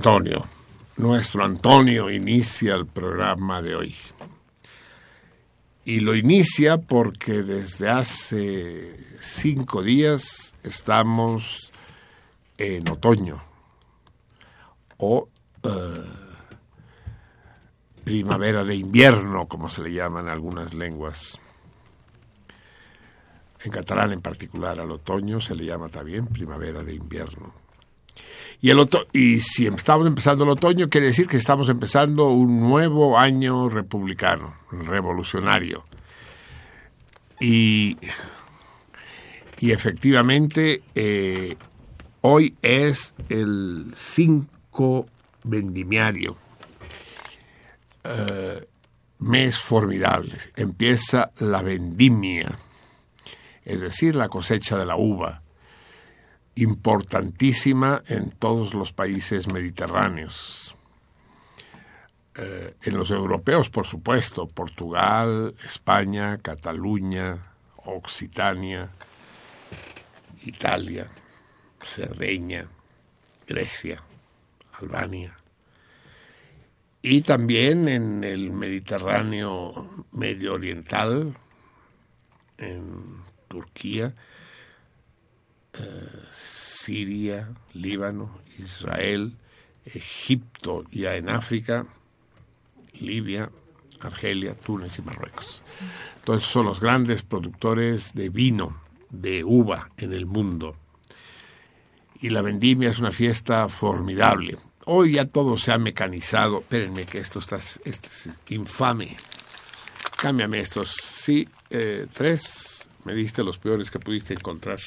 Antonio, nuestro Antonio inicia el programa de hoy. Y lo inicia porque desde hace cinco días estamos en otoño o eh, primavera de invierno, como se le llaman algunas lenguas. En catalán en particular al otoño se le llama también primavera de invierno. Y, el y si estamos empezando el otoño, quiere decir que estamos empezando un nuevo año republicano, revolucionario. Y, y efectivamente, eh, hoy es el 5 vendimiario. Eh, mes formidable. Empieza la vendimia, es decir, la cosecha de la uva importantísima en todos los países mediterráneos. Eh, en los europeos, por supuesto, Portugal, España, Cataluña, Occitania, Italia, Cerdeña, Grecia, Albania. Y también en el Mediterráneo medio oriental, en Turquía, eh, Siria, Líbano, Israel, Egipto, ya en África, Libia, Argelia, Túnez y Marruecos. Entonces son los grandes productores de vino, de uva en el mundo. Y la vendimia es una fiesta formidable. Hoy ya todo se ha mecanizado. Espérenme que esto está es infame. Cámbiame estos. Sí, eh, tres. Me diste los peores que pudiste encontrar.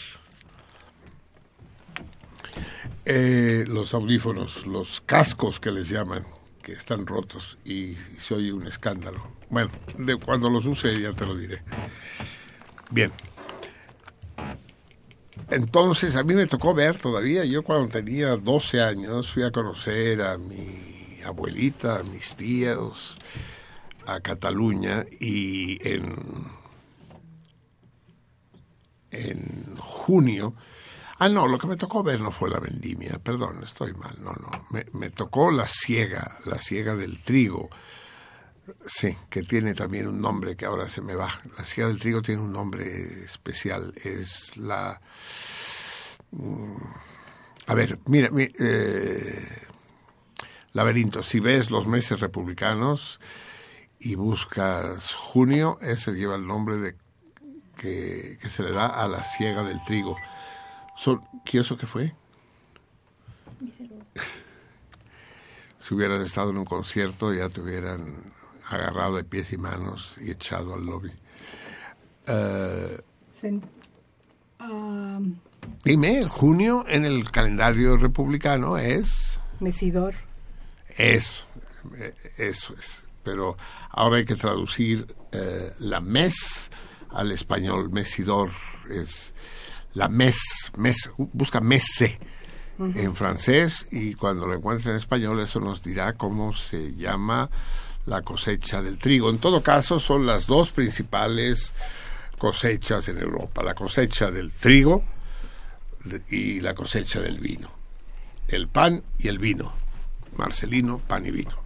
Eh, los audífonos, los cascos que les llaman, que están rotos y, se oye un escándalo. Bueno, de cuando los use ya te lo diré. Bien. Entonces, a mí me tocó ver todavía, yo cuando tenía 12 años fui a conocer a mi abuelita, a mis tíos, a Cataluña y en, en junio Ah, no, lo que me tocó ver no fue la vendimia, perdón, estoy mal, no, no. Me, tocó la siega, la siega del trigo. Sí, que tiene también un nombre que ahora se me va. La siega del trigo tiene un nombre especial. Es la. Mm, a ver, mira, eh, laberinto, si ves los meses republicanos y buscas junio, ese lleva el nombre de que, que se le da a la siega del trigo. ¿Qué eso que fue? si hubieran estado en un concierto ya te hubieran agarrado de pies y manos y echado al lobby. Uh, dime, junio en el calendario republicano es... Mesidor. Eso, eso es. Pero ahora hay que traducir eh, la mes al español. Mesidor es la mes, mes busca messe en francés y cuando lo encuentre en español eso nos dirá cómo se llama la cosecha del trigo. En todo caso, son las dos principales cosechas en Europa, la cosecha del trigo y la cosecha del vino. El pan y el vino. Marcelino, pan y vino.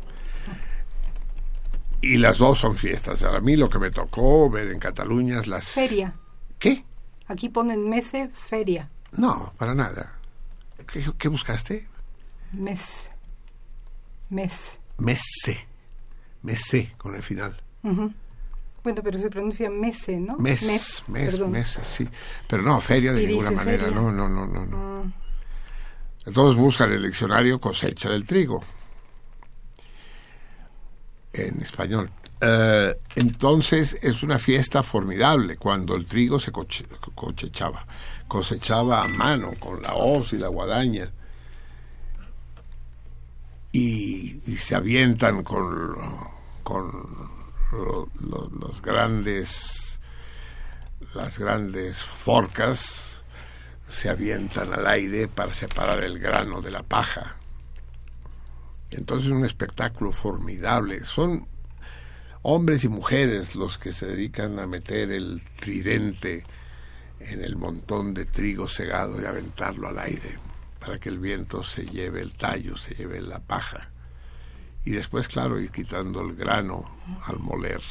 Y las dos son fiestas. A mí lo que me tocó ver en Cataluña es las... Feria. ¿Qué? Aquí ponen mese, feria. No, para nada. ¿Qué, buscaste? Mes. Mes. Mese. Mese, con el final. Bueno, pero se pronuncia mese, ¿no? Mes, mes, mes, sí. Pero no, feria de ninguna manera, no, no, no, no. no. Mm. Entonces buscan el diccionario cosecha del trigo. En español. Eh, entonces es una fiesta formidable cuando el trigo se cosechaba, cosechaba a mano con la hoz y la guadaña y, se avientan con, los grandes las grandes forcas se avientan al aire para separar el grano de la paja. Entonces es un espectáculo formidable. Son hombres y mujeres los que se dedican a meter el tridente en el montón de trigo segado y aventarlo al aire. para que el viento se lleve el tallo, se lleve la paja. Y después, claro, ir quitando el grano al moler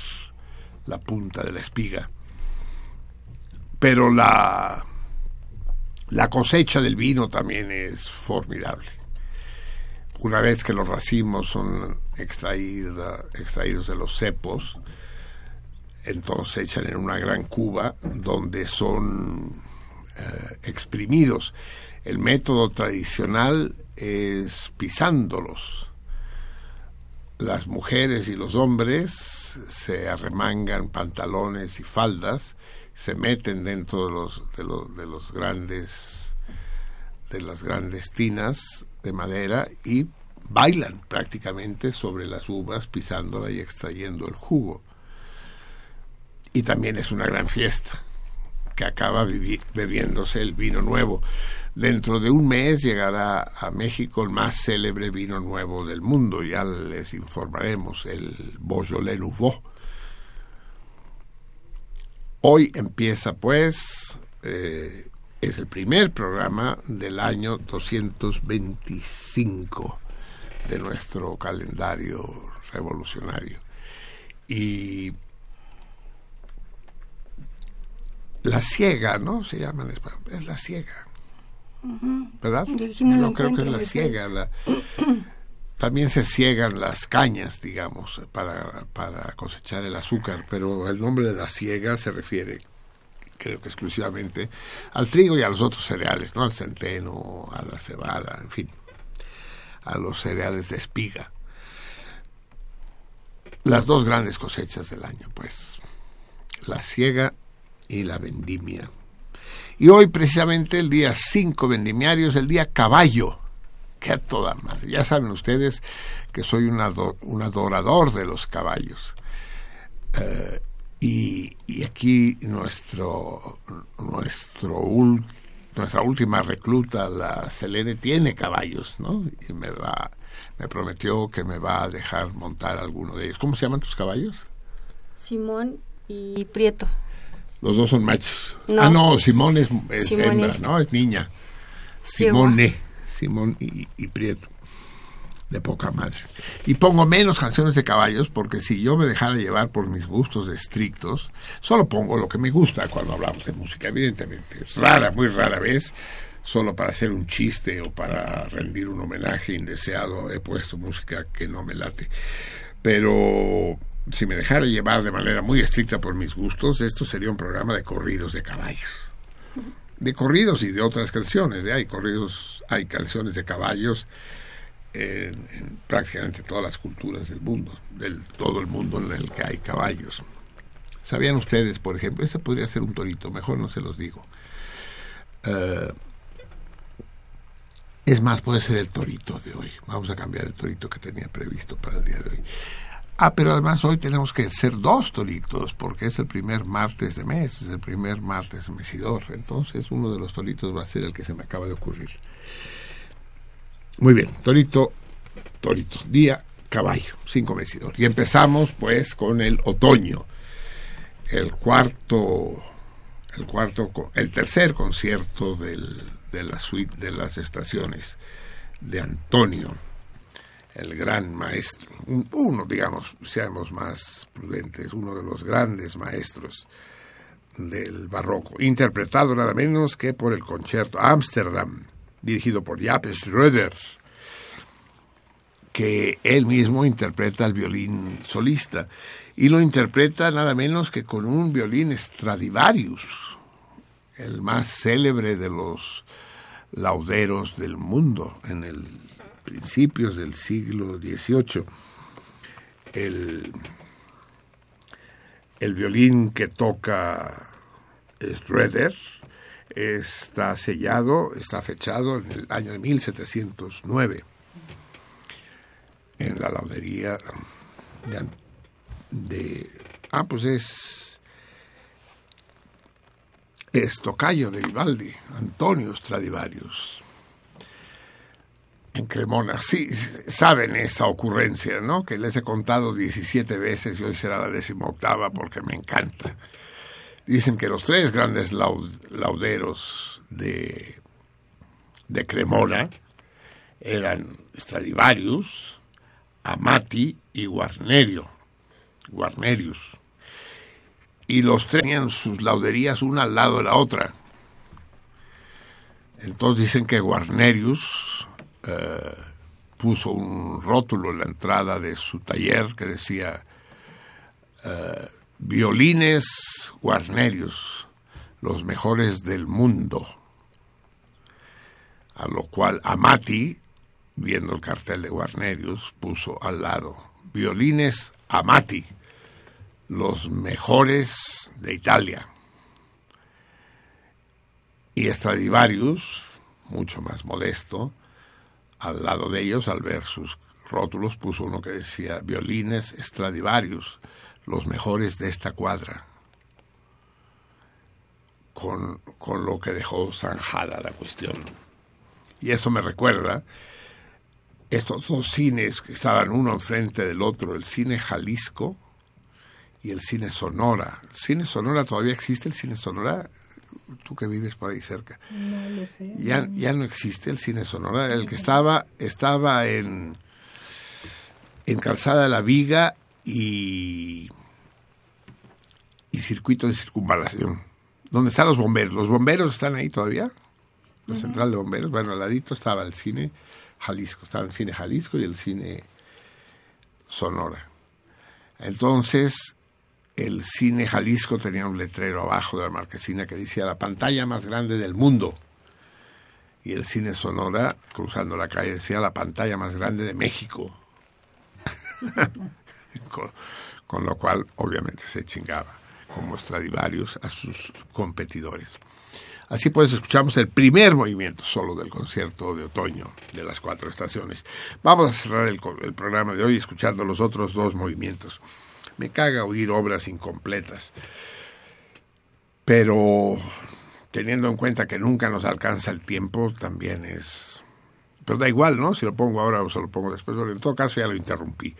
la punta de la espiga. Pero la, la cosecha del vino también es formidable. Una vez que los racimos son extraídos de los cepos, entonces se echan en una gran cuba donde son eh, exprimidos. El método tradicional es pisándolos. Las mujeres y los hombres se arremangan pantalones y faldas, se meten dentro de los, de los, de los grandes de las grandes tinas de madera y bailan prácticamente sobre las uvas pisándola y extrayendo el jugo y también es una gran fiesta que acaba bebiéndose el vino nuevo. Dentro de un mes llegará a México el más célebre vino nuevo del mundo, ya les informaremos, el Beaujolais Nouveau. Hoy empieza pues, eh, es el primer programa del año 225 de nuestro calendario revolucionario. Y la ciega, ¿no? Se llama en español. Es la ciega. ¿Verdad? Yo creo que es la ciega. también se ciegan las cañas, digamos, para, para cosechar el azúcar, pero el nombre de la ciega se refiere, creo que exclusivamente, al trigo y a los otros cereales, ¿no? Al centeno, a la cebada, en fin, a los cereales de espiga. Las dos grandes cosechas del año, pues. La ciega y la vendimia. Y hoy precisamente el día 5 vendimiario es el día caballo, que a toda madre. Ya saben ustedes que soy un, un adorador de los caballos. Eh, y, y, aquí nuestro, nuestro nuestra última recluta, la Selene, tiene caballos, ¿no? Y me va, me prometió que me va a dejar montar alguno de ellos. ¿Cómo se llaman tus caballos? Simón y Prieto. Los dos son machos. ah, no, Simón es, hembra, ¿no? Es niña. Simone, Simón y, Prieto. De poca madre. Y pongo menos canciones de caballos porque si yo me dejara llevar por mis gustos estrictos, solo pongo lo que me gusta cuando hablamos de música, evidentemente. Rara, muy rara vez, solo para hacer un chiste o para rendir un homenaje indeseado, he puesto música que no me late. Pero si me dejara llevar de manera muy estricta por mis gustos, esto sería un programa de corridos de caballos. De corridos y de otras canciones. ¿eh? Hay corridos, hay canciones de caballos en, prácticamente todas las culturas del mundo, del todo el mundo en el que hay caballos. ¿Sabían ustedes, por ejemplo? Ese podría ser un torito, mejor no se los digo. Eh, es más, puede ser el torito de hoy. Vamos a cambiar el torito que tenía previsto para el día de hoy. Ah, pero además hoy tenemos que ser dos toritos, porque es el primer martes de mes, es el primer martes mesidor. Entonces uno de los toritos va a ser el que se me acaba de ocurrir. Muy bien, torito, torito, día, caballo, cinco mesidor. Y empezamos pues con el otoño, el cuarto, el cuarto, el tercer concierto de la suite de las estaciones de Antonio el gran maestro, uno, digamos, seamos más prudentes, uno de los grandes maestros del barroco, interpretado nada menos que por el concierto Amsterdam, dirigido por Jaap Schröder, que él mismo interpreta el violín solista, y lo interpreta nada menos que con un violín Stradivarius, el más célebre de los lauderos del mundo en el principios del siglo XVIII. El, el violín que toca Schroeder está sellado, está fechado en el año de 1709 en la laudería de, de ah pues es es tocayo de Vivaldi Antonio Stradivarius en Cremona. Sí, saben esa ocurrencia, ¿no? Que les he contado 17 veces y hoy será la octava porque me encanta. Dicen que los tres grandes lauderos de de Cremona eran Stradivarius, Amati y Guarnerio. Guarnerius. Y los tenían sus lauderías una al lado de la otra. Entonces dicen que Guarnerius eh, puso un rótulo en la entrada de su taller que decía eh, violines Guarnerius, los mejores del mundo. A lo cual Amati, viendo el cartel de Guarnerius, puso al lado violines Amati, los mejores de Italia. Y Stradivarius, mucho más modesto, al lado de ellos, al ver sus rótulos, puso uno que decía violines Stradivarius, los mejores de esta cuadra. Con, con lo que dejó zanjada la cuestión. Y eso me recuerda estos dos cines que estaban uno enfrente del otro, el cine Jalisco y el cine Sonora. ¿El cine Sonora todavía existe? ¿El cine Sonora? Tú que vives por ahí cerca. No lo sé. Ya, ya no existe el cine Sonora. El que estaba, estaba en, en Calzada de la Viga y, y Circuito de Circunvalación. ¿Dónde están los bomberos? ¿Los bomberos están ahí todavía? La central de bomberos. Bueno, al ladito estaba el cine Jalisco, estaba el cine Jalisco y el cine Sonora. Entonces, el cine Jalisco tenía un letrero abajo de la marquesina que decía la pantalla más grande del mundo. Y el cine Sonora, cruzando la calle, decía la pantalla más grande de México. con, con, lo cual, obviamente, se chingaba como Stradivarius a sus competidores. Así pues, escuchamos el primer movimiento solo del concierto de otoño de las cuatro estaciones. Vamos a cerrar el, el, programa de hoy escuchando los otros dos movimientos. Me caga oír obras incompletas, pero teniendo en cuenta que nunca nos alcanza el tiempo, también es... Pero da igual, ¿no? Si lo pongo ahora o se lo pongo después, pero en todo caso ya lo interrumpí.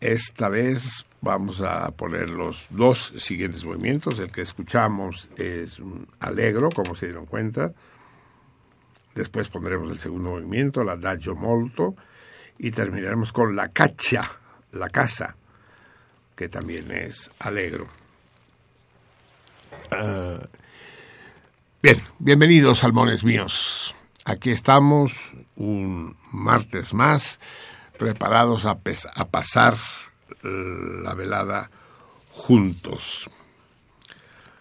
Esta vez vamos a poner los dos siguientes movimientos. El que escuchamos es un alegro, como se dieron cuenta. Después pondremos el segundo movimiento, la Adagio Molto. Y terminaremos con la Caccia, la casa, que también es alegro. Uh, bien, bienvenidos, salmones míos. Aquí estamos un martes más preparados a pasar la velada juntos,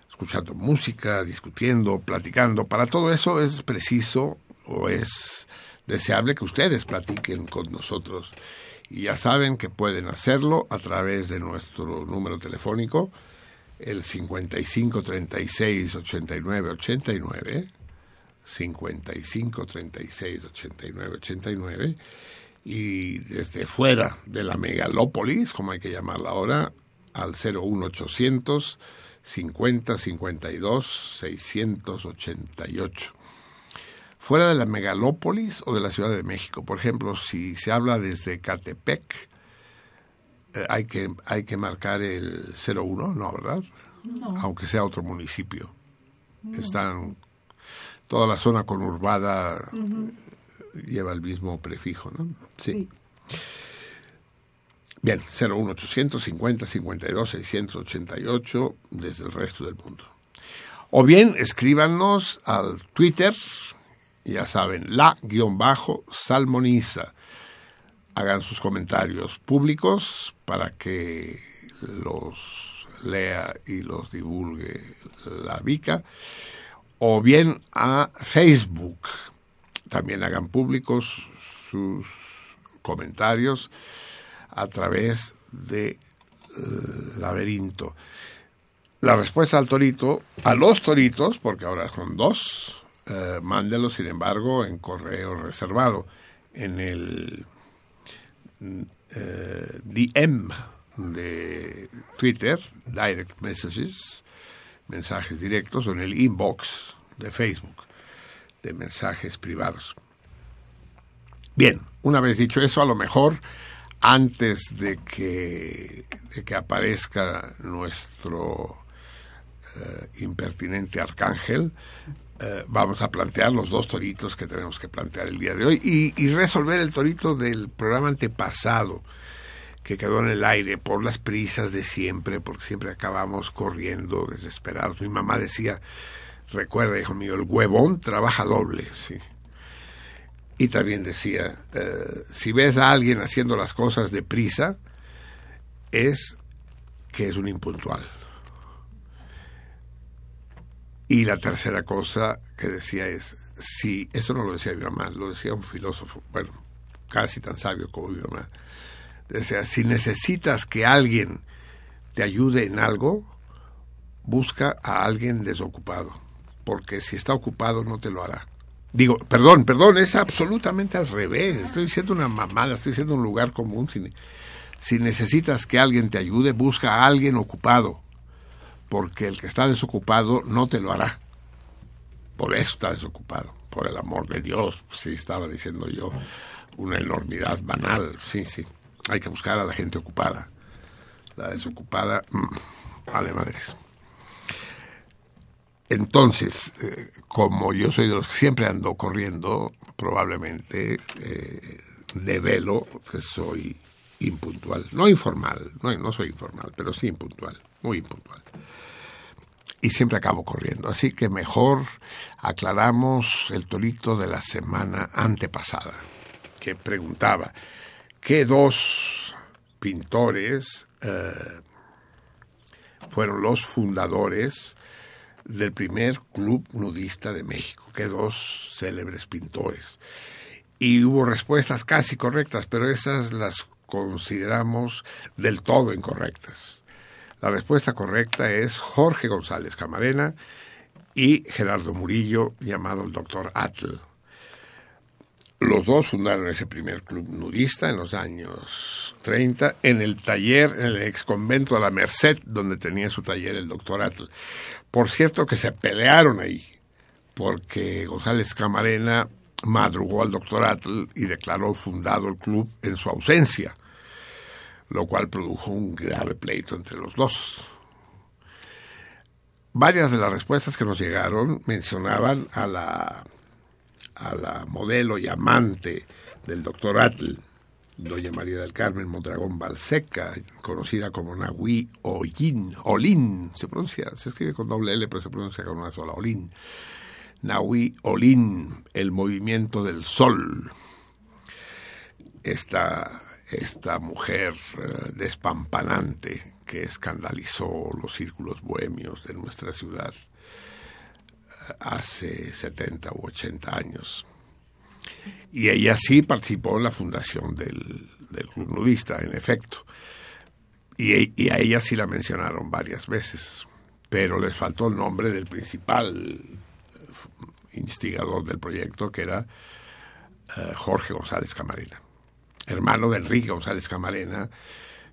escuchando música, discutiendo, platicando. Para todo eso es preciso o es deseable que ustedes platiquen con nosotros. Y ya saben que pueden hacerlo a través de nuestro número telefónico, el 55 36 89 89, 55 36 89 89 y desde fuera de la megalópolis, como hay que llamarla ahora, al 01800 50 52 688. Fuera de la megalópolis o de la Ciudad de México, por ejemplo, si se habla desde Catepec, eh, hay, que, hay que marcar el 01, ¿no, verdad? No. Aunque sea otro municipio. No. Están toda la zona conurbada uh -huh lleva el mismo prefijo, ¿no? Sí. sí. Bien, 01800 50 52 688 desde el resto del mundo. O bien escríbanos al Twitter, ya saben, la-salmoniza. Hagan sus comentarios públicos para que los lea y los divulgue la Vica. O bien a Facebook, también hagan públicos sus comentarios a través de uh, laberinto. La respuesta al torito, a los toritos, porque ahora son dos, eh, sin embargo, en correo reservado, en el eh, DM de Twitter, direct messages, mensajes directos, o en el inbox de Facebook de mensajes privados. Bien, una vez dicho eso, a lo mejor antes de que, de que aparezca nuestro eh, impertinente arcángel, eh, vamos a plantear los dos toritos que tenemos que plantear el día de hoy y, resolver el torito del programa antepasado que quedó en el aire por las prisas de siempre, porque siempre acabamos corriendo desesperados. Mi mamá decía, recuerda, hijo mío, el huevón trabaja doble, sí. Y también decía, eh, si ves a alguien haciendo las cosas deprisa, es que es un impuntual. Y la tercera cosa que decía es, si, eso no lo decía mi mamá, lo decía un filósofo, bueno, casi tan sabio como mi mamá, decía, si necesitas que alguien te ayude en algo, busca a alguien desocupado, porque si está ocupado no te lo hará. Digo, perdón, perdón, es absolutamente al revés, estoy diciendo una mamada, estoy diciendo un lugar común. Si, si necesitas que alguien te ayude, busca a alguien ocupado porque el que está desocupado no te lo hará. Por eso está desocupado, por el amor de Dios, sí, estaba diciendo yo, una enormidad banal, sí, sí. Hay que buscar a la gente ocupada. La desocupada, mmm, vale madres. Entonces, eh, como yo soy de los que siempre ando corriendo, probablemente eh, develo que soy impuntual. No informal, no, no soy informal, pero sí impuntual, muy impuntual y siempre acabo corriendo. Así que mejor aclaramos el torito de la semana antepasada, que preguntaba, ¿qué dos pintores eh, fueron los fundadores del primer club nudista de México? ¿Qué dos célebres pintores? Y hubo respuestas casi correctas, pero esas las consideramos del todo incorrectas la respuesta correcta es Jorge González Camarena y Gerardo Murillo, llamado el doctor Atl. Los dos fundaron ese primer club nudista en los años 30 en el taller, en el ex convento de la Merced, donde tenía su taller el doctor Atl. Por cierto que se pelearon ahí, porque González Camarena madrugó al doctor Atl y declaró fundado el club en su ausencia lo cual produjo un grave pleito entre los dos. Varias de las respuestas que nos llegaron mencionaban a la, a la modelo y amante del doctor Atl, doña María del Carmen Mondragón Balseca, conocida como Nahui Olin, Olin, se pronuncia, se escribe con doble L, pero se pronuncia con una sola, Olin. Nahui Olin, el movimiento del sol. Esta esta mujer eh, despampanante que escandalizó los círculos bohemios de nuestra ciudad hace 70 u 80 años. Y ella sí participó en la fundación del, Club Nudista, en efecto. Y, a ella sí la mencionaron varias veces, pero les faltó el nombre del principal instigador del proyecto, que era eh, Jorge González Camarena hermano de Enrique González Camarena,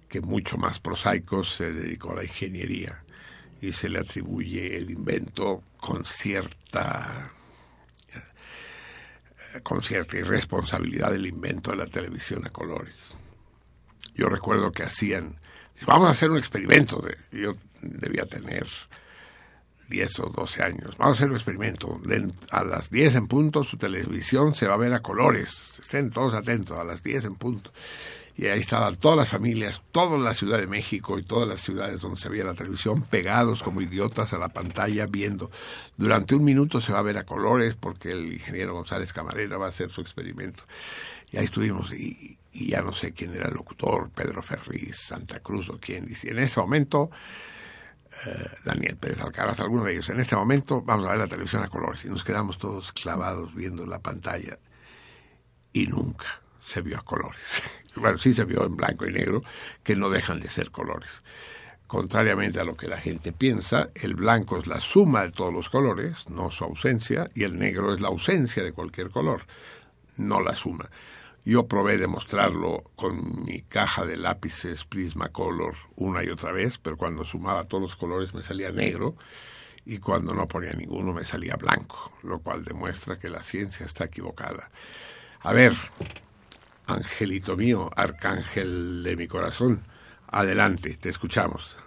que mucho más prosaico se dedicó a la ingeniería y se le atribuye el invento con cierta eh, con cierta irresponsabilidad del invento de la televisión a colores. Yo recuerdo que hacían, vamos a hacer un experimento, yo debía tener 10 o 12 años. Vamos a hacer un experimento. A las 10 en punto su televisión se va a ver a colores. Estén todos atentos, a las 10 en punto. Y ahí estaban todas las familias, toda la Ciudad de México y todas las ciudades donde se veía la televisión pegados como idiotas a la pantalla viendo. Durante un minuto se va a ver a colores porque el ingeniero González Camarena va a hacer su experimento. Y ahí estuvimos y, y ya no sé quién era el locutor, Pedro Ferriz, Santa Cruz o quién. Y en ese momento eh, Daniel Pérez Alcaraz, alguno de ellos. En este momento vamos a ver la televisión a colores y nos quedamos todos clavados viendo la pantalla y nunca se vio a colores. bueno, sí se vio en blanco y negro, que no dejan de ser colores. Contrariamente a lo que la gente piensa, el blanco es la suma de todos los colores, no su ausencia, y el negro es la ausencia de cualquier color, no la suma. Yo probé demostrarlo con mi caja de lápices Prismacolor una y otra vez, pero cuando sumaba todos los colores me salía negro y cuando no ponía ninguno me salía blanco, lo cual demuestra que la ciencia está equivocada. A ver, angelito mío, arcángel de mi corazón, adelante, te escuchamos.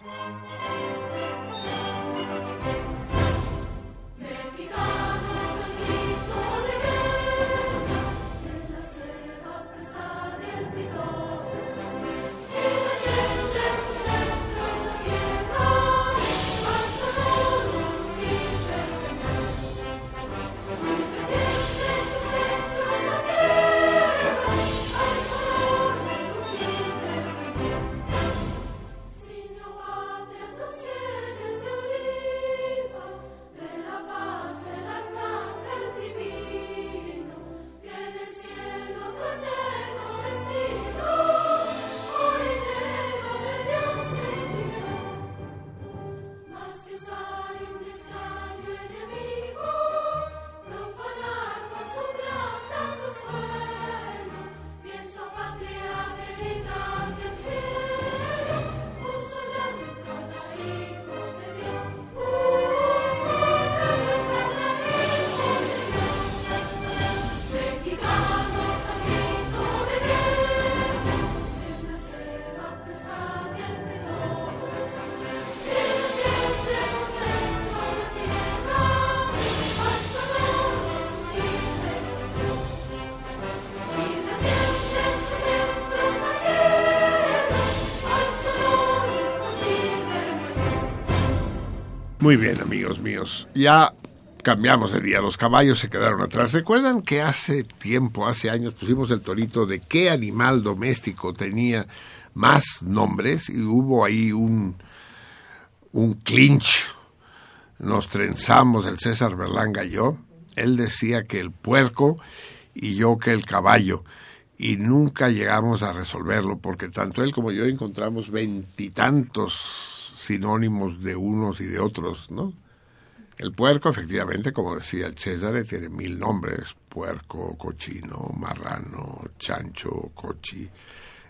Muy bien, amigos míos. Ya cambiamos de día. Los caballos se quedaron atrás. ¿Recuerdan que hace tiempo, hace años, pusimos el torito de qué animal doméstico tenía más nombres? Y hubo ahí un, un clinch. Nos trenzamos el César Berlanga y yo. Él decía que el puerco y yo que el caballo. Y nunca llegamos a resolverlo porque tanto él como yo encontramos veintitantos sinónimos de unos y de otros, ¿no? El puerco, efectivamente, como decía el César, tiene mil nombres. Puerco, cochino, marrano, chancho, cochi,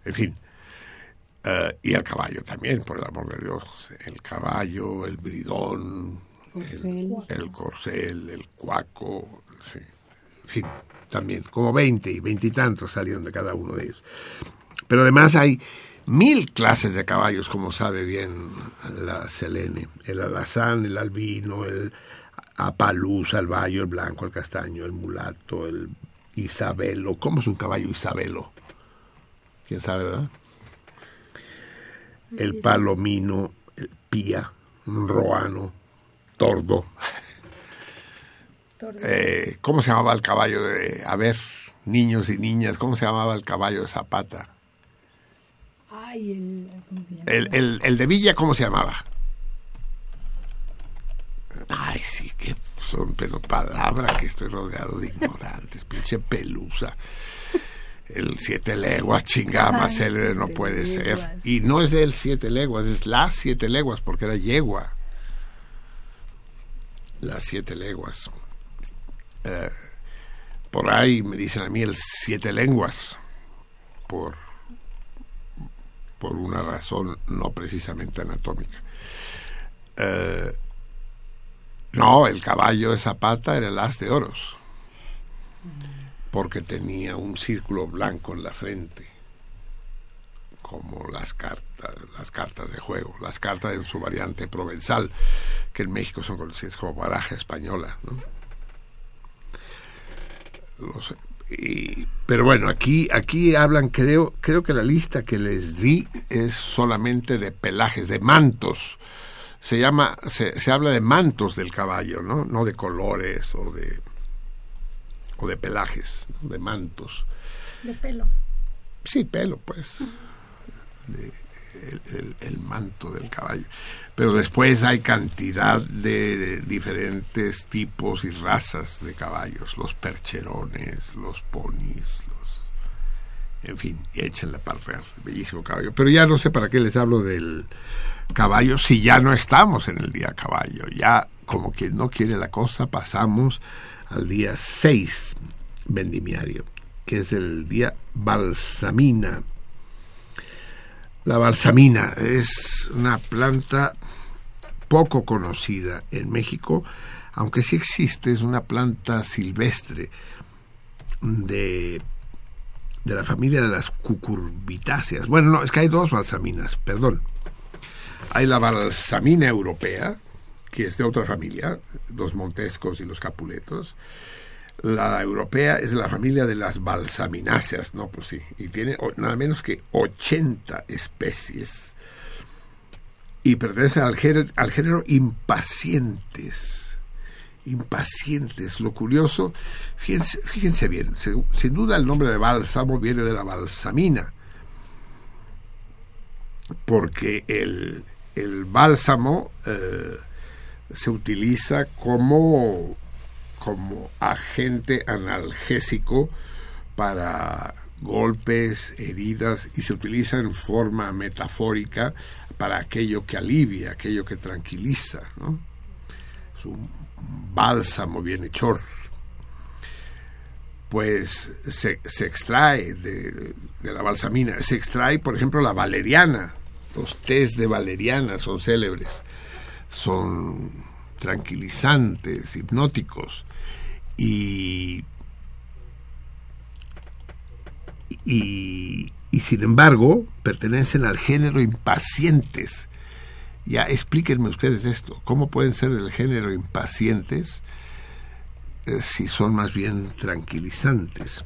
en fin. Eh, y el caballo también, por el amor de Dios. El caballo, el bridón, el, corcel, el cuaco, sí. en fin, también, como veinte y veintitantos salieron de cada uno de ellos. Pero además hay mil clases de caballos, como sabe bien la Selene. El alazán, el albino, el apalú, el bayo, el blanco, el castaño, el mulato, el isabelo. ¿Cómo es un caballo isabelo? ¿Quién sabe, verdad? El palomino, el pía, un roano, tordo. Eh, ¿Cómo se llamaba el caballo de... A ver, niños y niñas, ¿cómo se llamaba el caballo de Zapata? El, el, de Villa, ¿cómo se llamaba? Ay, sí, que son pero palabras que estoy rodeado de ignorantes, pinche pelusa. El siete leguas, chingada más célebre no puede ser. Y no es el siete leguas, es las siete leguas, porque era yegua. Las siete leguas. Eh, por ahí me dicen a mí el siete lenguas, por por una razón no precisamente anatómica. Eh, no, el caballo de Zapata era el as de oros, porque tenía un círculo blanco en la frente, como las cartas, las cartas de juego, las cartas en su variante provenzal, que en México son conocidas como baraja española. ¿no? Pero bueno, aquí, aquí hablan, creo, creo que la lista que les di es solamente de pelajes, de mantos. Se llama, se, se habla de mantos del caballo, ¿no? No de colores o de o de pelajes, de mantos. De pelo. Sí, pelo, pues. El, manto del caballo. Pero después hay cantidad de, diferentes tipos y razas de caballos, los percherones, los ponis, los... En fin, y échenle para real, bellísimo caballo. Pero ya no sé para qué les hablo del caballo si ya no estamos en el día caballo. Ya, como quien no quiere la cosa, pasamos al día 6 vendimiario, que es el día balsamina la balsamina es una planta poco conocida en México, aunque sí existe, es una planta silvestre de, de la familia de las cucurbitáceas. Bueno, no, es que hay dos balsaminas, perdón. Hay la balsamina europea, que es de otra familia, los montescos y los capuletos, la europea es la familia de las balsamináceas, ¿no? Pues sí, y tiene nada menos que 80 especies. Y pertenece al género, al género impacientes. Impacientes. Lo curioso, fíjense, fíjense bien, sin duda el nombre de bálsamo viene de la balsamina, porque el, el bálsamo eh, se utiliza como como agente analgésico para golpes, heridas y se utiliza en forma metafórica para aquello que alivia, aquello que tranquiliza. Es un bálsamo bienhechor. Pues se, se extrae de, de, la balsamina, se extrae, por ejemplo, la valeriana. Los tés de valeriana son célebres, son tranquilizantes, hipnóticos. Y, y, sin embargo pertenecen al género impacientes. Ya explíquenme ustedes esto. ¿Cómo pueden ser del género impacientes eh, si son más bien tranquilizantes?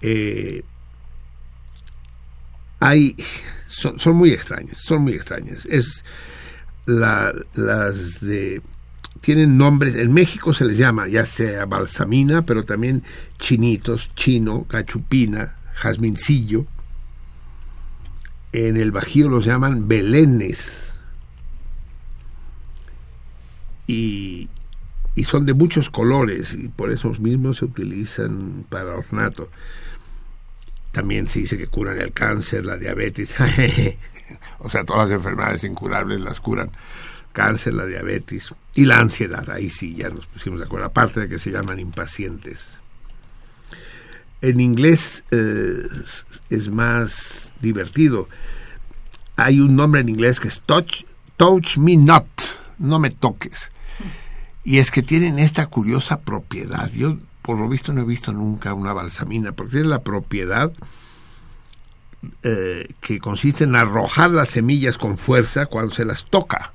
Eh, hay, son, son, muy extrañas, son muy extrañas. Es, la- las de tienen nombres, en México se les llama ya sea balsamina, pero también chinitos, chino, gachupina, jazmincillo. En el Bajío los llaman belenes. Y, y son de muchos colores y por esos mismos se utilizan para ornato. También se dice que curan el cáncer, la diabetes. o sea, todas las enfermedades incurables las curan. Cáncer, la diabetes y la ansiedad. Ahí sí, ya nos pusimos de acuerdo. Aparte de que se llaman impacientes. En inglés eh, es- más divertido. Hay un nombre en inglés que es touch, touch me not, no me toques. Y es que tienen esta curiosa propiedad. Yo, por lo visto, no he visto nunca una balsamina, porque tiene la propiedad eh, que consiste en arrojar las semillas con fuerza cuando se las toca.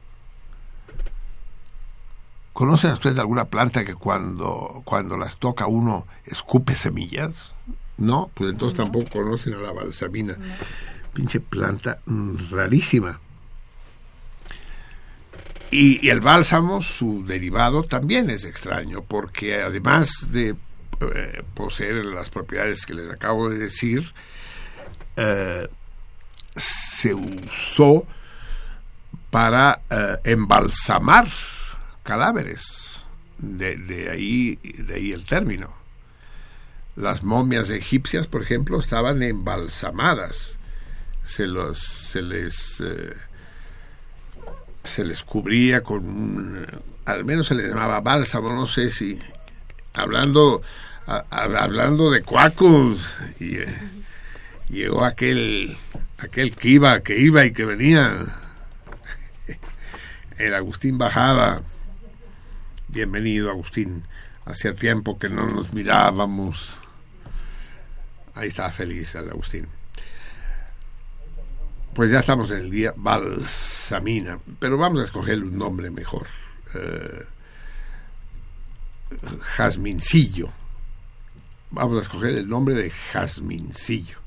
¿Conocen ustedes alguna planta que cuando, cuando las toca uno escupe semillas? No, pues entonces tampoco conocen a la balsamina. Pinche planta mm, rarísima. Y, y el bálsamo, su derivado, también es extraño, porque además de eh, poseer las propiedades que les acabo de decir, eh, se usó para eh, embalsamar cadáveres. De, ahí, de ahí el término. Las momias egipcias, por ejemplo, estaban embalsamadas. Se, los, se les eh, se les cubría con un, al menos se les llamaba bálsamo, no sé si hablando hablando de cuacos y eh, llegó aquel aquel que iba que iba y que venía el Agustín Bajada bienvenido Agustín hacía tiempo que no nos mirábamos ahí está feliz el Agustín pues ya estamos en el día balsamina, pero vamos a escoger un nombre mejor. Eh, jazmincillo. Vamos a escoger el nombre de jazmincillo.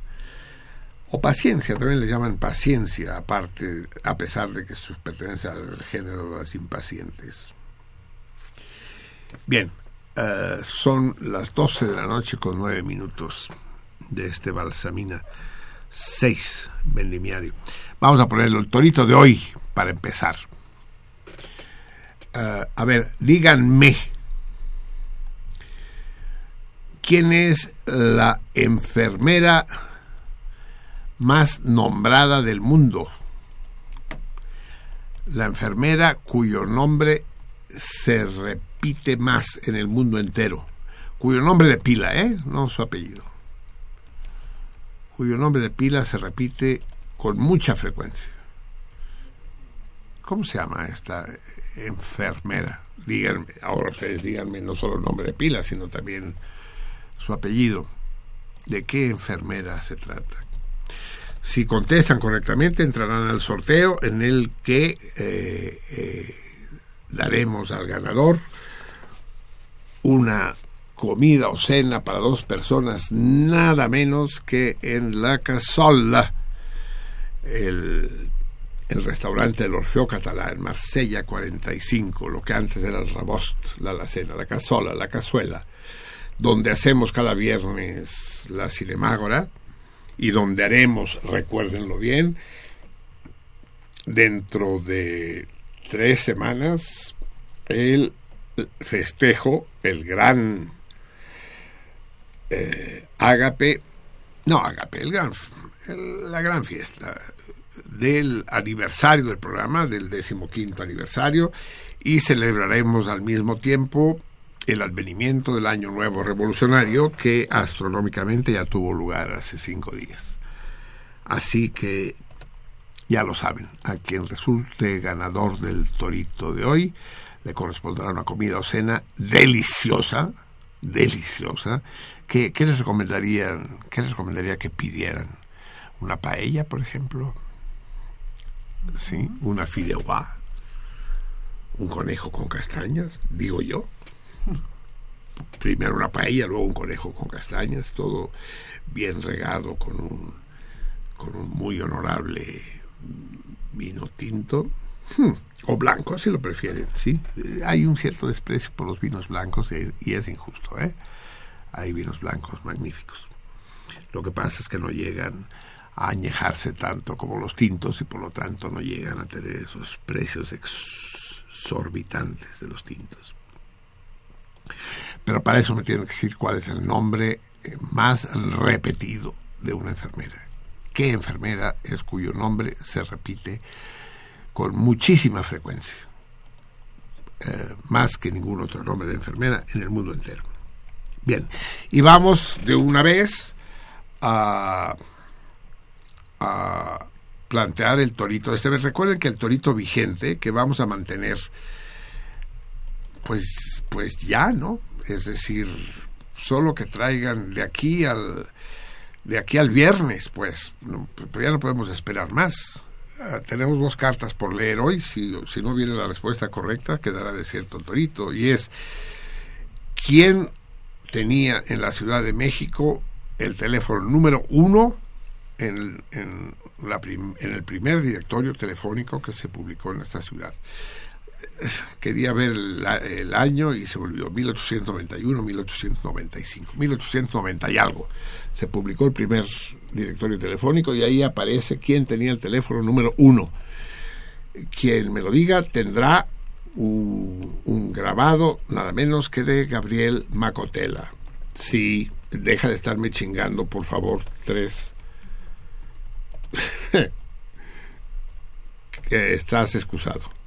O paciencia, también le llaman paciencia, aparte, a pesar de que pertenece al género de las impacientes. Bien, eh, son las 12 de la noche con 9 minutos de este balsamina 6 vendimiario. Vamos a ponerlo el torito de hoy para empezar. Eh, a ver, díganme, ¿quién es la enfermera más nombrada del mundo? La enfermera cuyo nombre se repite más en el mundo entero. Cuyo nombre de pila, ¿eh? No su apellido cuyo nombre de pila se repite con mucha frecuencia. ¿Cómo se llama esta enfermera? Díganme, ahora ustedes díganme no solo el nombre de pila, sino también su apellido. ¿De qué enfermera se trata? Si contestan correctamente, entrarán al sorteo en el que eh, eh, daremos al ganador una comida o cena para dos personas, nada menos que en la Casola, el, el restaurante del Orfeo Catalá en Marsella 45, lo que antes era el Rabost, la alacena, la Casola, la Cazuela, donde hacemos cada viernes la Cinemágora y donde haremos, recuérdenlo bien, dentro de tres semanas el festejo, el gran eh, ágape, no ágape, el gran, la gran fiesta del aniversario del programa, del decimoquinto aniversario, y celebraremos al mismo tiempo el advenimiento del Año Nuevo Revolucionario que astronómicamente ya tuvo lugar hace cinco días. Así que ya lo saben, a quien resulte ganador del torito de hoy le corresponderá una comida o cena deliciosa, deliciosa. ¿Qué, les recomendarían? ¿Qué les recomendaría que pidieran? ¿Una paella, por ejemplo? ¿Sí? ¿Una fideuá? ¿Un conejo con castañas? Digo yo. Primero una paella, luego un conejo con castañas, todo bien regado con un, con un muy honorable vino tinto. Hmm, o blanco, si lo prefieren, ¿sí? Hay un cierto desprecio por los vinos blancos y es injusto, ¿eh? Hay vinos blancos magníficos. Lo que pasa es que no llegan a añejarse tanto como los tintos y por lo tanto no llegan a tener esos precios exorbitantes de los tintos. Pero para eso me tienen que decir cuál es el nombre eh, más repetido de una enfermera. ¿Qué enfermera es cuyo nombre se repite con muchísima frecuencia? Eh, más que ningún otro nombre de enfermera en el mundo entero. Bien, y vamos de una vez a, plantear el torito de este mes. Recuerden que el torito vigente que vamos a mantener, pues, pues ya, ¿no? Es decir, solo que traigan de aquí al de aquí al viernes, pues, pero ya no podemos esperar más. Ah, tenemos dos cartas por leer hoy. Si, no viene la respuesta correcta, quedará desierto el torito. Y es, ¿quién tenía en la Ciudad de México el teléfono número uno en, en, la en el primer directorio telefónico que se publicó en esta ciudad. Quería ver el, año y se volvió 1891, 1895, 1890 y algo. Se publicó el primer directorio telefónico y ahí aparece quién tenía el teléfono número uno. Quien me lo diga tendrá un, grabado nada menos que de Gabriel Macotela. Sí, deja de estarme chingando, por favor, tres. estás excusado.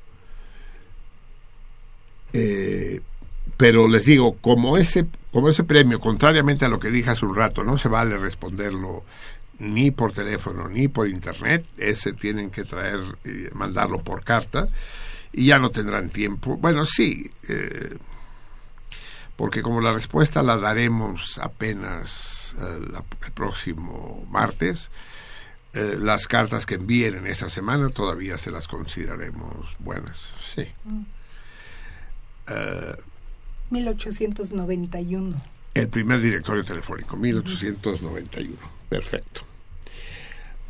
Eh, pero les digo, como ese, como ese premio, contrariamente a lo que dije hace un rato, no se vale responderlo ni por teléfono ni por internet, ese tienen que traer, mandarlo por carta y ya no tendrán tiempo. Bueno, sí, eh, porque como la respuesta la daremos apenas eh, el próximo martes, eh, las cartas que envíen en esa semana todavía se las consideraremos buenas. Sí. 1891. El primer directorio telefónico, 1891. Perfecto.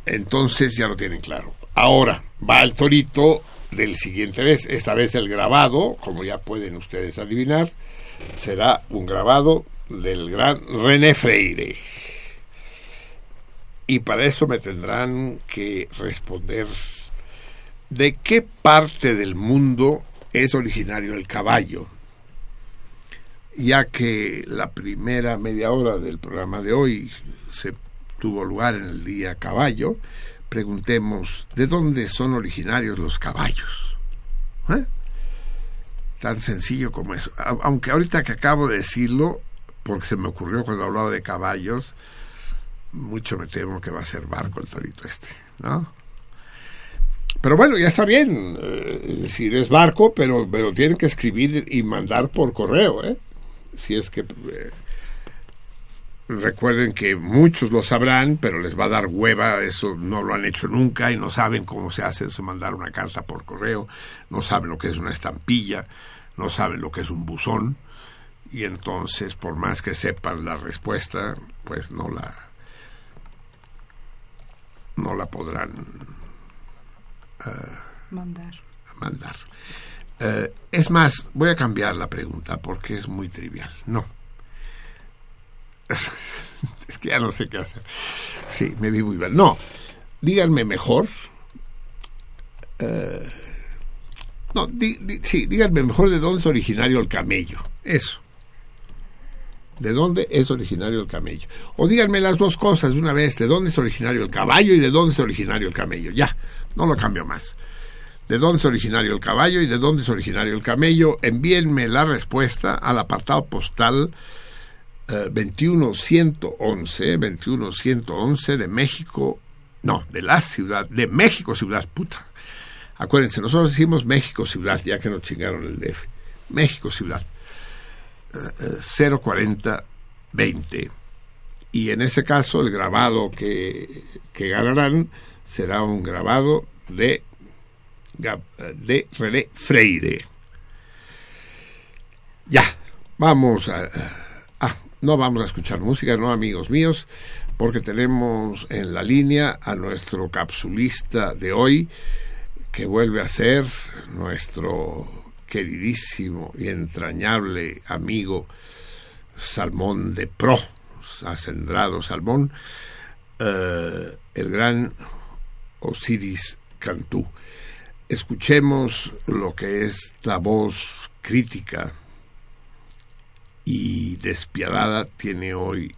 Entonces ya lo tienen claro. Ahora va el torito del siguiente vez. Esta vez el grabado, como ya pueden ustedes adivinar, será un grabado del gran René Freire. Y para eso me tendrán que responder de qué parte del mundo es originario el caballo. Ya que la primera media hora del programa de hoy se tuvo lugar en el día caballo, preguntemos de dónde son originarios los caballos. ¿Eh? Tan sencillo como eso. Aunque ahorita que acabo de decirlo, porque se me ocurrió cuando hablaba de caballos, mucho me temo que va a ser barco el torito este, ¿no? Pero bueno, ya está bien. Eh, es decir, es barco, pero, pero tienen que escribir y mandar por correo, ¿eh? Si es que eh, Recuerden que muchos lo sabrán, pero les va a dar hueva, eso no lo han hecho nunca y no saben cómo se hace eso, mandar una carta por correo, no saben lo que es una estampilla, no saben lo que es un buzón y entonces por más que sepan la respuesta, pues no la no la podrán uh, mandar. mandar. Uh, es más, voy a cambiar la pregunta porque es muy trivial. No es que ya no sé qué hacer. Sí, me vi muy mal. No, díganme mejor. Eh, no, sí, díganme mejor de dónde es originario el camello. Eso. ¿De dónde es originario el camello? O díganme las dos cosas de una vez. ¿De dónde es originario el caballo y de dónde es originario el camello? Ya, no lo cambio más. ¿De dónde es originario el caballo y de dónde es originario el camello? Envíenme la respuesta al apartado postal 21111, 21111 de México, no, de la ciudad, de México ciudad, puta. Acuérdense, nosotros decimos México ciudad, ya que nos chingaron el DF. México ciudad. 04020. Eh, eh, y en ese caso el grabado que, que ganarán será un grabado de, de René Freire. Ya, vamos a no vamos a escuchar música, no amigos míos, porque tenemos en la línea a nuestro capsulista de hoy, que vuelve a ser nuestro queridísimo y entrañable amigo Salmón de Pro, acendrado Salmón, eh, el gran Osiris Cantú. Escuchemos lo que esta voz crítica y despiadada tiene hoy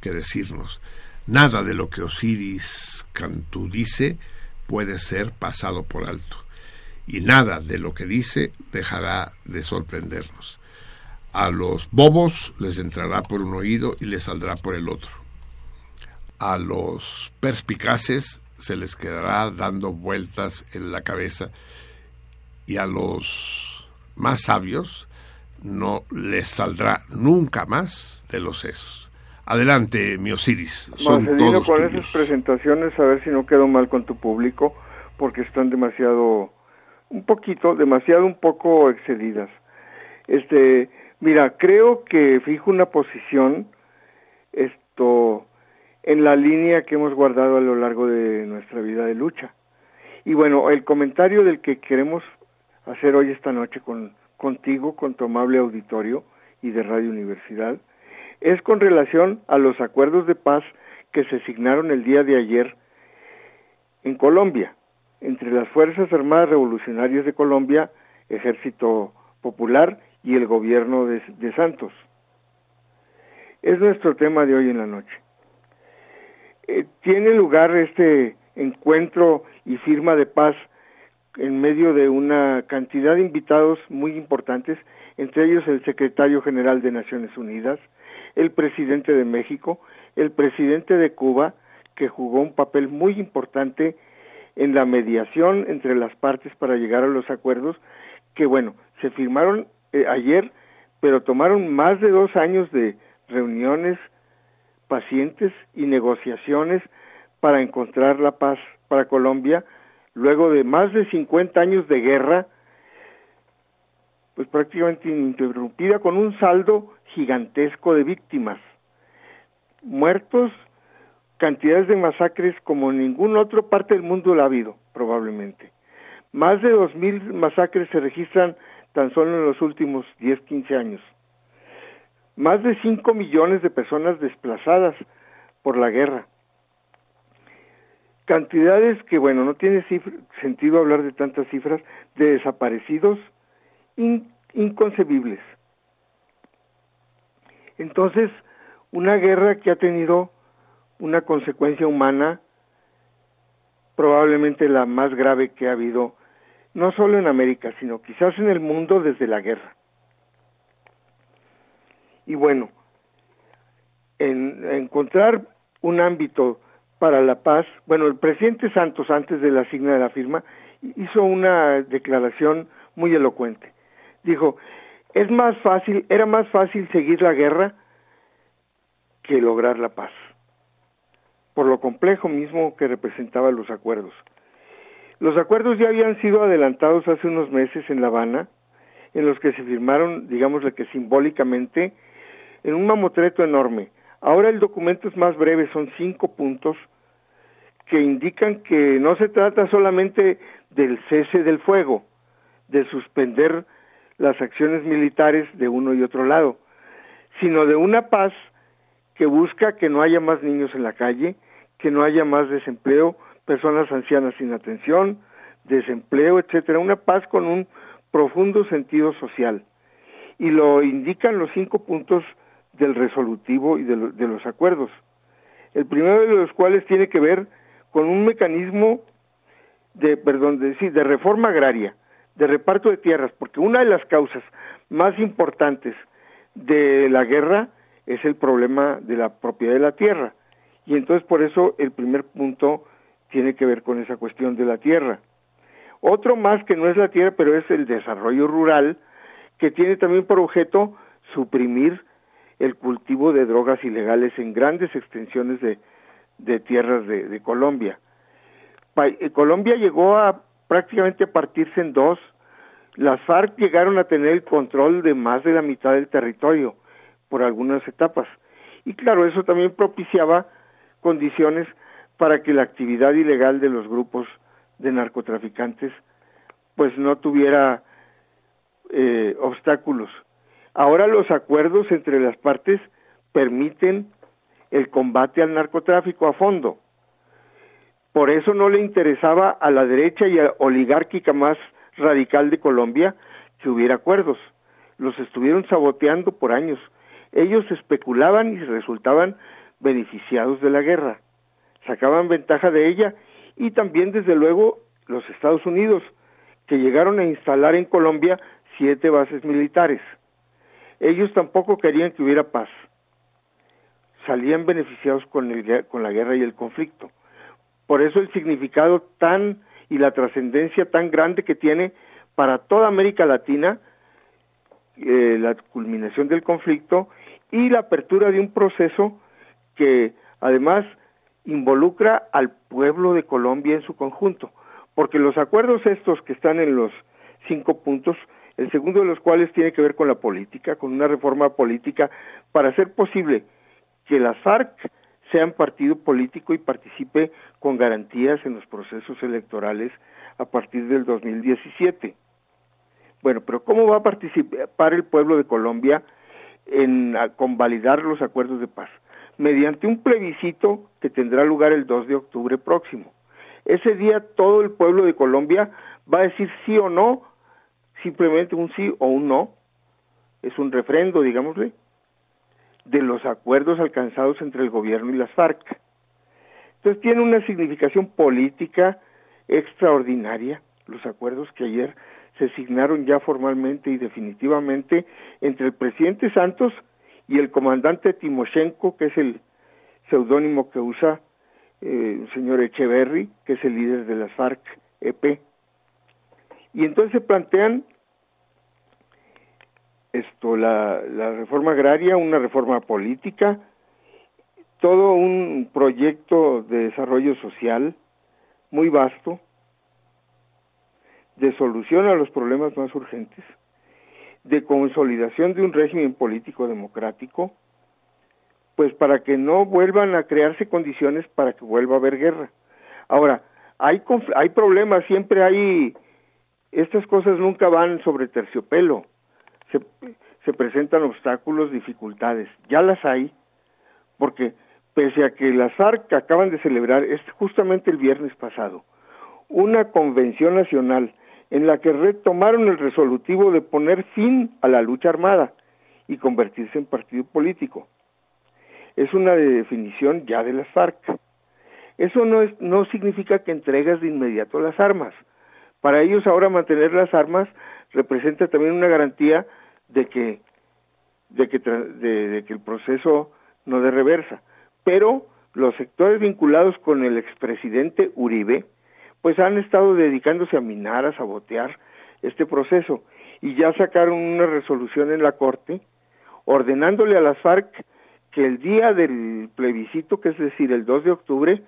que decirnos. Nada de lo que Osiris Cantú dice puede ser pasado por alto, y nada de lo que dice dejará de sorprendernos. A los bobos les entrará por un oído y les saldrá por el otro. A los perspicaces se les quedará dando vueltas en la cabeza y a los más sabios no les saldrá nunca más de los sesos. Adelante, mi Osiris. Son todos con esas presentaciones, a ver si no quedo mal con tu público, porque están demasiado, un poquito, demasiado un poco excedidas. Este, mira, creo que fijo una posición, esto, en la línea que hemos guardado a lo largo de nuestra vida de lucha. Y bueno, el comentario del que queremos hacer hoy esta noche con contigo, con tu amable auditorio y de Radio Universidad, es con relación a los acuerdos de paz que se signaron el día de ayer en Colombia, entre las Fuerzas Armadas Revolucionarias de Colombia, Ejército Popular y el gobierno de, de Santos. Es nuestro tema de hoy en la noche. Eh, tiene lugar este encuentro y firma de paz en medio de una cantidad de invitados muy importantes, entre ellos el secretario general de Naciones Unidas, el presidente de México, el presidente de Cuba, que jugó un papel muy importante en la mediación entre las partes para llegar a los acuerdos, que bueno, se firmaron eh, ayer, pero tomaron más de dos años de reuniones, pacientes y negociaciones para encontrar la paz para Colombia, luego de más de 50 años de guerra, pues prácticamente ininterrumpida, con un saldo gigantesco de víctimas, muertos, cantidades de masacres como en ninguna otra parte del mundo lo ha habido, probablemente. Más de 2.000 masacres se registran tan solo en los últimos 10, 15 años más de 5 millones de personas desplazadas por la guerra. Cantidades que, bueno, no tiene sentido hablar de tantas cifras de desaparecidos inconcebibles. Entonces, una guerra que ha tenido una consecuencia humana probablemente la más grave que ha habido, no solo en América, sino quizás en el mundo desde la guerra. Y bueno, en, encontrar un ámbito para la paz, bueno, el presidente Santos, antes de la signa de la firma, hizo una declaración muy elocuente. Dijo, es más fácil, era más fácil seguir la guerra que lograr la paz, por lo complejo mismo que representaban los acuerdos. Los acuerdos ya habían sido adelantados hace unos meses en La Habana, en los que se firmaron, digámosle que simbólicamente, en un mamotreto enorme. Ahora el documento es más breve, son cinco puntos que indican que no se trata solamente del cese del fuego, de suspender las acciones militares de uno y otro lado, sino de una paz que busca que no haya más niños en la calle, que no haya más desempleo, personas ancianas sin atención, desempleo, etcétera, una paz con un profundo sentido social. Y lo indican los cinco puntos del resolutivo y de, los acuerdos. El primero de los cuales tiene que ver con un mecanismo de, perdón, de, sí, de reforma agraria, de reparto de tierras, porque una de las causas más importantes de la guerra es el problema de la propiedad de la tierra. Y entonces por eso el primer punto tiene que ver con esa cuestión de la tierra. Otro más que no es la tierra, pero es el desarrollo rural, que tiene también por objeto suprimir el cultivo de drogas ilegales en grandes extensiones de, tierras de, Colombia. Eh, Colombia llegó a prácticamente partirse en dos. Las FARC llegaron a tener el control de más de la mitad del territorio por algunas etapas. Y claro, eso también propiciaba condiciones para que la actividad ilegal de los grupos de narcotraficantes pues no tuviera eh, obstáculos. Ahora los acuerdos entre las partes permiten el combate al narcotráfico a fondo. Por eso no le interesaba a la derecha y a oligárquica más radical de Colombia que hubiera acuerdos. Los estuvieron saboteando por años. Ellos especulaban y resultaban beneficiados de la guerra. Sacaban ventaja de ella y también, desde luego, los Estados Unidos, que llegaron a instalar en Colombia siete bases militares. Ellos tampoco querían que hubiera paz. Salían beneficiados con, el, con la guerra y el conflicto. Por eso el significado tan y la trascendencia tan grande que tiene para toda América Latina eh, la culminación del conflicto y la apertura de un proceso que además involucra al pueblo de Colombia en su conjunto, porque los acuerdos estos que están en los cinco puntos, el segundo de los cuales tiene que ver con la política, con una reforma política para hacer posible que las FARC sean partido político y participe con garantías en los procesos electorales a partir del 2017. Bueno, pero ¿cómo va a participar el pueblo de Colombia en convalidar los acuerdos de paz? Mediante un plebiscito que tendrá lugar el 2 de octubre próximo. Ese día todo el pueblo de Colombia va a decir sí o no, simplemente un sí o un no. Es un refrendo, digámosle, de los acuerdos alcanzados entre el gobierno y las FARC. Entonces tiene una significación política extraordinaria los acuerdos que ayer se signaron ya formalmente y definitivamente entre el presidente Santos y el comandante Timoshenko, que es el seudónimo que usa eh, el señor Echeverry, que es el líder de las FARC-EP. Y entonces se plantean esto, la, la reforma agraria, una reforma política, todo un proyecto de desarrollo social muy vasto, de solución a los problemas más urgentes, de consolidación de un régimen político democrático, pues para que no vuelvan a crearse condiciones para que vuelva a haber guerra. Ahora, hay, hay problemas, siempre hay, estas cosas nunca van sobre terciopelo, se, se presentan obstáculos, dificultades, ya las hay, porque pese a que las FARC acaban de celebrar, es justamente el viernes pasado, una convención nacional en la que retomaron el resolutivo de poner fin a la lucha armada y convertirse en partido político. Es una definición ya de las FARC. Eso no, es, no significa que entregas de inmediato las armas. Para ellos ahora mantener las armas representa también una garantía de que, de que, de que el proceso no de reversa. Pero los sectores vinculados con el expresidente Uribe, pues han estado dedicándose a minar, a sabotear este proceso y ya sacaron una resolución en la Corte ordenándole a las FARC que el día del plebiscito, que es decir, el 2 de octubre,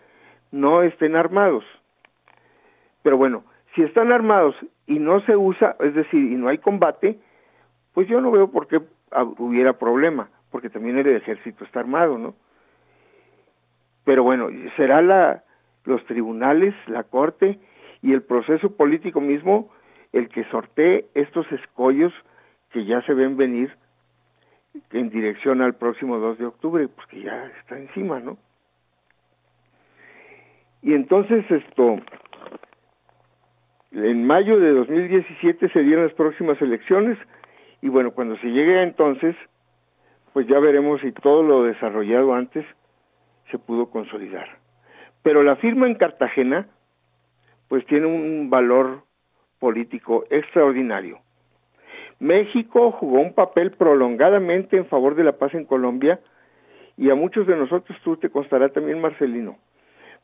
no estén armados. Pero bueno, si están armados y no se usa, es decir, y no hay combate, pues yo no veo por qué hubiera problema, porque también el ejército está armado, ¿no? Pero bueno, será la, los tribunales, la corte y el proceso político mismo el que sortee estos escollos que ya se ven venir en dirección al próximo 2 de octubre, pues que ya está encima, ¿no? Y entonces esto, en mayo de 2017 se dieron las próximas elecciones y bueno, cuando se llegue a entonces, pues ya veremos si todo lo desarrollado antes se pudo consolidar. Pero la firma en Cartagena, pues tiene un valor político extraordinario. México jugó un papel prolongadamente en favor de la paz en Colombia y a muchos de nosotros, tú te constará también, Marcelino,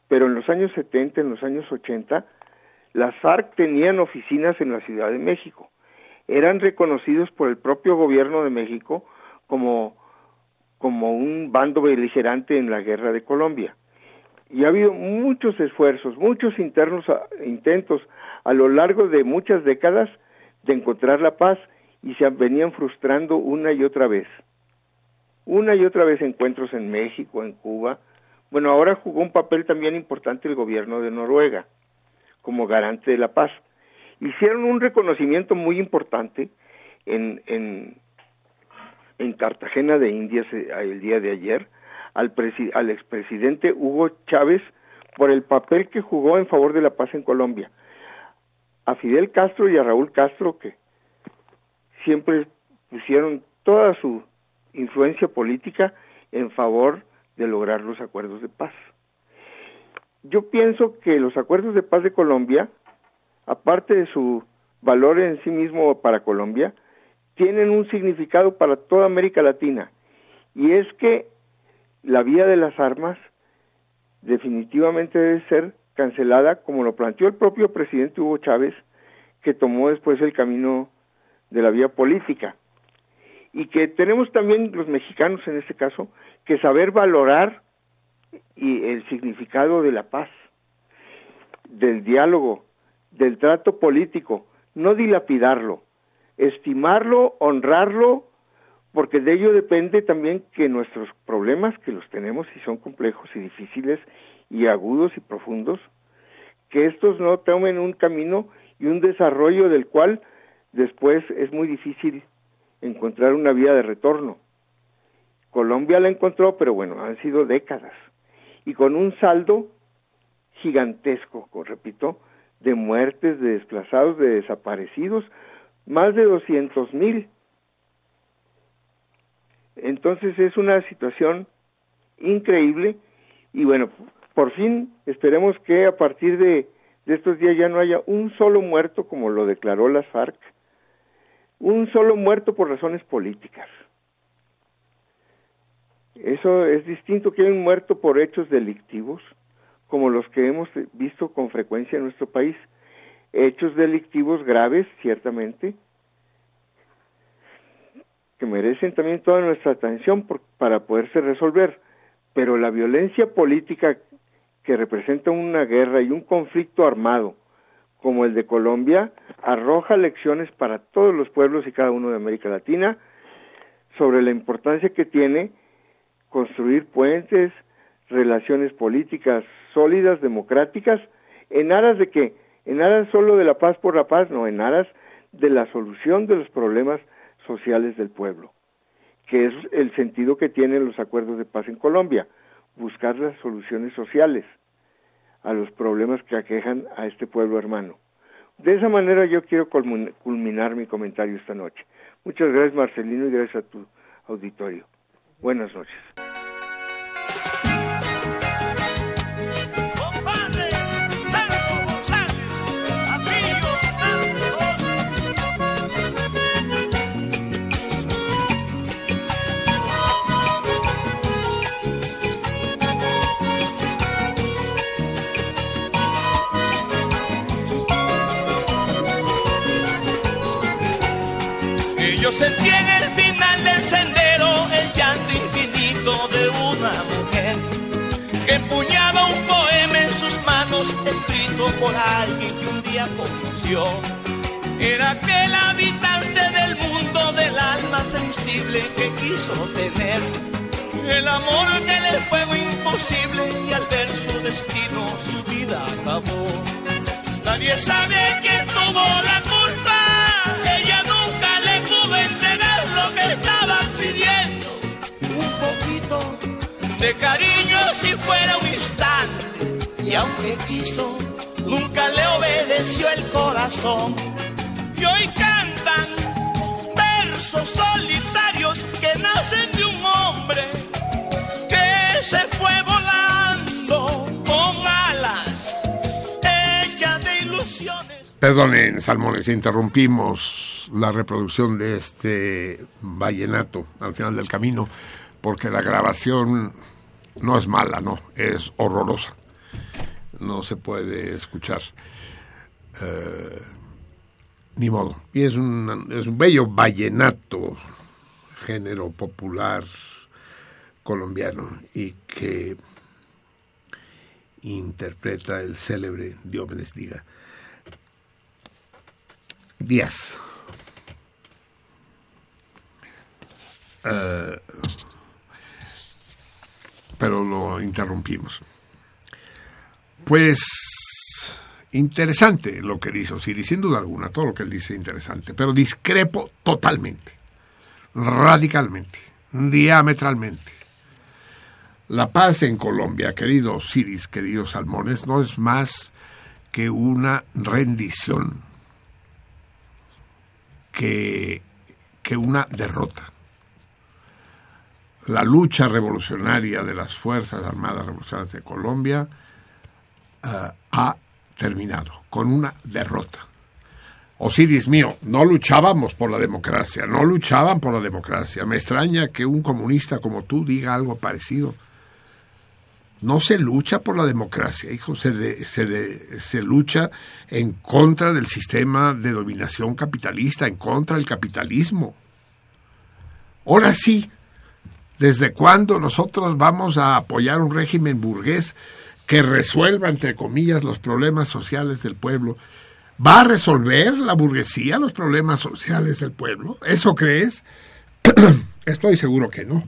pero en los años 70, en los años 80, las FARC tenían oficinas en la Ciudad de México. Eran reconocidos por el propio gobierno de México como, como un bando beligerante en la guerra de Colombia y ha habido muchos esfuerzos, muchos internos intentos a lo largo de muchas décadas de encontrar la paz y se venían frustrando una y otra vez. Una y otra vez encuentros en México, en Cuba. Bueno, ahora jugó un papel también importante el gobierno de Noruega, como garante de la paz. Hicieron un reconocimiento muy importante en, en, en Cartagena de Indias eh, el día de ayer al, al expresidente Hugo Chávez por el papel que jugó en favor de la paz en Colombia. A Fidel Castro y a Raúl Castro, que siempre pusieron toda su influencia política en favor de lograr los acuerdos de paz. Yo pienso que los acuerdos de paz de Colombia, aparte de su valor en sí mismo para Colombia, tienen un significado para toda América Latina. Y es que la vía de las armas definitivamente debe ser cancelada, como lo planteó el propio presidente Hugo Chávez, que tomó después el camino de la vía política. Y que tenemos también los mexicanos en este caso que saber valorar y el significado de la paz, del diálogo, del trato político, no dilapidarlo, estimarlo, honrarlo, porque de ello depende también que nuestros problemas, que los tenemos y son complejos y difíciles y agudos y profundos, que estos no tomen un camino y un desarrollo del cual después es muy difícil encontrar una vía de retorno. Colombia la encontró, pero bueno, han sido décadas y con un saldo gigantesco, repito, de muertes, de desplazados, de desaparecidos, más de 200 mil. Entonces es una situación increíble y bueno, por fin esperemos que a partir de, de estos días ya no haya un solo muerto como lo declaró las FARC, un solo muerto por razones políticas. Eso es distinto que un muerto por hechos delictivos, como los que hemos visto con frecuencia en nuestro país. Hechos delictivos graves, ciertamente, que merecen también toda nuestra atención para poderse resolver, pero la violencia política que representa una guerra y un conflicto armado como el de Colombia arroja lecciones para todos los pueblos y cada uno de América Latina sobre la importancia que tiene construir puentes, relaciones políticas sólidas, democráticas, en aras de qué? En aras solo de la paz por la paz, no, en aras de la solución de los problemas sociales del pueblo, que es el sentido que tienen los acuerdos de paz en Colombia, buscar las soluciones sociales a los problemas que aquejan a este pueblo hermano. De esa manera yo quiero culminar mi comentario esta noche. Muchas gracias Marcelino y gracias a tu auditorio. Buenas noches. Sentí en el final del sendero el llanto infinito de una mujer que empuñaba un poema en sus manos escrito por alguien que un día conoció. Era aquel habitante del mundo del alma sensible que quiso tener el amor que le fue imposible y al ver su destino su vida acabó. Nadie sabe quién tuvo la culpa de cariño si fuera un instante. Y aunque quiso, nunca le obedeció el corazón. Y hoy cantan versos solitarios que nacen de un hombre que se fue volando con alas hechas de ilusiones. Perdonen, Salmones, interrumpimos la reproducción de este vallenato al final del camino, porque la grabación no es mala, no, es horrorosa. No se puede escuchar. Eh, ni modo. Y es un, es un bello vallenato, género popular colombiano, y que interpreta el célebre Dios diga. Díaz. Eh, pero lo interrumpimos. Pues interesante lo que dice Osiris, sin duda alguna, todo lo que él dice es interesante, pero discrepo totalmente, radicalmente, diametralmente. La paz en Colombia, querido Osiris, queridos salmones, no es más que una rendición, que, que una derrota. La lucha revolucionaria de las Fuerzas Armadas Revolucionarias de Colombia eh, ha terminado con una derrota. Osiris mío, no luchábamos por la democracia, no luchaban por la democracia. Me extraña que un comunista como tú diga algo parecido. No se lucha por la democracia, hijo, se, se, se lucha en contra del sistema de dominación capitalista, en contra del capitalismo. Ahora sí, ¿desde cuándo nosotros vamos a apoyar un régimen burgués que resuelva, entre comillas, los problemas sociales del pueblo? ¿Va a resolver la burguesía los problemas sociales del pueblo? ¿Eso crees? Estoy seguro que no.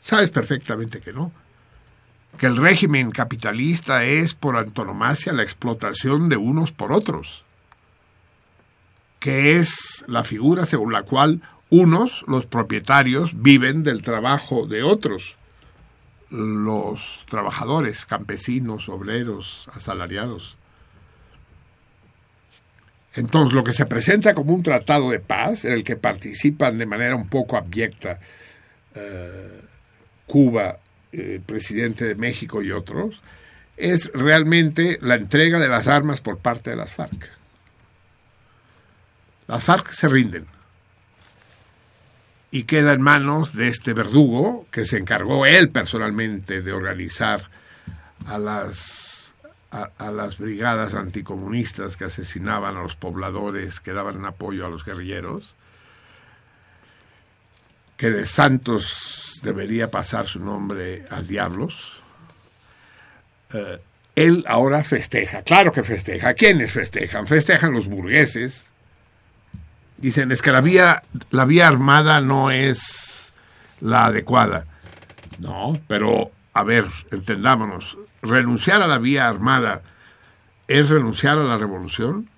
Sabes perfectamente que no que el régimen capitalista es por antonomasia la explotación de unos por otros, que es la figura según la cual unos, los propietarios, viven del trabajo de otros, los trabajadores, campesinos, obreros, asalariados. Entonces, lo que se presenta como un tratado de paz, en el que participan de manera un poco abyecta eh, Cuba eh, presidente de México y otros, es realmente la entrega de las armas por parte de las FARC. Las FARC se rinden y queda en manos de este verdugo que se encargó él personalmente de organizar a las, a las brigadas anticomunistas que asesinaban a los pobladores, que daban apoyo a los guerrilleros, que de Santos debería pasar su nombre a diablos. Eh, él ahora festeja, claro que festeja. ¿Quiénes festejan? Festejan los burgueses. Dicen, es que la vía, la vía armada no es la adecuada. No, pero, a ver, entendámonos, renunciar a la vía armada es renunciar a la revolución.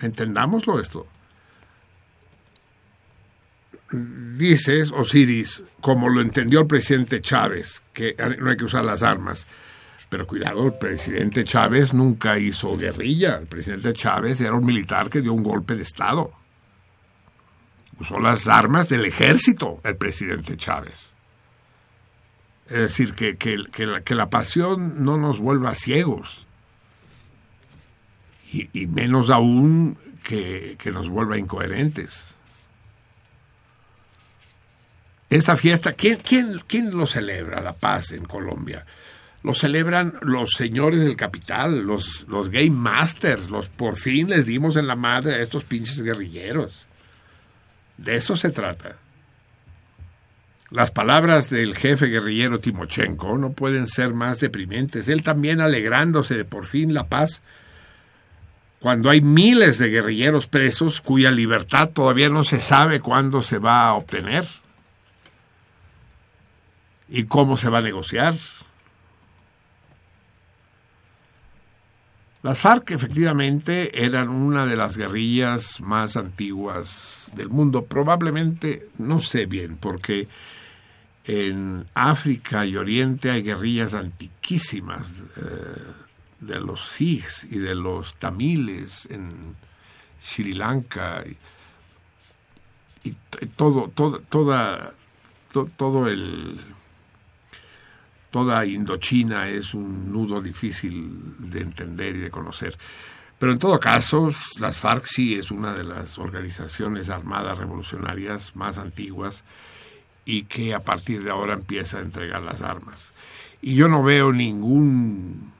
Entendámoslo esto dices, Osiris, como lo entendió el presidente Chávez, que no hay que usar las armas. Pero cuidado, el presidente Chávez nunca hizo guerrilla. El presidente Chávez era un militar que dio un golpe de Estado. Usó las armas del ejército el presidente Chávez. Es decir, que, que, la, pasión no nos vuelva ciegos. Y, y menos aún que, que nos vuelva incoherentes. Esta fiesta, ¿quién, quién, quién lo celebra, la paz en Colombia? Lo celebran los señores del capital, los, los game masters, los por fin les dimos en la madre a estos pinches guerrilleros. De eso se trata. Las palabras del jefe guerrillero Timochenko no pueden ser más deprimentes. Él también alegrándose de por fin la paz, cuando hay miles de guerrilleros presos cuya libertad todavía no se sabe cuándo se va a obtener y cómo se va a negociar. Las FARC efectivamente eran una de las guerrillas más antiguas del mundo, probablemente, no sé bien, porque en África y Oriente hay guerrillas antiquísimas eh, de los Sikhs y de los tamiles en Sri Lanka. Y, todo, todo, toda, todo el toda Indochina es un nudo difícil de entender y de conocer. Pero en todo caso, las FARC sí es una de las organizaciones armadas revolucionarias más antiguas y que a partir de ahora empieza a entregar las armas. Y yo no veo ningún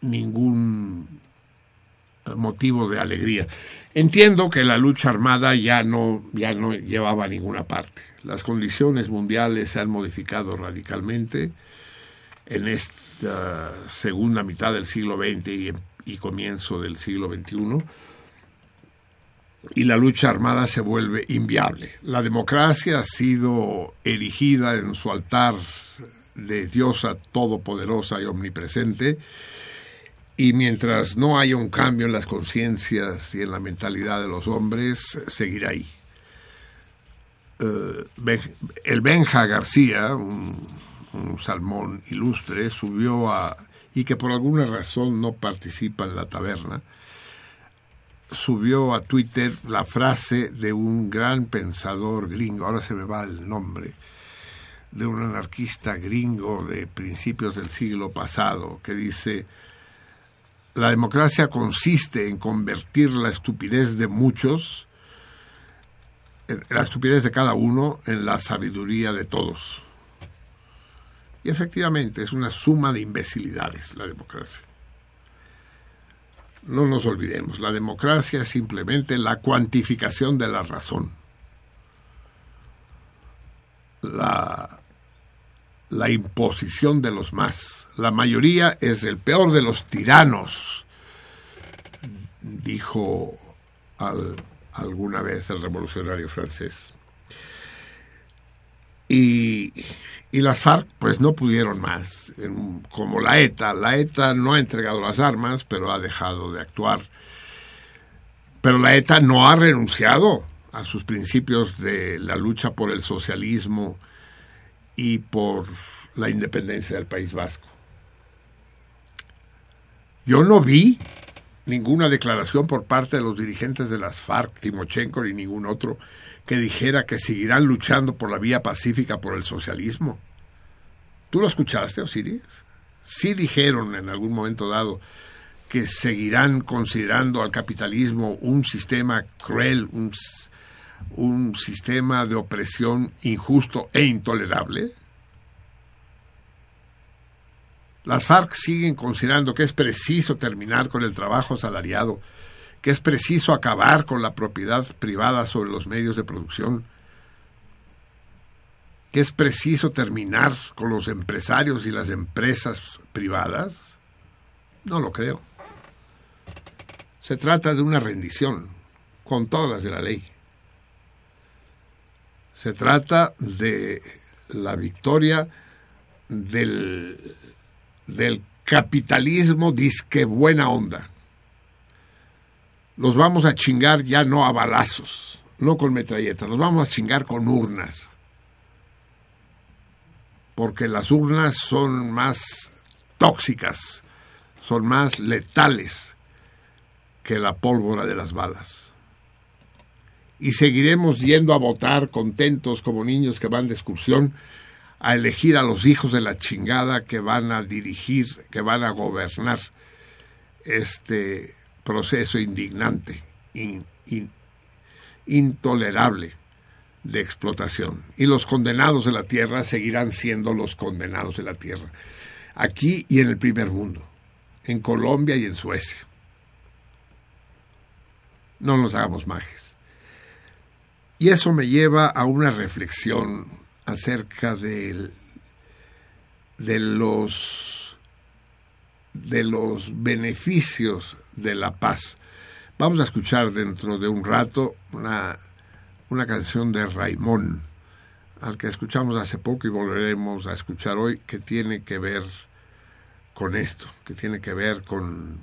ningún motivo de alegría. Entiendo que la lucha armada ya no, ya no llevaba a ninguna parte. Las condiciones mundiales se han modificado radicalmente en esta segunda mitad del siglo XX y, y comienzo del siglo XXI y la lucha armada se vuelve inviable. La democracia ha sido erigida en su altar de diosa todopoderosa y omnipresente, y mientras no haya un cambio en las conciencias y en la mentalidad de los hombres, seguirá ahí. Eh, el Benja García, un, un salmón ilustre, subió a, y que por alguna razón no participa en la taberna, subió a Twitter la frase de un gran pensador gringo, ahora se me va el nombre, de un anarquista gringo de principios del siglo pasado, que dice, la democracia consiste en convertir la estupidez de muchos, la estupidez de cada uno, en la sabiduría de todos. Y efectivamente es una suma de imbecilidades la democracia. No nos olvidemos, la democracia es simplemente la cuantificación de la razón. La, la imposición de los más. La mayoría es el peor de los tiranos, dijo alguna vez el revolucionario francés. Y las FARC pues no pudieron más, como la ETA. La ETA no ha entregado las armas, pero ha dejado de actuar. Pero la ETA no ha renunciado a sus principios de la lucha por el socialismo y por la independencia del País Vasco. Yo no vi ninguna declaración por parte de los dirigentes de las FARC, Timochenko ni ningún otro, que dijera que seguirán luchando por la vía pacífica por el socialismo. ¿Tú lo escuchaste, Osiris? Sí dijeron en algún momento dado que seguirán considerando al capitalismo un sistema cruel, un, un sistema de opresión injusto e intolerable. Las FARC siguen considerando que es preciso terminar con el trabajo asalariado que es preciso acabar con la propiedad privada sobre los medios de producción, que es preciso terminar con los empresarios y las empresas privadas? No lo creo. Se trata de una rendición, con todas las de la ley. Se trata de la victoria del, del capitalismo disque buena onda los vamos a chingar ya no a balazos, no con metralletas, los vamos a chingar con urnas. Porque las urnas son más tóxicas, son más letales que la pólvora de las balas. Y seguiremos yendo a votar contentos como niños que van de excursión a elegir a los hijos de la chingada que van a dirigir, que van a gobernar este proceso indignante, intolerable de explotación. Y los condenados de la tierra seguirán siendo los condenados de la tierra, aquí y en el primer mundo, en Colombia y en Suecia. No nos hagamos majes. Y eso me lleva a una reflexión acerca de, de los de los beneficios de la paz. Vamos a escuchar dentro de un rato una, una canción de Raimón, al que escuchamos hace poco y volveremos a escuchar hoy, que tiene que ver con esto, que tiene que ver con...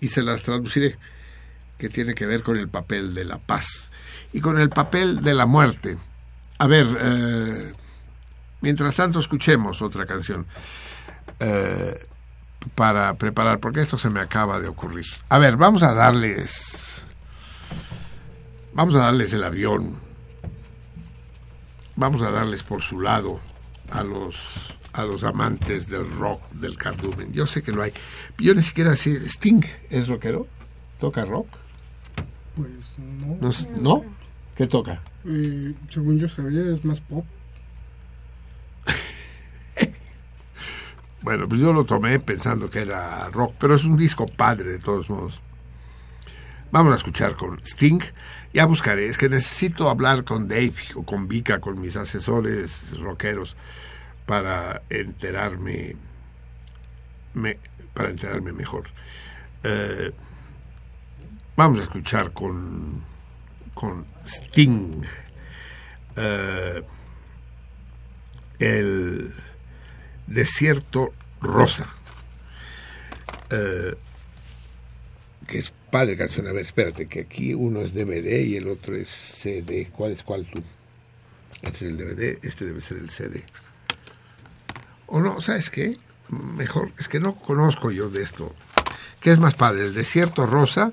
y se las traduciré, que tiene que ver con el papel de la paz y con el papel de la muerte. A ver, eh, mientras tanto escuchemos otra canción. Eh, para preparar, porque esto se me acaba de ocurrir. A ver, vamos a darles. Vamos a darles el avión. Vamos a darles por su lado a los a los amantes del rock del cardumen. Yo sé que lo hay. Yo ni siquiera sé. ¿Sting es rockero? ¿Toca rock? Pues no. ¿No? ¿Qué toca? Eh, según yo sabía, es más pop. Bueno, pues yo lo tomé pensando que era rock, pero es un disco padre de todos modos. Vamos a escuchar con Sting. Ya buscaré, es que necesito hablar con Dave o con Vika, con mis asesores rockeros, para enterarme, me, para enterarme mejor. Eh, vamos a escuchar con, con Sting. Eh, el Desierto Rosa. Eh, que es padre canción. A ver, espérate, que aquí uno es DVD y el otro es CD. ¿Cuál es cuál tú? Este es el DVD, este debe ser el CD. O no, ¿sabes qué? Mejor, es que no conozco yo de esto. ¿Qué es más padre, el desierto rosa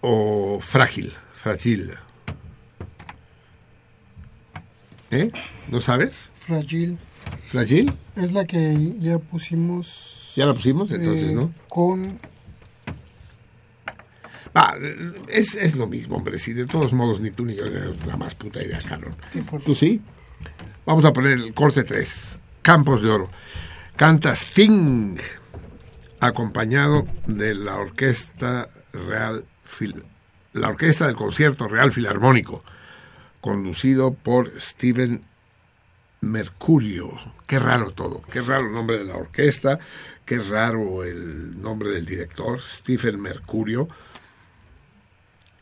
o frágil? Frágil. ¿Eh? ¿No sabes? Fragile. ¿Frágil? Es la que ya pusimos. Ya la pusimos, entonces, eh, ¿no? Con. Ah, es, es lo mismo, hombre. Si de todos modos ni tú ni yo tenemos la más puta idea, cabrón. ¿Tú sí? Vamos a poner el corte 3. Campos de Oro. Canta Sting, acompañado de la Orquesta Real Fil- la Orquesta del Concierto Real Filarmónico, conducido por Steven Mercurio. Qué raro todo, qué raro el nombre de la orquesta, qué raro el nombre del director, Stephen Mercurio.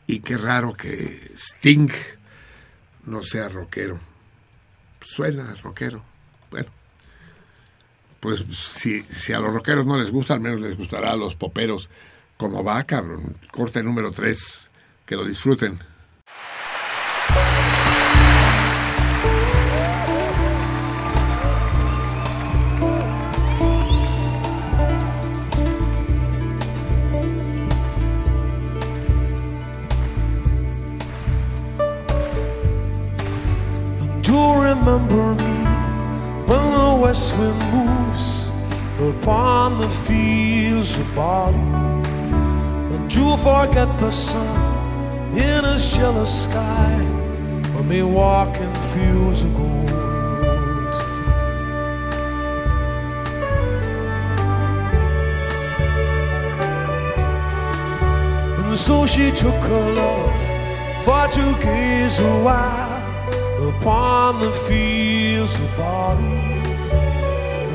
Y qué raro que Sting no sea rockero. Suena rockero. Bueno, pues si, si a los rockeros no les gusta, al menos les gustará a los poperos. Como va, cabrón. Corte número 3. Que lo disfruten. Remember me when the west wind moves upon the fields of barley? And you forget the sun in his jealous sky when we walk in fields of gold? And so she took her love for to gaze a while upon the fields of barley.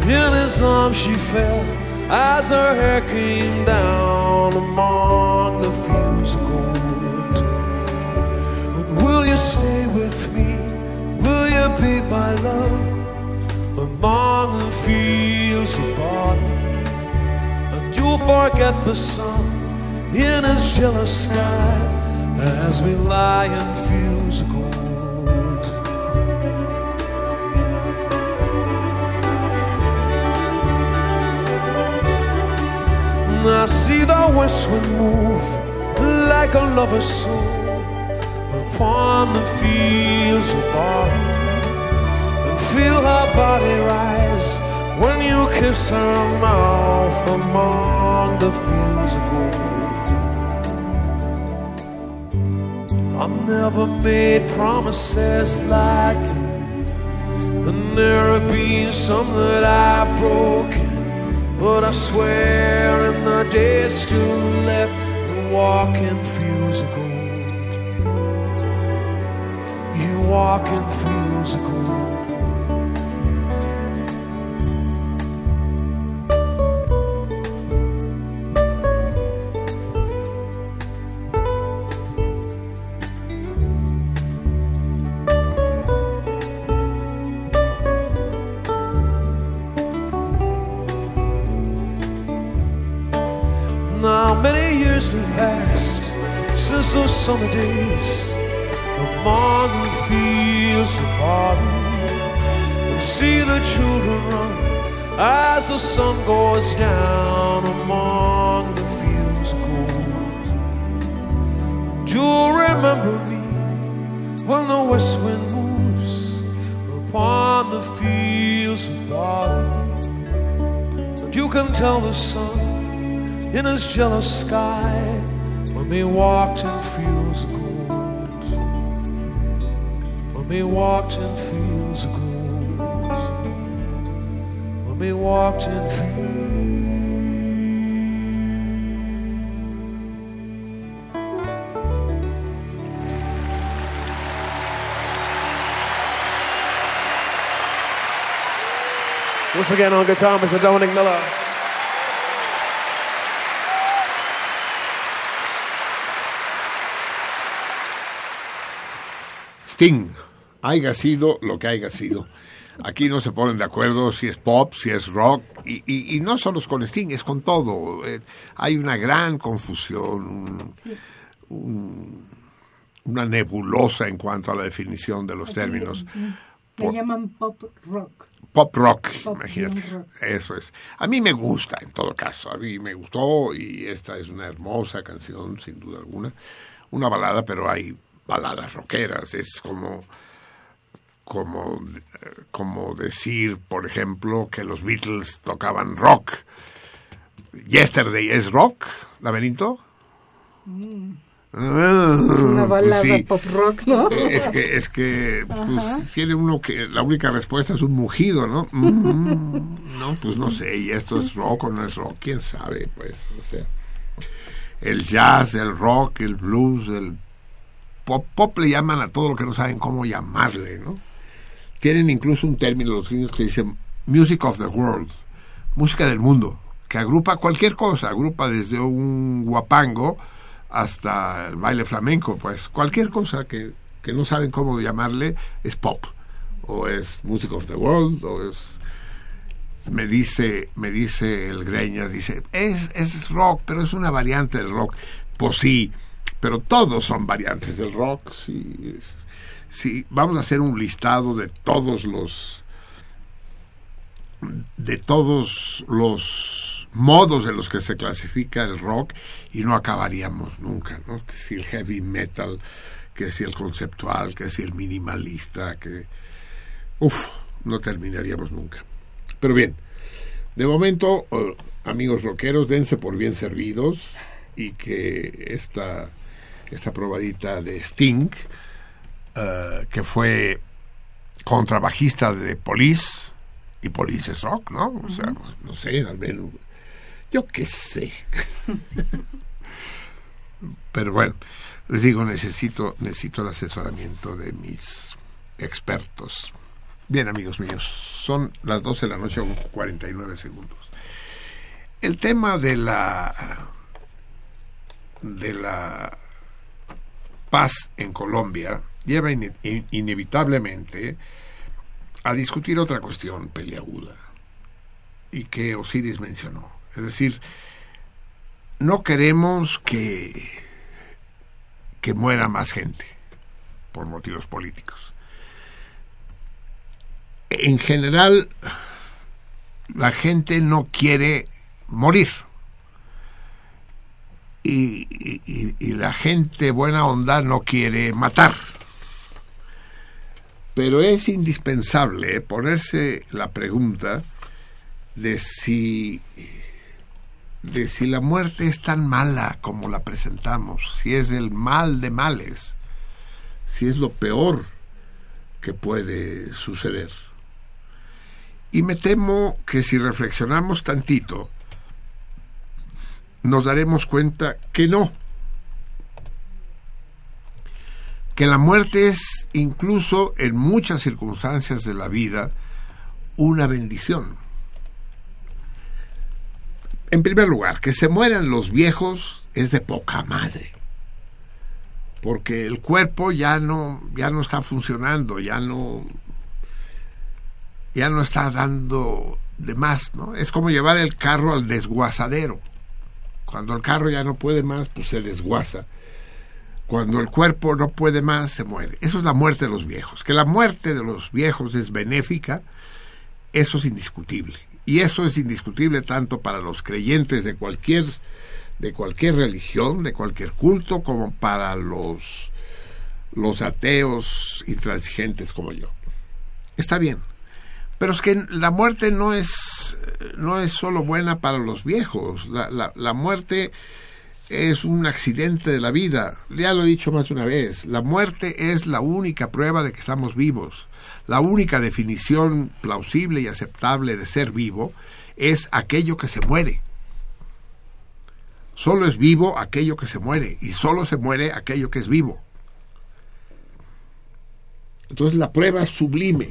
In his arms she fell as her hair came down among the fields of gold. Stay with me? Will you be my love among the fields of barley? And you'll forget the sun in his jealous sky as we lie in fields of gold. I see the west wind move like a lover's soul upon the fields of barley and feel her body rise when you kiss her mouth among the fields of gold. I've never made promises like that, and there have been some that I've broken. But I swear in the days still left, you walk in fields of gold. You walk in fields. Now many years have passed since those summer days as the sun goes down among the fields of gold. Do you remember me when the west wind moves upon the fields of barley? And you can tell the sun in his jealous sky when we walked in fields of gold. When we walked in fields of gold. When we walked in fields. Once again on guitar, Mr. Dominic Miller. Sting, haya sido lo que haya sido. Aquí no se ponen de acuerdo si es pop, si es rock, y, y, y no solo es con Sting, es con todo. Eh, hay una gran confusión, un- un- una nebulosa en cuanto a la definición de los términos. Le Por- llaman pop rock. Pop rock, Pop imagínate. rock. Eso es. A mí me gusta, en todo caso. A mí me gustó y esta es una hermosa canción, sin duda alguna. Una balada, pero hay baladas rockeras. Es como, como, como decir, por ejemplo, que los Beatles tocaban rock. Yesterday es rock, laberinto. Es una Ah, pues balada sí. pop rock, ¿no? Eh, Es que, es que pues, tiene uno que la única respuesta es un mugido, ¿no? Mm, no, pues no sé, y esto es rock o no es rock, quién sabe, pues, o sea. El jazz, el rock, el blues, el pop, pop le llaman a todo lo que no saben cómo llamarle, ¿no? Tienen incluso un término los gringos que dicen music of the world, música del mundo, que agrupa cualquier cosa, agrupa desde un guapango hasta el baile flamenco, pues cualquier cosa que, que no saben cómo llamarle es pop, o es music of the world, o es me dice, me dice el Greñas, dice, es, es rock, pero es una variante del rock. Pues sí, pero todos son variantes del rock. Sí, es- sí, vamos a hacer un listado de todos los de todos los modos en los que se clasifica el rock y no acabaríamos nunca, ¿no? Que si el heavy metal, que si el conceptual, que si el minimalista, que uf, no terminaríamos nunca. Pero bien, de momento, eh, amigos rockeros, dense por bien servidos y que esta, esta probadita de Sting, eh, que fue contrabajista de Police, y Police es rock, ¿no? O sea, no sé, al menos, yo qué sé. Pero bueno, les digo, necesito, necesito el asesoramiento de mis expertos. Bien, amigos míos, son las 12 de la noche con 49 segundos. El tema de la de la paz en Colombia lleva ine- in- inevitablemente a discutir otra cuestión peliaguda y que Osiris mencionó. Es decir, no queremos que, que muera más gente por motivos políticos. En general, la gente no quiere morir. Y la gente buena onda no quiere matar. Pero es indispensable ponerse la pregunta de si de si la muerte es tan mala como la presentamos, si es el mal de males, si es lo peor que puede suceder. Y me temo que si reflexionamos tantito, nos daremos cuenta que no, que la muerte es incluso en muchas circunstancias de la vida una bendición. En primer lugar, que se mueran los viejos es de poca madre. Porque el cuerpo ya no, ya no está funcionando, ya no, ya no está dando de más, ¿no? Es como llevar el carro al desguazadero. Cuando el carro ya no puede más, pues se desguaza. Cuando el cuerpo no puede más, se muere. Eso es la muerte de los viejos. Que la muerte de los viejos es benéfica, eso es indiscutible. Y eso es indiscutible tanto para los creyentes de cualquier de cualquier religión, de cualquier culto, como para los los ateos intransigentes como yo. Está bien. Pero es que la muerte no es no es solo buena para los viejos. La, la, la muerte es un accidente de la vida. Ya lo he dicho más de una vez. La muerte es la única prueba de que estamos vivos. La única definición plausible y aceptable de ser vivo es aquello que se muere. Solo es vivo aquello que se muere y solo se muere aquello que es vivo. Entonces la prueba sublime,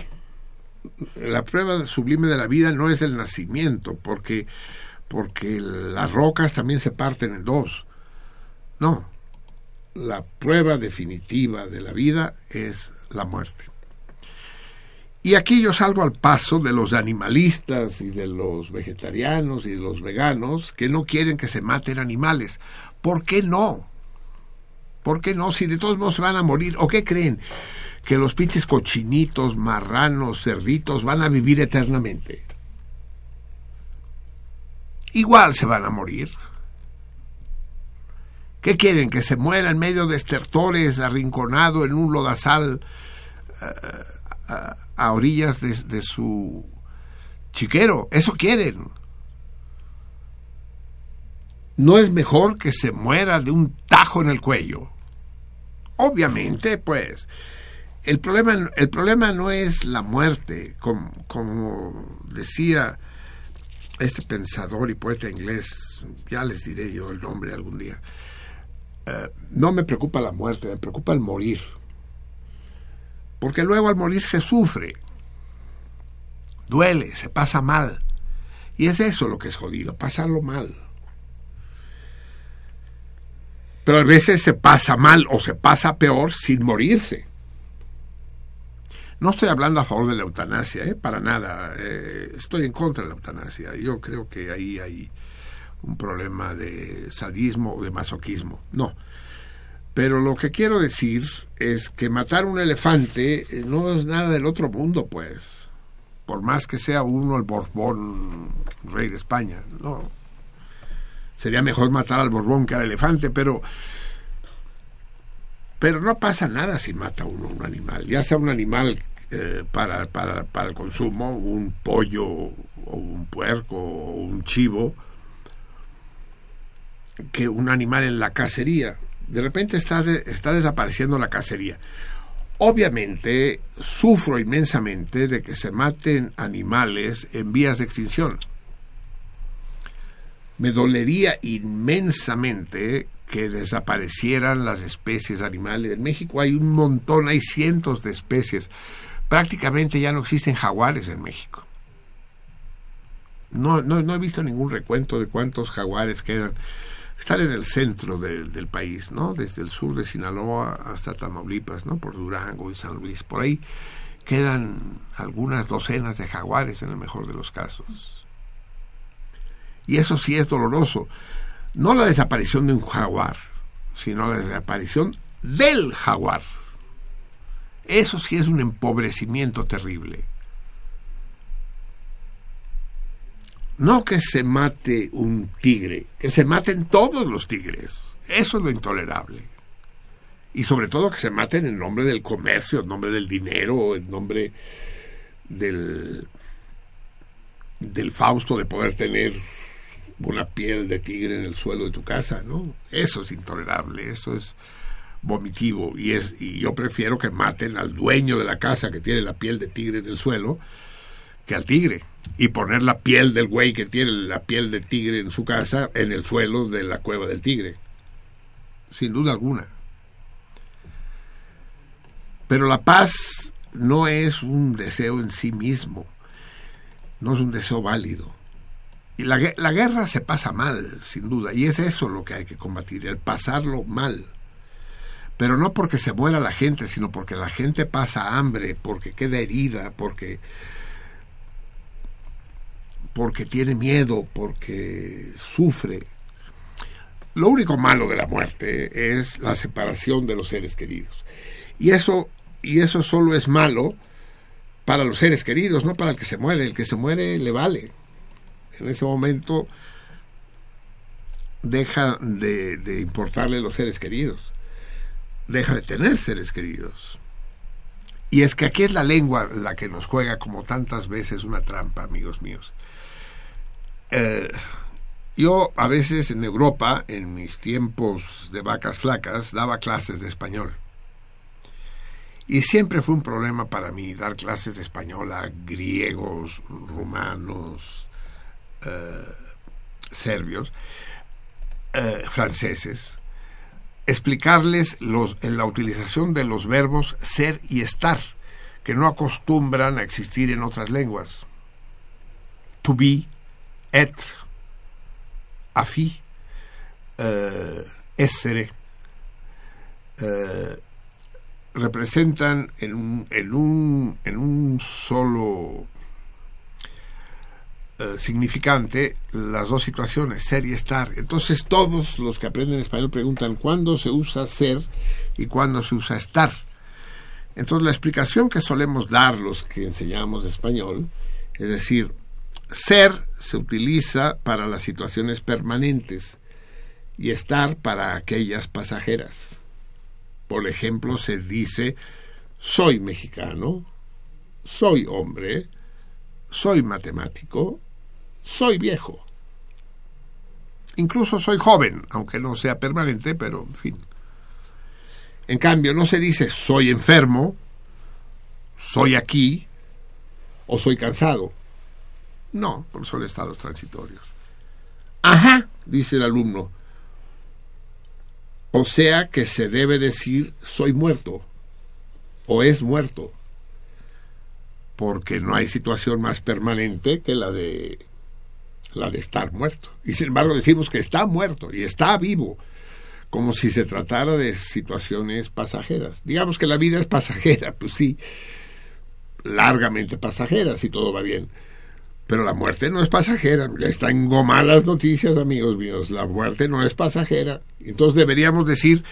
la prueba sublime de la vida no es el nacimiento, porque, porque las rocas también se parten en dos. No, la prueba definitiva de la vida es la muerte. Y aquí yo salgo al paso de los animalistas y de los vegetarianos y de los veganos que no quieren que se maten animales. ¿Por qué no? ¿Por qué no? Si de todos modos se van a morir. ¿O qué creen? Que los pinches cochinitos, marranos, cerditos van a vivir eternamente. Igual se van a morir. ¿Qué quieren? ¿Que se muera en medio de estertores, arrinconado en un lodazal eh, a, orillas de, su chiquero? Eso quieren. ¿No es mejor que se muera de un tajo en el cuello? Obviamente, pues, el problema, el problema no es la muerte, como decía este pensador y poeta inglés, ya les diré yo el nombre algún día. Eh, no me preocupa la muerte, me preocupa el morir. Porque luego al morir se sufre, duele, se pasa mal. Y es eso lo que es jodido, pasarlo mal. Pero a veces se pasa mal o se pasa peor sin morirse. No estoy hablando a favor de la eutanasia, ¿eh? para nada. Eh, estoy en contra de la eutanasia. Yo creo que ahí hay un problema de sadismo o de masoquismo. No. Pero lo que quiero decir es que matar un elefante eh, no es nada del otro mundo, pues. Por más que sea uno el Borbón, rey de España. No. Sería mejor matar al Borbón que al elefante, pero. Pero no pasa nada si mata uno un animal. Ya sea un animal eh, para, para, para el consumo, un pollo o un puerco o un chivo, que un animal en la cacería. De repente está, está desapareciendo la cacería. Obviamente sufro inmensamente de que se maten animales en vías de extinción. Me dolería inmensamente que desaparecieran las especies animales. En México hay un montón, hay cientos de especies. Prácticamente ya no existen jaguares en México. No, no, no he visto ningún recuento de cuántos jaguares quedan. Están en el centro del país, ¿no? Desde el sur de Sinaloa hasta Tamaulipas, ¿no? Por Durango y San Luis. Por ahí quedan algunas docenas de jaguares en el mejor de los casos. Y eso sí es doloroso. No la desaparición de un jaguar, sino la desaparición del jaguar. Eso sí es un empobrecimiento terrible. No que se mate un tigre, que se maten todos los tigres. Eso es lo intolerable. Y sobre todo que se maten en nombre del comercio, en nombre del dinero, en nombre del, del Fausto de poder tener una piel de tigre en el suelo de tu casa, ¿no? Eso es intolerable, eso es vomitivo y es y yo prefiero que maten al dueño de la casa que tiene la piel de tigre en el suelo que al tigre y poner la piel del güey que tiene la piel de tigre en su casa en el suelo de la cueva del tigre. Sin duda alguna. Pero la paz no es un deseo en sí mismo, no es un deseo válido. Y la, la guerra se pasa mal, sin duda, y es eso lo que hay que combatir, el pasarlo mal. Pero no porque se muera la gente, sino porque la gente pasa hambre, porque queda herida, porque porque tiene miedo, porque sufre. Lo único malo de la muerte es la separación de los seres queridos. Y eso, y eso solo es malo para los seres queridos, no para el que se muere. El que se muere le vale. En ese momento deja de, de importarle los seres queridos. Deja de tener seres queridos. Y es que aquí es la lengua la que nos juega como tantas veces una trampa, amigos míos. Eh, yo a veces en Europa, en mis tiempos de vacas flacas, daba clases de español. Y siempre fue un problema para mí dar clases de español a griegos, rumanos, eh, serbios, eh, franceses, explicarles los, en la utilización de los verbos ser y estar, que no acostumbran a existir en otras lenguas. To be, être, afi, eh, essere, eh, representan en un, solo eh, significante las dos situaciones, ser y estar. Entonces todos los que aprenden español preguntan cuándo se usa ser y cuándo se usa estar. Entonces la explicación que solemos dar los que enseñamos español, es decir, ser se utiliza para las situaciones permanentes y estar para aquellas pasajeras. Por ejemplo, se dice soy mexicano, soy hombre, soy matemático, soy viejo. Incluso soy joven, aunque no sea permanente, pero en fin. En cambio, no se dice soy enfermo, soy aquí o soy cansado. No, porque son estados transitorios. Ajá, dice el alumno. O sea que se debe decir soy muerto o es muerto, porque no hay situación más permanente que la de la de estar muerto. Y sin embargo decimos que está muerto y está vivo, como si se tratara de situaciones pasajeras. Digamos que la vida es pasajera, pues sí, largamente pasajera, si todo va bien. Pero la muerte no es pasajera. Ya están engomadas noticias, amigos míos. La muerte no es pasajera. Entonces deberíamos decir,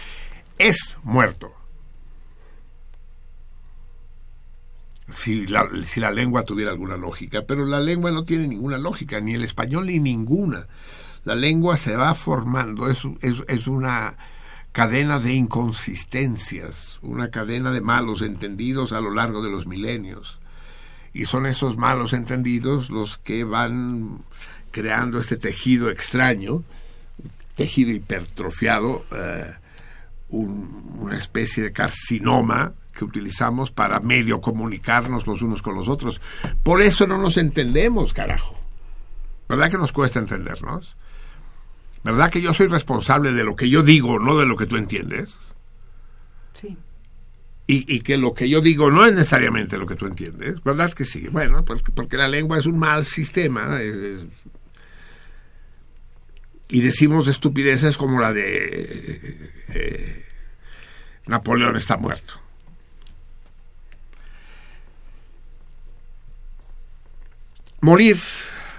es muerto. Si la, si la lengua tuviera alguna lógica. Pero la lengua no tiene ninguna lógica, ni el español ni ninguna. La lengua se va formando, es, es una cadena de inconsistencias, una cadena de malos entendidos a lo largo de los milenios y son esos malos entendidos los que van creando este tejido extraño, tejido hipertrofiado, eh, un- una especie de carcinoma que utilizamos para medio comunicarnos los unos con los otros. Por eso no nos entendemos, carajo. ¿Verdad que nos cuesta entendernos? ¿Verdad que yo soy responsable de lo que yo digo, no de lo que tú entiendes? Sí. Y, que lo que yo digo no es necesariamente lo que tú entiendes, ¿verdad que sí? Bueno, pues porque la lengua es un mal sistema y decimos estupideces como la de eh, eh, Napoleón está muerto. Morir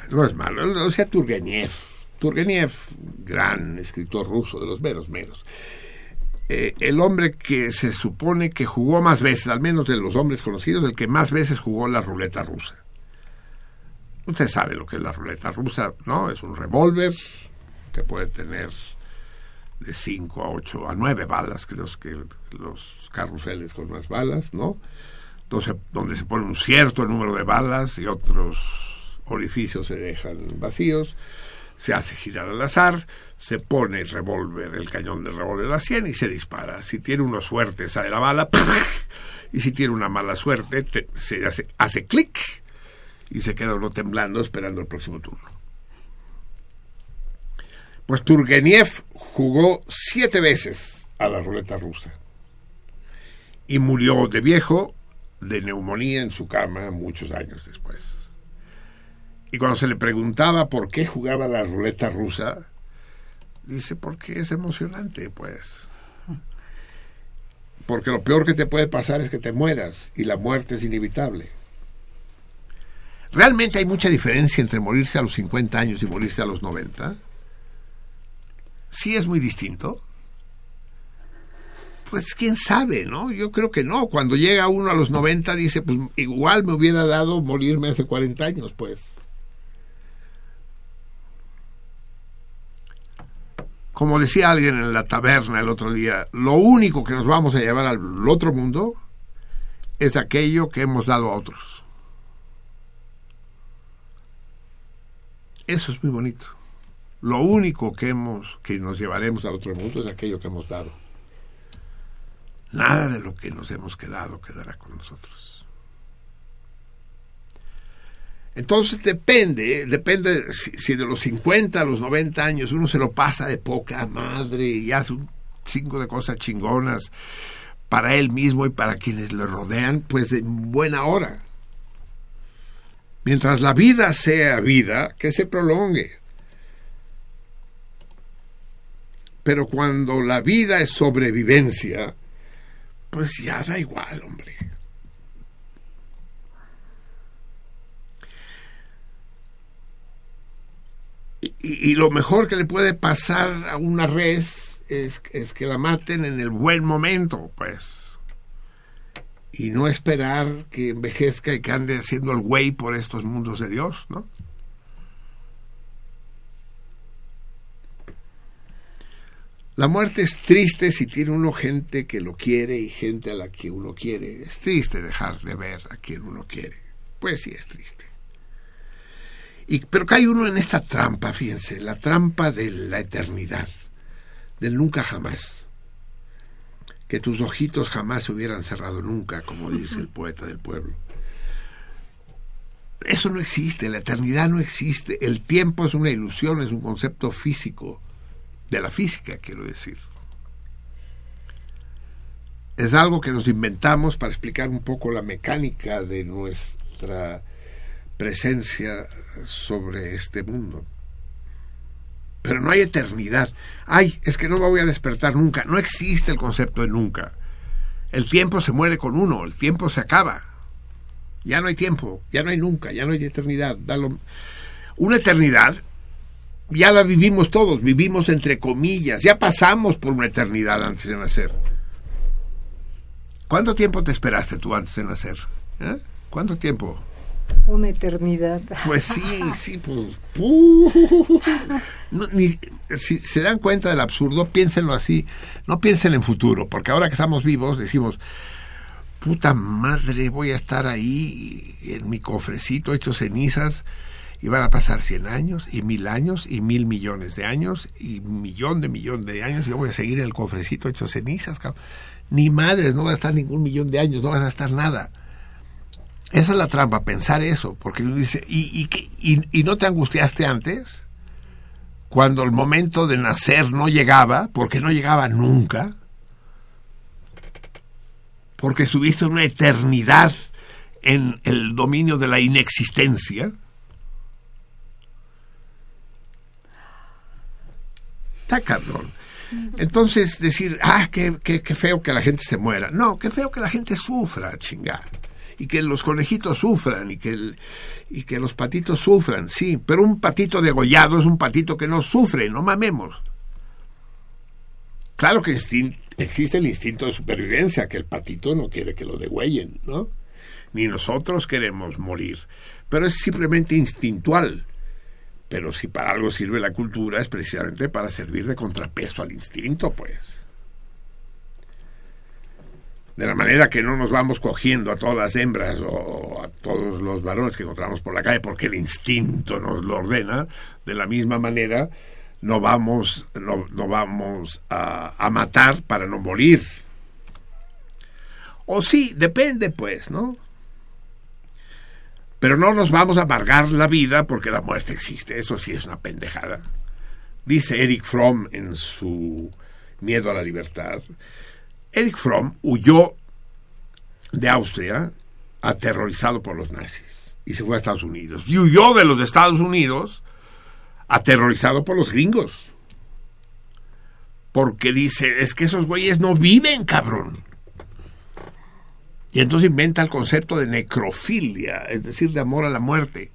no es malo, o sea, Turgenev, Turgenev, gran escritor ruso de los menos menos, eh, el hombre que se supone que jugó más veces, al menos de los hombres conocidos, el que más veces jugó la ruleta rusa. Usted sabe lo que es la ruleta rusa, ¿no? Es un revólver que puede tener de 5 a 8 a 9 balas, creo que los carruseles con más balas, ¿no? Entonces, donde se pone un cierto número de balas y otros orificios se dejan vacíos se hace girar al azar, se pone el revólver, el cañón del revólver a la 100 y se dispara. Si tiene una suerte, sale la bala, y si tiene una mala suerte, te- se hace, hace clic y se queda uno temblando esperando el próximo turno. Pues Turgeniev jugó siete veces a la ruleta rusa y murió de viejo de neumonía en su cama muchos años después. Y cuando se le preguntaba por qué jugaba la ruleta rusa, dice, porque es emocionante, pues. Porque lo peor que te puede pasar es que te mueras y la muerte es inevitable. ¿Realmente hay mucha diferencia entre morirse a los 50 años y morirse a los 90? Sí es muy distinto. Pues quién sabe, ¿no? Yo creo que no. Cuando llega uno a los 90 dice, pues igual me hubiera dado morirme hace 40 años, pues. Como decía alguien en la taberna el otro día, lo único que nos vamos a llevar al otro mundo es aquello que hemos dado a otros. Eso es muy bonito. Lo único que hemos que nos llevaremos al otro mundo es aquello que hemos dado. Nada de lo que nos hemos quedado quedará con nosotros. Entonces depende, depende si, si de los 50 a los 90 años uno se lo pasa de poca madre y hace un cinco de cosas chingonas para él mismo y para quienes le rodean, pues en buena hora. Mientras la vida sea vida, que se prolongue. Pero cuando la vida es sobrevivencia, pues ya da igual, hombre. Y, lo mejor que le puede pasar a una res es, es que la maten en el buen momento, pues. Y no esperar que envejezca y que ande haciendo el güey por estos mundos de Dios, ¿no? La muerte es triste si tiene uno gente que lo quiere y gente a la que uno quiere. Es triste dejar de ver a quien uno quiere. Pues sí, es triste. Y, pero cae uno en esta trampa, fíjense, la trampa de la eternidad, del nunca jamás. Que tus ojitos jamás se hubieran cerrado nunca, como dice el poeta del pueblo. Eso no existe, la eternidad no existe. El tiempo es una ilusión, es un concepto físico de la física, quiero decir. Es algo que nos inventamos para explicar un poco la mecánica de nuestra presencia sobre este mundo. Pero no hay eternidad. Ay, es que no me voy a despertar nunca. No existe el concepto de nunca. El tiempo se muere con uno, el tiempo se acaba. Ya no hay tiempo, ya no hay nunca, ya no hay eternidad. Da lo- Una eternidad ya la vivimos todos, vivimos entre comillas, ya pasamos por una eternidad antes de nacer. ¿Cuánto tiempo te esperaste tú antes de nacer? ¿Eh? ¿Cuánto tiempo? Una eternidad. Pues sí, sí, pues. ni- si se dan cuenta del absurdo, piénsenlo así. No piensen en futuro, porque ahora que estamos vivos decimos, puta madre, voy a estar ahí en mi cofrecito hecho cenizas y van a pasar 100 años y mil años y mil millones de años y millón de millón de años yo voy a seguir en el cofrecito hecho cenizas. cabrón. Ni madres, no va a estar ningún millón de años, no vas a estar nada. Esa es la trampa, pensar eso, porque dice, ¿y, y, y, no te angustiaste antes? Cuando el momento de nacer no llegaba, porque no llegaba nunca, porque estuviste una eternidad en el dominio de la inexistencia. Está cabrón. Entonces decir, ah, qué, qué, qué feo que la gente se muera. No, qué feo que la gente sufra, chingar. Y que los conejitos sufran y que, y que los patitos sufran, sí. Pero un patito degollado es un patito que no sufre, no mamemos. Claro que existe el instinto de supervivencia, que el patito no quiere que lo degüellen, ¿no? Ni nosotros queremos morir. Pero es simplemente instintual. Pero si para algo sirve la cultura es precisamente para servir de contrapeso al instinto, pues. De la manera que no nos vamos cogiendo a todas las hembras o a todos los varones que encontramos por la calle porque el instinto nos lo ordena, de la misma manera no vamos, no, no vamos a, a matar para no morir. O sí, depende pues, ¿no? Pero no nos vamos a amargar la vida porque la muerte existe. Eso sí es una pendejada. Dice Eric Fromm en su Miedo a la Libertad. Eric Fromm huyó de Austria aterrorizado por los nazis y se fue a Estados Unidos. Y huyó de los Estados Unidos aterrorizado por los gringos. Porque dice, es que esos güeyes no viven, cabrón. Y entonces inventa el concepto de necrofilia, es decir, de amor a la muerte.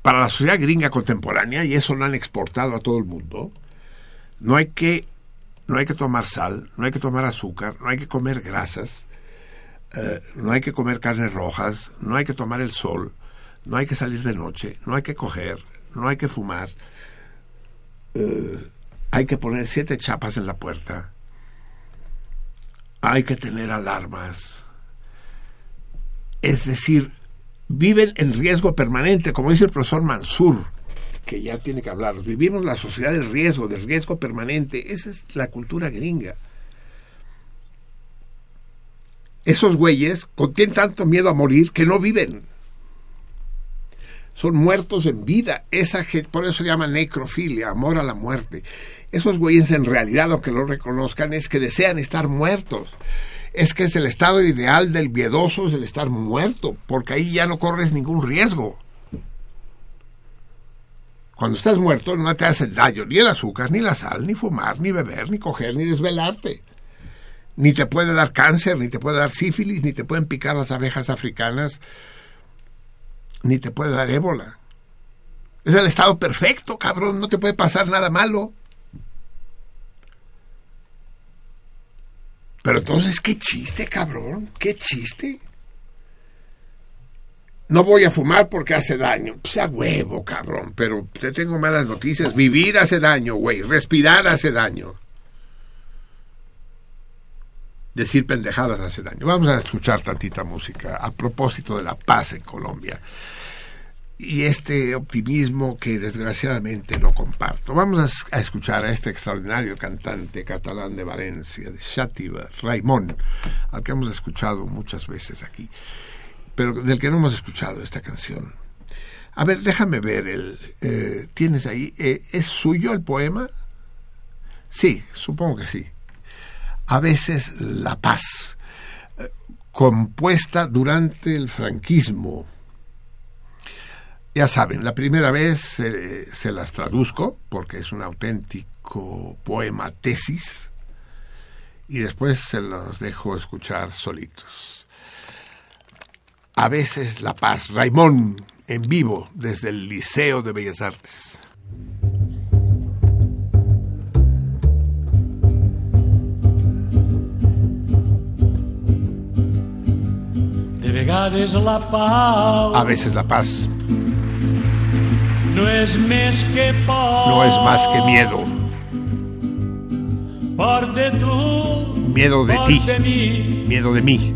Para la sociedad gringa contemporánea, y eso lo han exportado a todo el mundo, no hay que, no hay que tomar sal, no hay que tomar azúcar, no hay que comer grasas, eh, no hay que comer carnes rojas, no hay que tomar el sol, no hay que salir de noche, no hay que coger, no hay que fumar, eh, hay que poner siete chapas en la puerta, hay que tener alarmas, es decir, viven en riesgo permanente, como dice el profesor Mansur, que ya tiene que hablar. Vivimos la sociedad del riesgo, del riesgo permanente. Esa es la cultura gringa. Esos güeyes con- tienen tanto miedo a morir que no viven. Son muertos en vida. Esa por eso se llama necrofilia, amor a la muerte. Esos güeyes en realidad, aunque lo reconozcan, es que desean estar muertos es que es el estado ideal del miedoso, es el estar muerto, porque ahí ya no corres ningún riesgo. Cuando estás muerto no te hace daño ni el azúcar, ni la sal, ni fumar, ni beber, ni coger, ni desvelarte. Ni te puede dar cáncer, ni te puede dar sífilis, ni te pueden picar las abejas africanas, ni te puede dar ébola. Es el estado perfecto, cabrón, no te puede pasar nada malo. Pero entonces, qué chiste, cabrón, qué chiste. No voy a fumar porque hace daño. Pues a huevo, cabrón. Pero te tengo malas noticias. Vivir hace daño, güey. Respirar hace daño. Decir pendejadas hace daño. Vamos a escuchar tantita música a propósito de la paz en Colombia. Y este optimismo que desgraciadamente no comparto. Vamos a, escuchar a este extraordinario cantante catalán de Valencia, de Xàtiva, Raimón, al que hemos escuchado muchas veces aquí pero del que no hemos escuchado esta canción. A ver, déjame ver el. Eh, ¿Tienes ahí? Eh, ¿Es suyo el poema? Sí, supongo que sí. A veces La Paz, eh, compuesta durante el franquismo. Ya saben, la primera vez se las traduzco porque es un auténtico poema tesis y después se los dejo escuchar solitos. A veces La Paz. Raimón, en vivo, desde el Liceo de Bellas Artes. De vegades la pau A veces la paz no es más que no es más que miedo. Por de tu, Miedo de ti, de miedo de mí,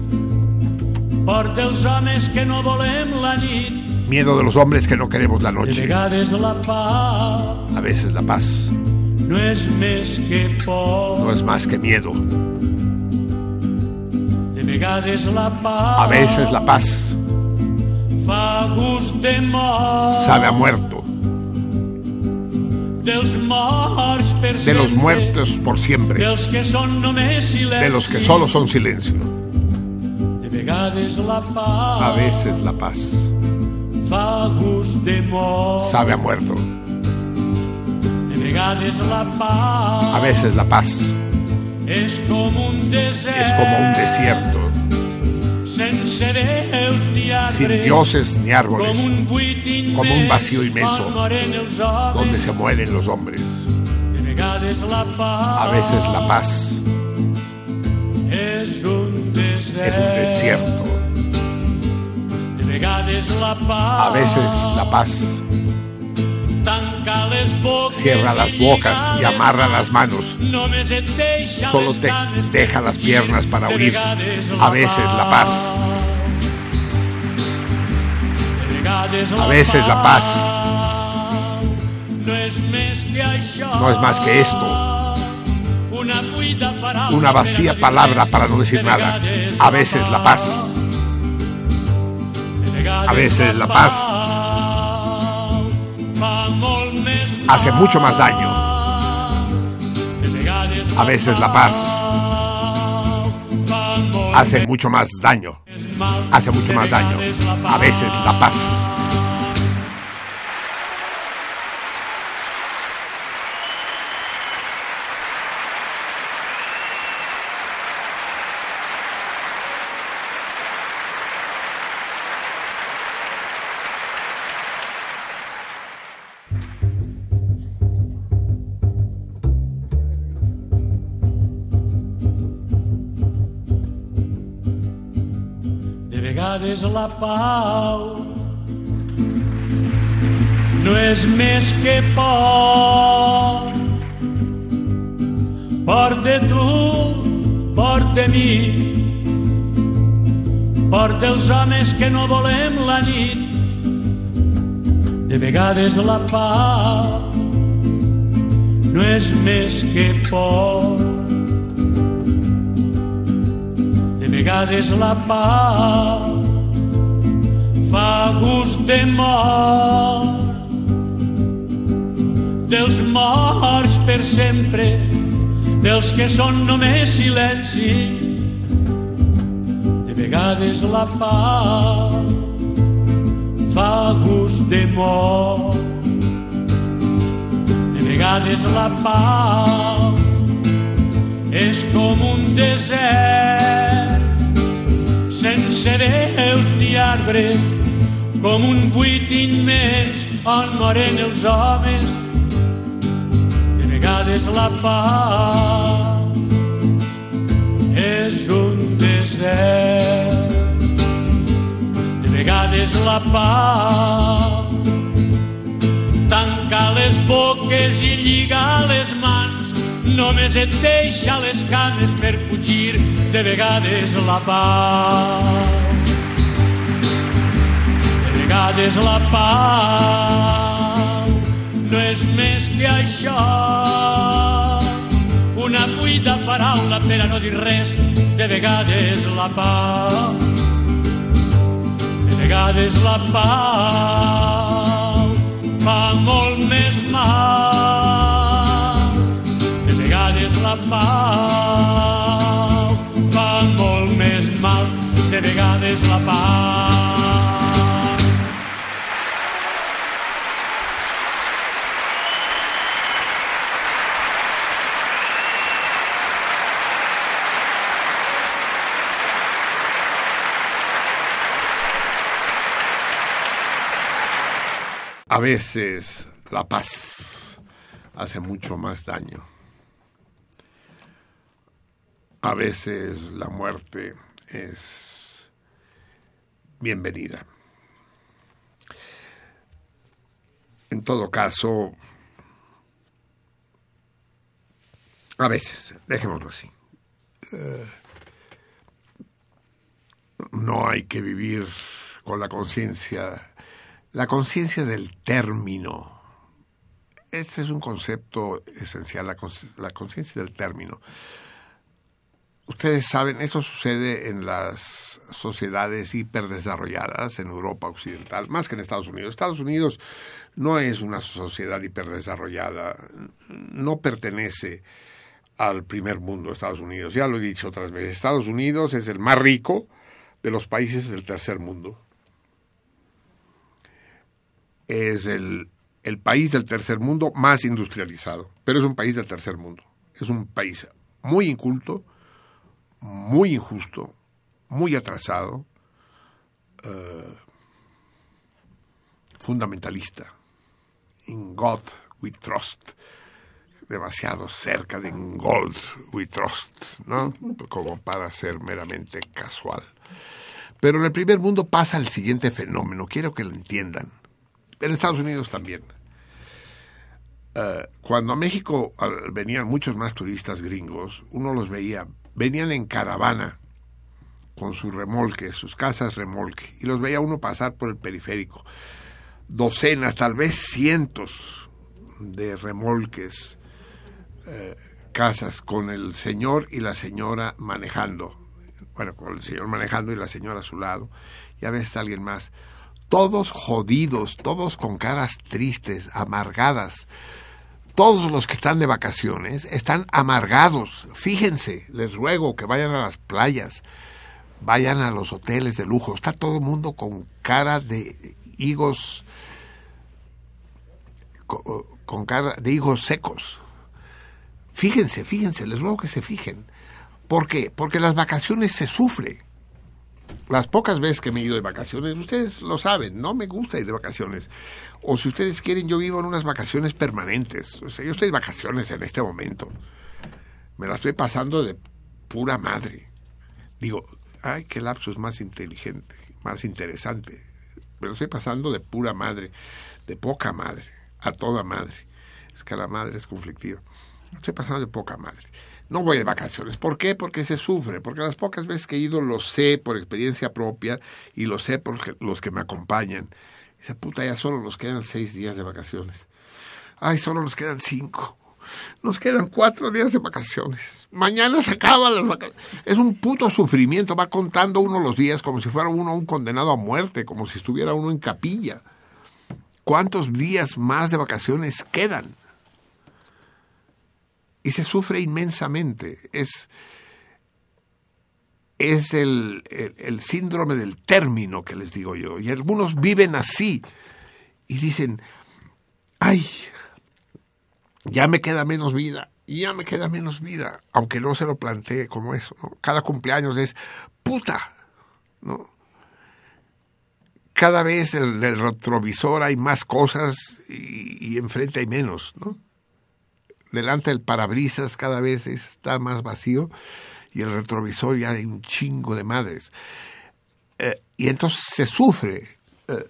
miedo de los hombres que no queremos la noche. A veces la paz no es más que miedo. A veces la paz sabe a muerto. De los muertos por siempre. De los que solo son silencio. La pau A veces la paz fa gust de mort. sabe a muerto. La pau A veces la paz és com un desert. es como un desierto, sin dioses ni árboles, como un vacío inmenso, donde se mueren los hombres. A veces la paz. Es un desierto. A veces la paz cierra las bocas y amarra las manos. Solo te deja las piernas para huir. A veces la paz. A veces la paz. No es más que esto. Una vacía palabra para no decir De nada. A veces la paz. A veces la paz Hace mucho más daño. A veces la paz hace mucho más daño. Hace mucho más daño. A veces la paz. Vegades la pau no és més que por. Por de tu, por de mi, por dels homes que no volem la nit. De vegades la pau no és més que por. De vegades la pau fa gust de mort dels morts per sempre dels que són només silenci de vegades la pau fa gust de mort. De vegades la pau és com un desert sense veus ni arbres com un buit immens on moren els homes de vegades la pau és un desert de vegades la pau tancar les boques i lligar les mans només et deixa les cames per fugir de vegades la pau. De vegades la pau no és més que això, una buida paraula per a no dir res, de vegades la pau. De vegades la pau fa molt més mal. De vegades la pau fa molt més mal. De vegades la pau. A veces la paz hace mucho más daño. A veces la muerte es bienvenida. En todo caso, a veces, dejémoslo así. Eh, no hay que vivir con la conciencia la conciencia del término. Este es un concepto esencial, la, conciencia del término. Ustedes saben, esto sucede en las sociedades hiperdesarrolladas, en Europa Occidental, más que en Estados Unidos. Estados Unidos no es una sociedad hiperdesarrollada, no pertenece al primer mundo, Estados Unidos. Ya lo he dicho otras veces, Estados Unidos es el más rico de los países del tercer mundo es el, el país del tercer mundo más industrializado, pero es un país del tercer mundo. Es un país muy inculto, muy injusto, muy atrasado, uh, fundamentalista. In God we trust. Demasiado cerca de In Gold we trust, ¿no? Como para ser meramente casual. Pero en el primer mundo pasa el siguiente fenómeno, quiero que lo entiendan en Estados Unidos también. Eh, cuando a México venían muchos más turistas gringos, uno los veía, venían en caravana con sus remolques, sus casas remolque, y los veía uno pasar por el periférico. Docenas, tal vez cientos de remolques, eh, casas con el señor y la señora manejando. Bueno, con el señor manejando y la señora a su lado, y a veces alguien más todos jodidos, todos con caras tristes, amargadas. Todos los que están de vacaciones están amargados. Fíjense, les ruego que vayan a las playas, vayan a los hoteles de lujo. Está todo el mundo con cara de higos, con, cara de higos secos. Fíjense, fíjense, les ruego que se fijen. ¿Por qué? Porque las vacaciones se sufren las pocas veces que me he ido de vacaciones, ustedes lo saben, no me gusta ir de vacaciones. O si ustedes quieren, yo vivo en unas vacaciones permanentes. O sea, yo estoy de vacaciones en este momento. Me la estoy pasando de pura madre. Digo, ay, qué lapsus más inteligente, más interesante. Me lo estoy pasando de pura madre, de poca madre, a toda madre. Es que la madre es conflictiva. estoy pasando de poca madre no voy de vacaciones. ¿Por qué? Porque se sufre, porque las pocas veces que he ido lo sé por experiencia propia y lo sé por los que me acompañan. Esa puta, ya solo nos quedan seis días de vacaciones. Ay, solo nos quedan cinco. Nos quedan cuatro días de vacaciones. Mañana se acaban las vacaciones. Es un puto sufrimiento. Va contando uno los días como si fuera uno un condenado a muerte, como si estuviera uno en capilla. ¿Cuántos días más de vacaciones quedan? Y se sufre inmensamente. Es, es el, el, síndrome del término que les digo yo. Y algunos viven así y dicen, ay, ya me queda menos vida, ya me queda menos vida, aunque no se lo plantee como eso. Cada cumpleaños es puta, ¿no? Cada vez en el retrovisor hay más cosas y enfrente hay menos, ¿no? Delante del parabrisas cada vez está más vacío y el retrovisor ya hay un chingo de madres. Eh, y entonces se sufre. Eh,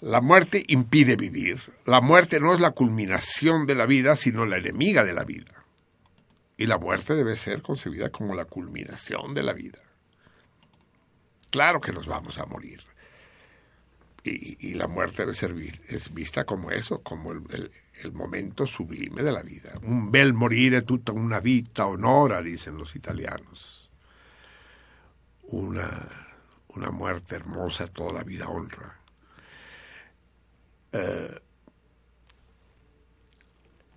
la muerte impide vivir. La muerte no es la culminación de la vida, sino la enemiga de la vida. Y la muerte debe ser concebida como la culminación de la vida. Claro que nos vamos a morir. Y, la muerte debe ser es vista como eso, como el- el momento sublime de la vida. Un bel morire tutta una vita onora, dicen los italianos. Una, una muerte hermosa, toda la vida honra. Eh,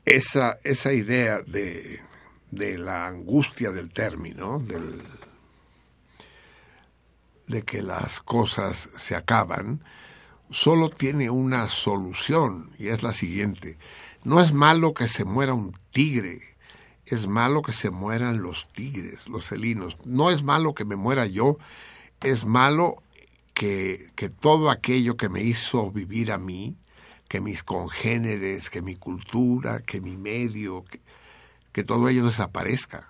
esa, esa idea de, de la angustia del término, del, de que las cosas se acaban, solo tiene una solución y es la siguiente. No es malo que se muera un tigre, es malo que se mueran los tigres, los felinos. No es malo que me muera yo, es malo que, que todo aquello que me hizo vivir a mí, que mis congéneres, que mi cultura, que mi medio, que, que todo ello desaparezca.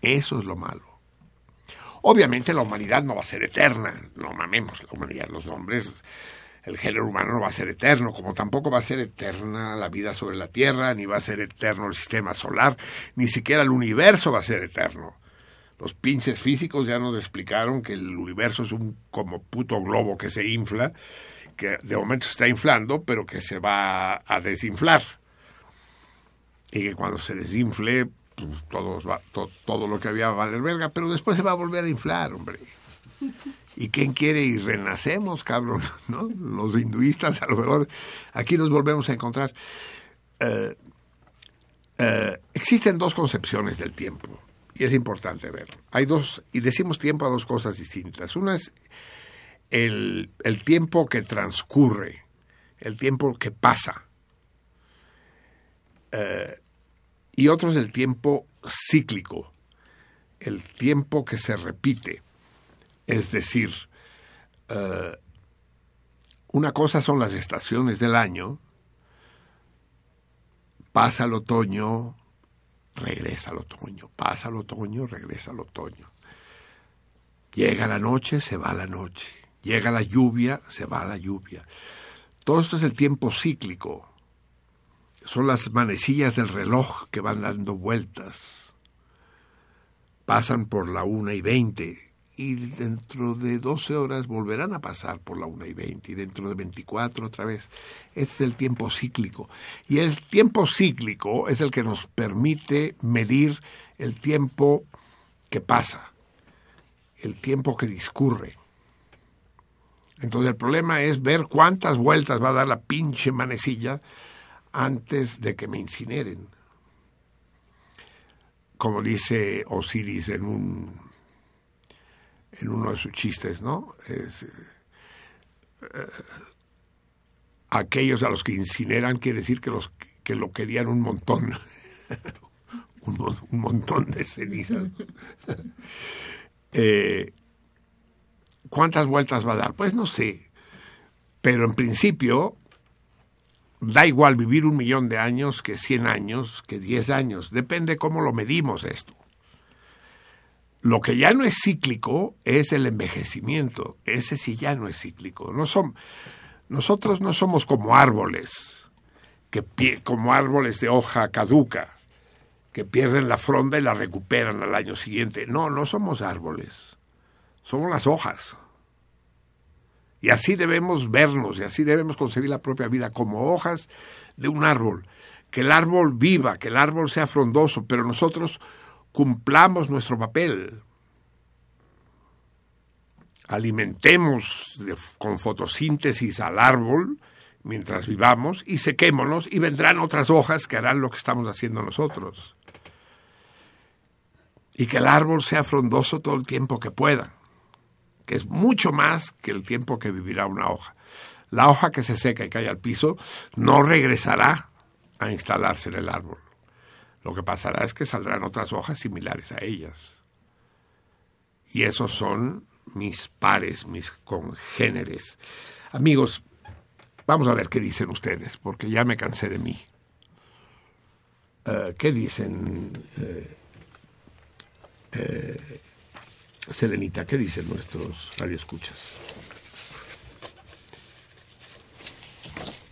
Eso es lo malo. Obviamente la humanidad no va a ser eterna, no mamemos, la humanidad, los hombres, el género humano no va a ser eterno, como tampoco va a ser eterna la vida sobre la Tierra, ni va a ser eterno el sistema solar, ni siquiera el universo va a ser eterno. Los pinches físicos ya nos explicaron que el universo es un como puto globo que se infla, que de momento se está inflando, pero que se va a desinflar. Y que cuando se desinfle, pues todo, lo que había va a valer verga, pero después se va a volver a inflar, hombre. ¿Y quién quiere? Y renacemos, cabrón, ¿no? Los hinduistas, a lo mejor aquí nos volvemos a encontrar. Eh, eh, existen dos concepciones del tiempo, y es importante verlo. Hay dos, y decimos tiempo a dos cosas distintas. Una es el, el tiempo que transcurre, el tiempo que pasa. Eh, y otro es el tiempo cíclico, el tiempo que se repite. Es decir, eh, una cosa son las estaciones del año, pasa el otoño, regresa el otoño, pasa el otoño, regresa el otoño. Llega la noche, se va la noche. Llega la lluvia, se va la lluvia. Todo esto es el tiempo cíclico. Son las manecillas del reloj que van dando vueltas. Pasan por la una y veinte y dentro de 12 horas volverán a pasar por la una y veinte y dentro de 24 otra vez. Este es el tiempo cíclico. Y el tiempo cíclico es el que nos permite medir el tiempo que pasa, el tiempo que discurre. Entonces el problema es ver cuántas vueltas va a dar la pinche manecilla antes de que me incineren. Como dice Osiris en un en uno de sus chistes, ¿no? Es, eh, aquellos a los que incineran quiere decir que los que lo querían un montón, un, mon- un montón de cenizas. Eh, ¿Cuántas vueltas va a dar? Pues no sé, pero en principio da igual vivir un millón de años que 100 años, que 10 años, depende cómo lo medimos esto. Lo que ya no es cíclico es el envejecimiento. Ese sí ya no es cíclico. No son, nosotros no somos como árboles, que como árboles de hoja caduca, que pierden la fronda y la recuperan al año siguiente. No, no somos árboles. Somos las hojas. Y así debemos vernos, y así debemos concebir la propia vida como hojas de un árbol. Que el árbol viva, que el árbol sea frondoso, pero nosotros cumplamos nuestro papel. Alimentemos con fotosíntesis al árbol mientras vivamos y sequémonos y vendrán otras hojas que harán lo que estamos haciendo nosotros. Y que el árbol sea frondoso todo el tiempo que pueda, que es mucho más que el tiempo que vivirá una hoja. La hoja que se seca y cae al piso no regresará a instalarse en el árbol Lo que pasará es que saldrán otras hojas similares a ellas. Y esos son mis pares, mis congéneres. Amigos, vamos a ver qué dicen ustedes, porque ya me cansé de mí. Eh, ¿Qué dicen, eh, eh, Selenita? ¿Qué dicen nuestros radioescuchas?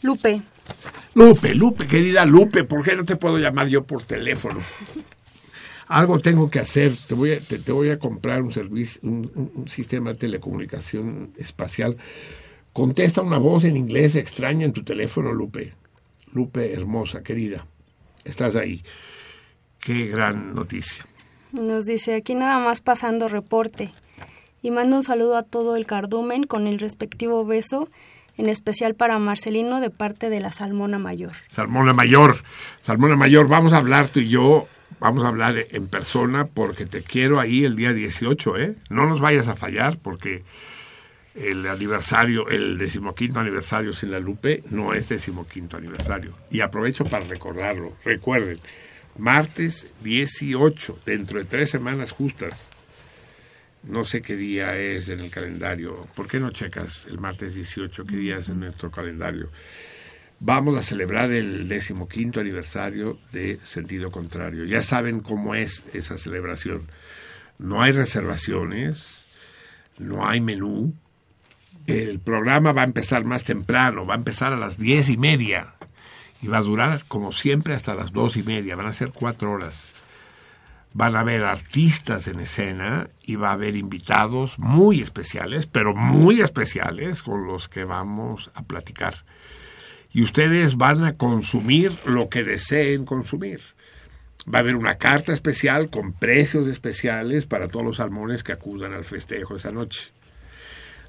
Lupe, Lupe, Lupe, querida Lupe, ¿por qué no te puedo llamar yo por teléfono? Algo tengo que hacer, te voy a, te, te voy a comprar un servicio, un, un- un sistema de telecomunicación espacial. Contesta una voz en inglés extraña en tu teléfono, Lupe. Lupe, hermosa, querida, estás ahí. Qué gran noticia. Nos dice aquí nada más pasando reporte. Y manda un saludo a todo el cardumen con el respectivo beso, en especial para Marcelino de parte de la Salmona Mayor. Salmona Mayor, Salmona Mayor, vamos a hablar tú y yo, vamos a hablar en persona porque te quiero ahí el día 18, ¿eh? No nos vayas a fallar porque el aniversario, el decimoquinto aniversario sin la Lupe no es decimoquinto aniversario. Y aprovecho para recordarlo. Recuerden, martes 18, dentro de tres semanas justas. No sé qué día es en el calendario. ¿Por qué no checas el martes 18 qué día es en nuestro calendario? Vamos a celebrar el decimoquinto aniversario de Sentido Contrario. Ya saben cómo es esa celebración. No hay reservaciones, no hay menú. El programa va a empezar más temprano, va a empezar a las diez y media y va a durar como siempre hasta las dos y media. Van a ser cuatro horas. Van a haber artistas en escena y va a haber invitados muy especiales, pero muy especiales con los que vamos a platicar y ustedes van a consumir lo que deseen consumir. Va a haber una carta especial con precios especiales para todos los salmones que acudan al festejo esa noche.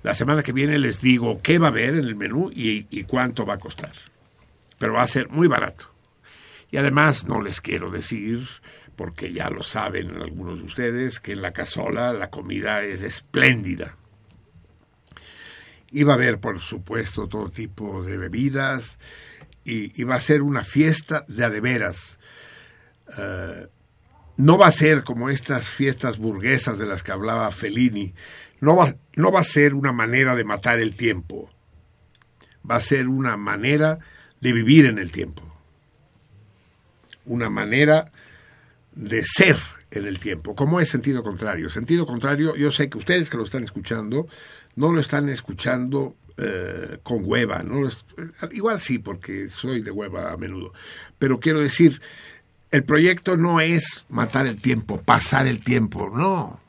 La semana que viene les digo qué va a haber en el menú y, y cuánto va a costar. Pero va a ser muy barato. Y además no les quiero decir, porque ya lo saben algunos de ustedes, que en la casola la comida es espléndida. Iba a haber, por supuesto, todo tipo de bebidas y, va a ser una fiesta de adeveras. Eh, no va a ser como estas fiestas burguesas de las que hablaba Fellini. No va, no va a ser una manera de matar el tiempo. Va a ser una manera de vivir en el tiempo. Una manera de ser en el tiempo. ¿Cómo es sentido contrario? Sentido contrario, yo sé que ustedes que lo están escuchando, no lo están escuchando eh, con hueva. ¿no? Igual sí, porque soy de hueva a menudo. Pero quiero decir, el proyecto no es matar el tiempo, pasar el tiempo, no.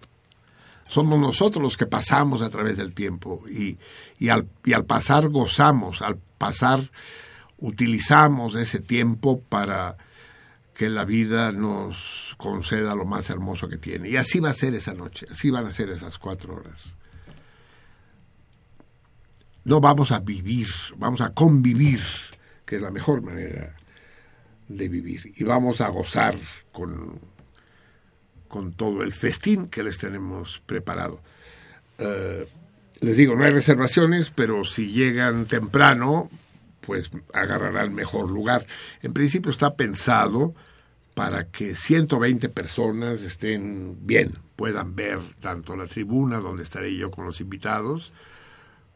Somos nosotros los que pasamos a través del tiempo y, y, al, y al pasar gozamos, al pasar utilizamos ese tiempo para que la vida nos conceda lo más hermoso que tiene. Y así va a ser esa noche, así van a ser esas cuatro horas. No vamos a vivir, vamos a convivir, que es la mejor manera de vivir. Y vamos a gozar con, con todo el festín que les tenemos preparado. Eh, les digo, no hay reservaciones, pero si llegan temprano, pues agarrarán mejor lugar. En principio está pensado para que 120 personas estén bien, puedan ver tanto la tribuna donde estaré yo con los invitados,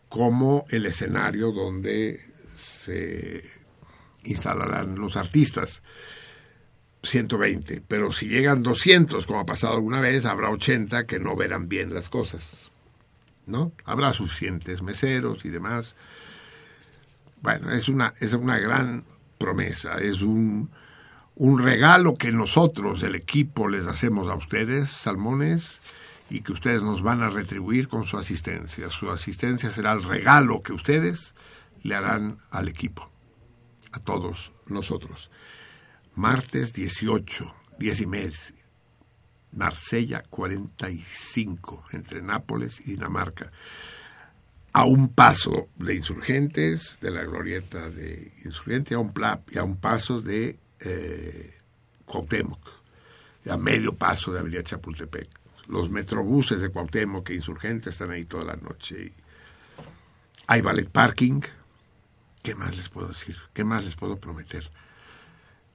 como el escenario donde se instalarán los artistas. 120, pero si llegan 200, como ha pasado alguna vez, habrá 80 que no verán bien las cosas. ¿No? Habrá suficientes meseros y demás. Bueno, es una, es una gran promesa, es un, un regalo que nosotros, el equipo, les hacemos a ustedes, salmones, y que ustedes nos van a retribuir con su asistencia. Su asistencia será el regalo que ustedes le harán al equipo, a todos nosotros. Martes 18, 10 y media, Marsella 45, entre Nápoles y Dinamarca. A un paso de Insurgentes, de la glorieta de Insurgente, a un, pla, y a un paso de eh, Cuauhtémoc, a medio paso de Avenida Chapultepec. Los metrobuses de Cuauhtémoc e Insurgente están ahí toda la noche. Hay ballet parking. ¿Qué más les puedo decir? ¿Qué más les puedo prometer?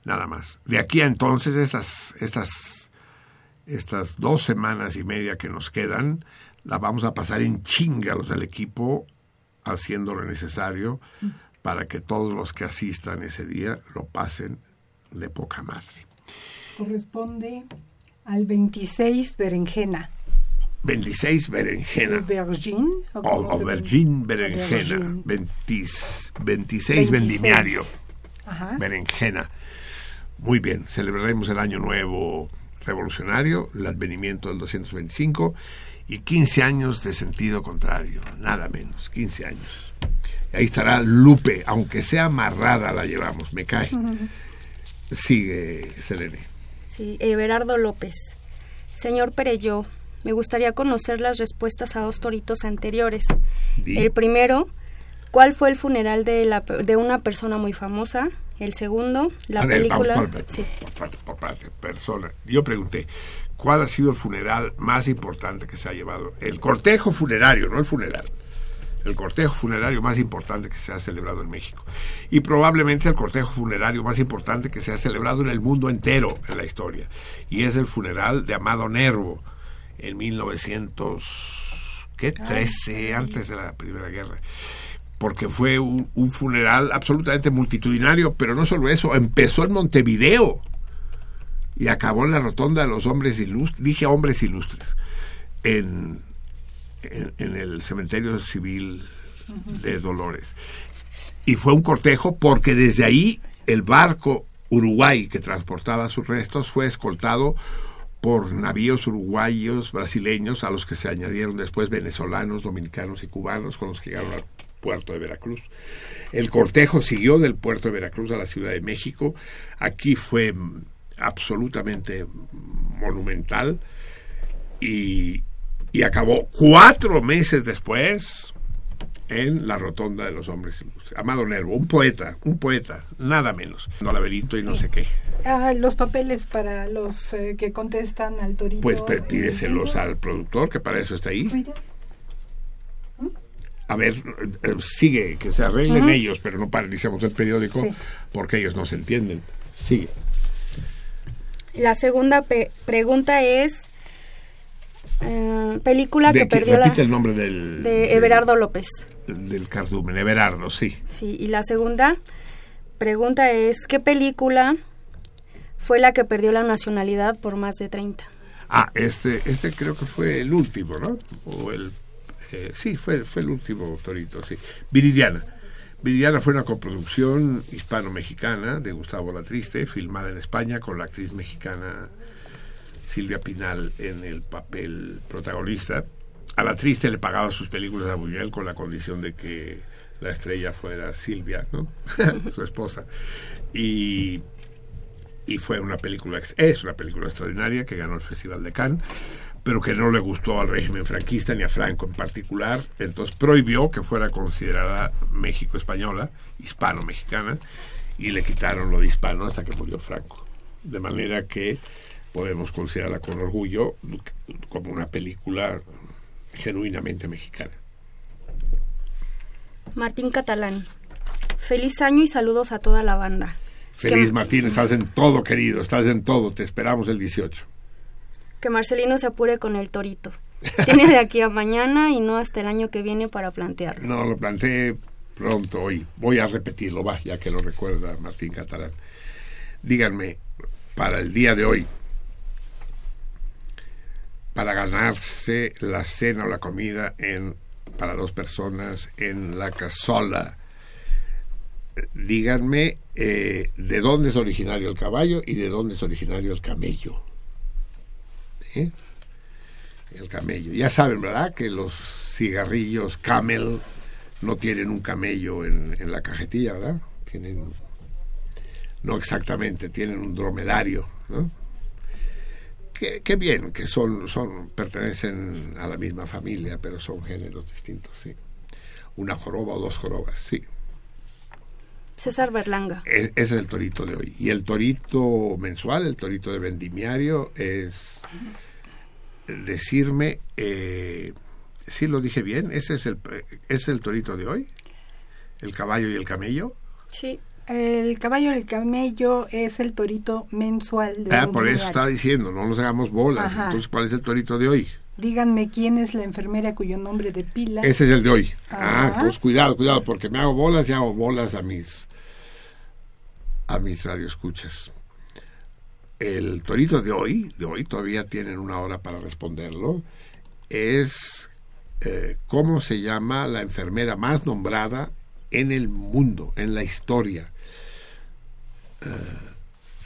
nada más. De aquí a entonces, estas, estas dos semanas y media que nos quedan, la vamos a pasar en chinga los del equipo, haciendo lo necesario para que todos los que asistan ese día lo pasen de poca madre. Corresponde al 26 berenjena. 26 berenjena. Aubergine. O, aubergine berenjena. Aubergine. 20 26 vendimiario. Ajá. Berenjena. Muy bien, celebraremos el Año Nuevo Revolucionario, el advenimiento del 225 y 15 años de sentido contrario, nada menos, 15 años. Y ahí estará Lupe, aunque sea amarrada la llevamos, me cae. Sigue, Selene. Sí, Everardo López. Señor Pereyó, me gustaría conocer las respuestas a dos toritos anteriores. Di. El primero, ¿cuál fue el funeral de, la, de una persona muy famosa? El segundo, la A ver, película... vamos por, Sí. por parte, por parte, persona. Yo pregunté, ¿cuál ha sido el funeral más importante que se ha llevado? El cortejo funerario, no el funeral. El cortejo funerario más importante que se ha celebrado en México. Y probablemente el cortejo funerario más importante que se ha celebrado en el mundo entero en la historia. Y es el funeral de Amado Nervo en 1900, ¿qué? 13, antes de la Primera Guerra porque fue un, un funeral absolutamente multitudinario, pero no solo eso, empezó en Montevideo y acabó en la rotonda de los hombres ilustres, dije hombres ilustres, en, en, en el cementerio civil de Dolores. Y fue un cortejo porque desde ahí el barco Uruguay que transportaba sus restos fue escoltado por navíos uruguayos, brasileños, a los que se añadieron después venezolanos, dominicanos y cubanos, con los que llegaron al puerto de Veracruz. El cortejo siguió del puerto de Veracruz a la Ciudad de México. Aquí fue absolutamente monumental y, y acabó cuatro meses después en la rotonda de los hombres ilustres. Amado Nervo, un poeta, un poeta, nada menos. No laberinto y no sé qué. Ah, los papeles para los eh, que contestan al torito. Pues pídeselos al productor, que para eso está ahí. Cuida. A ver, eh, sigue, que se arreglen ellos, pero no paralicemos el periódico Sí. porque ellos no se entienden. Sigue. La segunda pe- pregunta es... eh, película De- que perdió la... el nombre del, De Everardo López. del cardumen, Everardo, sí. Sí, y la segunda pregunta es, ¿qué película fue la que perdió la nacionalidad por más de 30? Ah, este, este creo que fue el último, ¿no? O el, eh, sí, fue, fue el último Torito, sí. Viridiana. Viridiana fue una coproducción hispano-mexicana de Gustavo Latriste, filmada en España con la actriz mexicana Silvia Pinal en el papel protagonista. A Latriste le pagaba sus películas a Buñuel con la condición de que la estrella fuera Silvia, ¿no? Su esposa. Y y fue una película, es una película extraordinaria que ganó el Festival de Cannes, pero que no le gustó al régimen franquista ni a Franco en particular, entonces prohibió que fuera considerada México española, hispano-mexicana, y le quitaron lo de hispano hasta que murió Franco. De manera que podemos considerarla con orgullo como una película genuinamente mexicana. Martín Catalán. Feliz año y saludos a toda la banda. Feliz Martín, estás en todo, querido, estás en todo, te esperamos el 18. Que Marcelino se apure con el torito. Tiene de aquí a mañana y no hasta el año que viene para plantearlo. No, lo planteé pronto hoy. Voy a repetirlo, va, ya que lo recuerda Martín Catalán. Díganme, para el día de hoy, para ganarse la cena o la comida en para dos personas en la casola, díganme eh, de dónde es originario el caballo y de dónde es originario el camello. ¿Eh? El camello. Ya saben, ¿verdad? Que los cigarrillos Camel no tienen un camello en, en la cajetilla, ¿verdad? Tienen, no exactamente, tienen un dromedario, ¿no? Qué, bien, que son, son, pertenecen a la misma familia, pero son géneros distintos, sí. Una joroba o dos jorobas, sí. César Berlanga. E- Ese es el torito de hoy. Y el torito mensual, el torito de vendimiario, es decirme, eh, sí lo dije bien, ese es el, ese es el torito de hoy, el caballo y el camello. Sí. El caballo del camello es el torito mensual. De Ah, por eso estaba diciendo, no nos hagamos bolas. Ajá. Entonces, ¿cuál es el torito de hoy? Díganme quién es la enfermera cuyo nombre de pila. Ese es el de hoy. Ah, Ajá. entonces cuidado, cuidado, porque me hago bolas y hago bolas a mis a mis radioescuchas. El torito de hoy, de hoy todavía tienen una hora para responderlo, es eh, cómo se llama la enfermera más nombrada en el mundo, en la historia. Eh,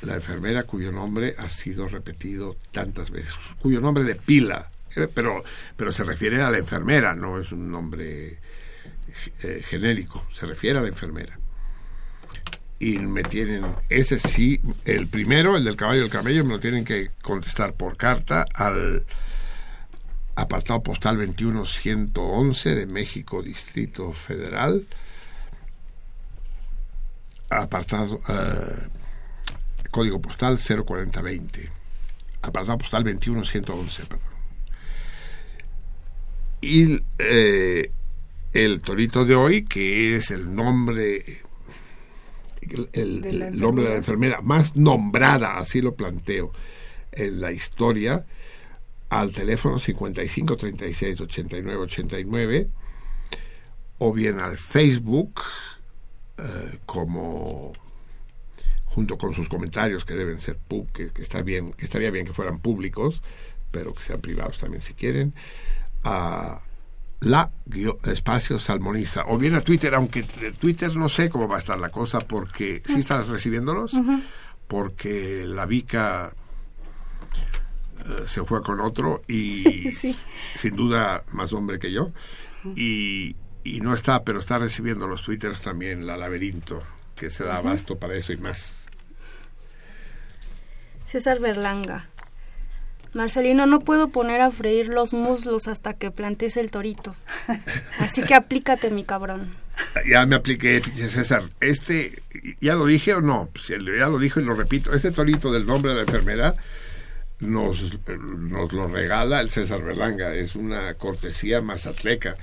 la enfermera cuyo nombre ha sido repetido tantas veces, cuyo nombre de pila, pero, pero se refiere a la enfermera, no es un nombre eh, genérico, se refiere a la enfermera. Y me tienen, ese sí, el primero, el del caballo y el camello, me lo tienen que contestar por carta al apartado postal 21111 de México, Distrito Federal. Apartado, eh, código postal 04020. Apartado postal 21111, perdón. Y eh, el torito de hoy, que es el nombre, el, el- De la el nombre de la enfermera. más nombrada, así lo planteo, en la historia, al teléfono 55 36 89 89 o bien al Facebook eh, como junto con sus comentarios que deben ser pu- que, que está bien que estaría bien que fueran públicos pero que sean privados también si quieren a la espacio salmoniza o bien a Twitter aunque Twitter no sé cómo va a estar la cosa porque si estás recibiéndolos porque la Vica eh, se fue con otro y Sí. sin duda más hombre que yo. Y, y no está pero está recibiendo los twitters también la laberinto que se da abasto para eso y más. César Berlanga. Marcelino, no puedo poner a freír los muslos hasta que plantes el torito. Así que aplícate, mi cabrón. ya me apliqué César. Este ya lo dije o no Pues, ya lo dijo y lo repito. Este torito del nombre de la enfermedad nos, nos lo regala el César Berlanga. Es una cortesía mazatleca.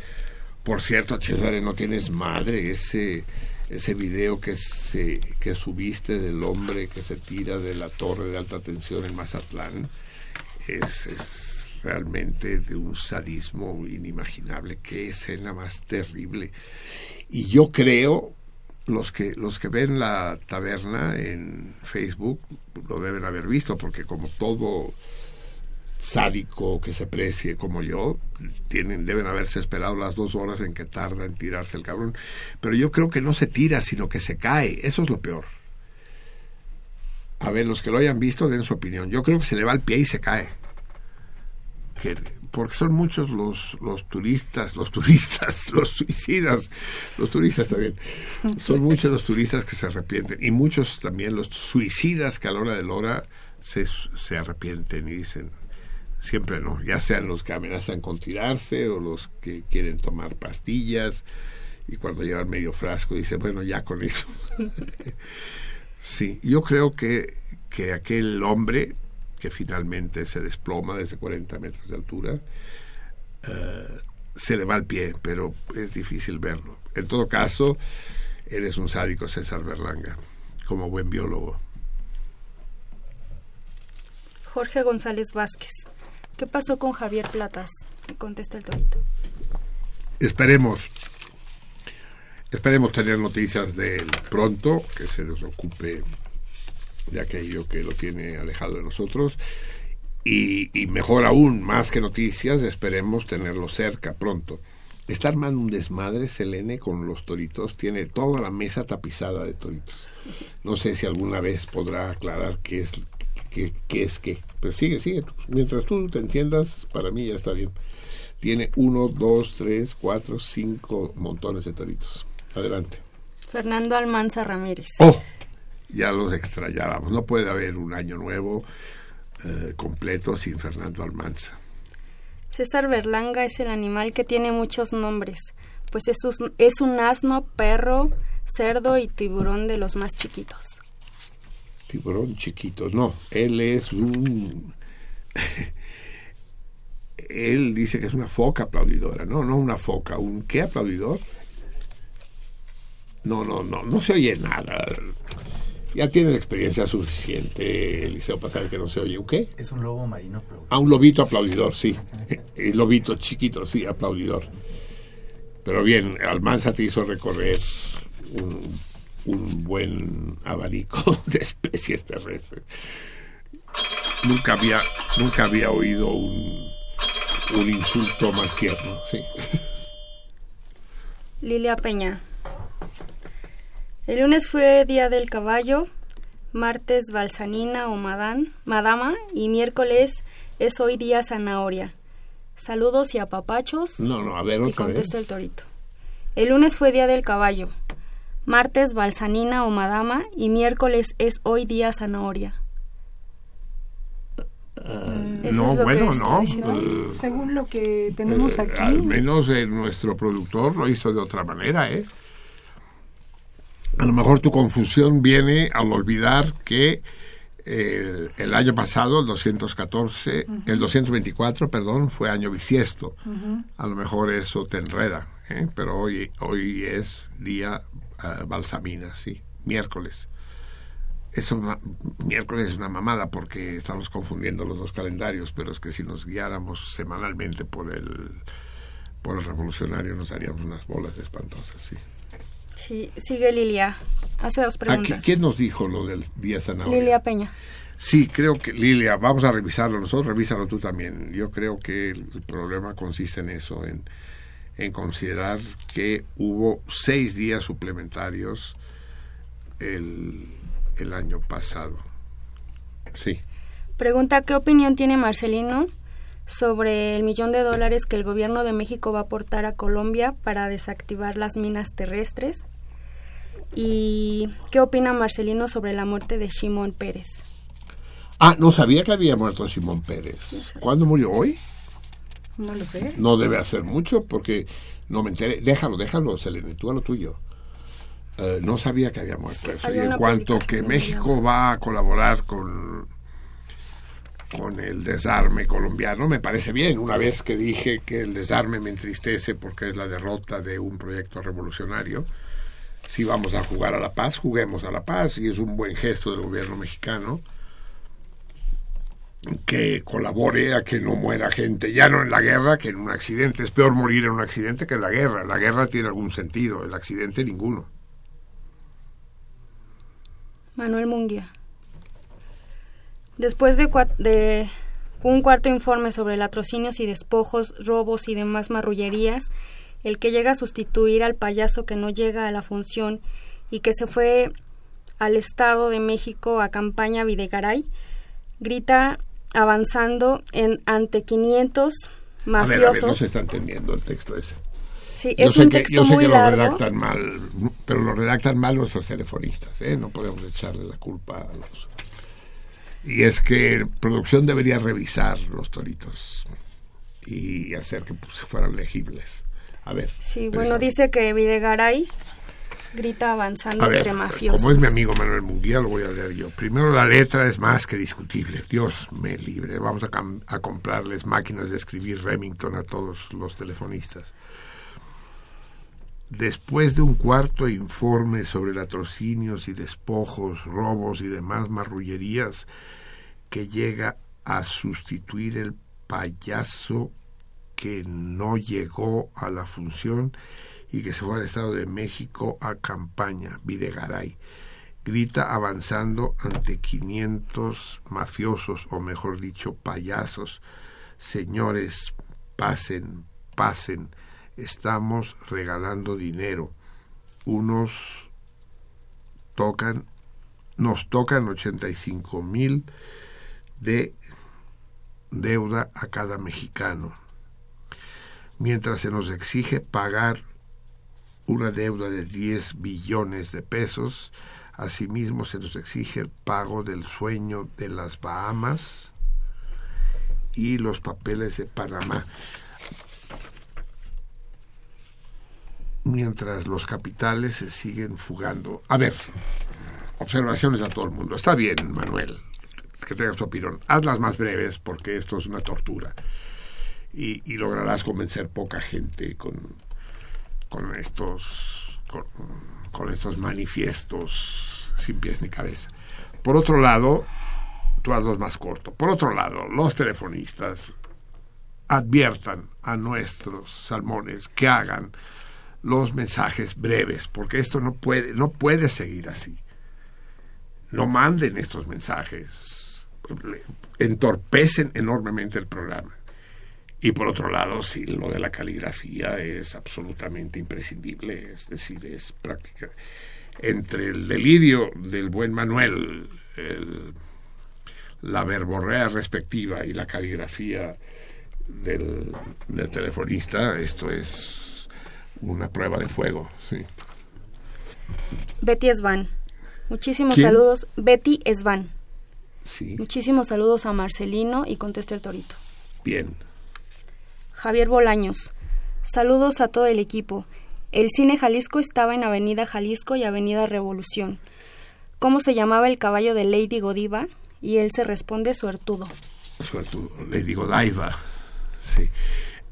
Por cierto César no tienes madre ese ese video que se que subiste del hombre que se tira de la torre de alta tensión en Mazatlán es, es realmente de un sadismo inimaginable qué escena más terrible. Y yo creo los que los que ven la taberna en Facebook lo deben haber visto porque como todo sádico que se precie como yo tienen deben haberse esperado las dos horas en que tarda en tirarse el cabrón. Pero yo creo que no se tira sino que se cae. Eso es lo peor a ver los que lo hayan visto den su opinión. Yo creo que se le va el pie y se cae. Que porque son muchos los los turistas los turistas los suicidas. Los turistas también son muchos los turistas que se arrepienten. Y muchos también los suicidas que a la hora de la hora se, se arrepienten y dicen siempre no. Ya sean los que amenazan con tirarse o los que quieren tomar pastillas y cuando llevan medio frasco dicen bueno ya con eso sí yo creo que que aquel hombre que finalmente se desploma desde 40 metros de altura, eh, se le va el pie, pero es difícil verlo. En todo caso, eres un sádico, César Berlanga, como buen biólogo. Jorge González Vázquez. ¿Qué pasó con Javier Platas? Me contesta el torito. Esperemos, esperemos tener noticias de él pronto, que se nos ocupe de aquello que lo tiene alejado de nosotros. Y, mejor aún, más que noticias, esperemos tenerlo cerca pronto. Está armando un desmadre, Selene, con los toritos. Tiene toda la mesa tapizada de toritos. No sé si alguna vez podrá aclarar qué es qué, qué es qué. Pero sigue, sigue. Mientras tú te entiendas, para mí ya está bien. Tiene uno, dos, tres, cuatro, cinco montones de toritos. Adelante. Fernando Almanza Ramírez. ¡Oh! Ya los extrañábamos. No puede haber un año nuevo eh, completo sin Fernando Almanza. César Berlanga es el animal que tiene muchos nombres, pues es un, es un asno, perro, cerdo y tiburón de los más chiquitos. Tiburón chiquito. No, él es un... él dice que es una foca aplaudidora. No, no una foca. ¿Un qué aplaudidor? No, no, no, no se oye nada. Ya tienes experiencia suficiente, Eliseo, para saber que no se oye. ¿Un qué? Es un lobo marino, pero... Ah, un lobito aplaudidor, sí. El lobito chiquito, sí, aplaudidor. Pero bien, Almanza te hizo recorrer un, un buen abanico de especies terrestres. Nunca había, nunca había oído un, un insulto más tierno, sí. Lilia Peña. El lunes fue Día del Caballo, martes Balsanina o Madán, Madama y miércoles es hoy día Zanahoria. Saludos y apapachos. No, no, a ver Y otra vez. contesta el torito. El lunes fue Día del Caballo, martes Balsanina o Madama y miércoles es hoy día Zanahoria. Eso no, es bueno, no. eh, Según lo que tenemos eh, aquí. Al menos eh, nuestro productor lo hizo de otra manera, ¿eh? A lo mejor tu confusión viene al olvidar que eh, el año pasado, el 214, el 224, perdón, fue año bisiesto. A lo mejor eso te enreda, ¿eh? pero hoy, hoy es día ah, balsamina, sí, miércoles. Es una, miércoles es una mamada porque estamos confundiendo los dos calendarios, pero es que si nos guiáramos semanalmente por el, por el revolucionario nos haríamos unas bolas espantosas, sí. Sí, sigue Lilia. Hace dos Aquí, preguntas. ¿Quién nos dijo lo del día zanahoria? Lilia Peña. Sí, creo que, Lilia, vamos a revisarlo nosotros, revísalo tú también. Yo creo que el, el problema consiste en eso, en, en considerar que hubo seis días suplementarios el, el año pasado. Sí. Pregunta, ¿qué opinión tiene Marcelino sobre el millón de dólares que el gobierno de México va a aportar a Colombia para desactivar las minas terrestres? ¿Y qué opina Marcelino sobre la muerte de Shimon Pérez? Ah, no sabía que había muerto Simón Pérez. ¿Cuándo murió? ¿Hoy? No lo sé. No debe hacer mucho porque no me enteré. Déjalo, déjalo, Selene, tú a lo tuyo. Eh, no sabía que había muerto Y en cuanto que México va a colaborar con, con el desarme colombiano, me parece bien. Una vez que dije que el desarme me entristece porque es la derrota de un proyecto revolucionario, si vamos a jugar a la paz, juguemos a la paz y es un buen gesto del gobierno mexicano que colabore a que no muera gente, ya no en la guerra que en un accidente. Es peor morir en un accidente que en la guerra. La guerra tiene algún sentido, el accidente ninguno. Manuel Munguía. Después de, de un cuarto informe sobre latrocinios y despojos, robos y demás marrullerías, el que llega a sustituir al payaso que no llega a la función y que se fue al Estado de México a campaña Videgaray, grita avanzando en ante 500 A ver, a ver, mafiosos. no se está entendiendo el texto ese. Sí, Yo es sé un que, texto yo sé muy que lo redactan mal, pero lo redactan mal nuestros telefonistas, ¿eh? No podemos echarle la culpa a los... Y es que producción debería revisar los toritos y hacer que pues, fueran legibles. A ver. Sí, bueno, dice que Videgaray grita avanzando ver, entre mafiosos. como es mi amigo Manuel Munguía, lo voy a leer yo. Primero, la letra es más que discutible. Dios me libre. Vamos a, a comprarles máquinas de escribir Remington a todos los telefonistas. Después de un cuarto informe sobre latrocinios y despojos, robos y demás marrullerías que llega a sustituir el payaso que no llegó a la función y que se fue al Estado de México a campaña, Videgaray. Grita avanzando ante 500 mafiosos, o mejor dicho, payasos. Señores, pasen, pasen, estamos regalando dinero. Unos tocan, nos tocan 85 mil de deuda a cada mexicano mientras se nos exige pagar una deuda de 10 billones de pesos, asimismo se nos exige el pago del sueño de las Bahamas y los papeles de Panamá. Mientras los capitales se siguen fugando. A ver, observaciones a todo el mundo. Está bien, Manuel, que tengas tu opinión. Hazlas más breves porque esto es una tortura y, lograrás convencer poca gente con, con estos con, con estos manifiestos sin pies ni cabeza. Por otro lado, tú hazlos más corto. Por otro lado, los telefonistas adviertan a nuestros salmones que hagan los mensajes breves, porque esto no puede, no puede seguir así. No manden estos mensajes, entorpecen enormemente el programa. Y por otro lado, sí, lo de la caligrafía es absolutamente imprescindible, es decir, es práctica. Entre el delirio del buen Manuel, el, la verborrea respectiva y la caligrafía del telefonista, esto es una prueba de fuego, sí. Betty Esban. Muchísimos ¿Quién? saludos. Betty Esban. Sí, Muchísimos saludos a Marcelino y contesta el torito. bien. Javier Bolaños. Saludos a todo el equipo. El cine Jalisco estaba en Avenida Jalisco y Avenida Revolución. ¿Cómo se llamaba el caballo de Lady Godiva? Y él se responde suertudo. Suertudo, le digo Daiva. Sí.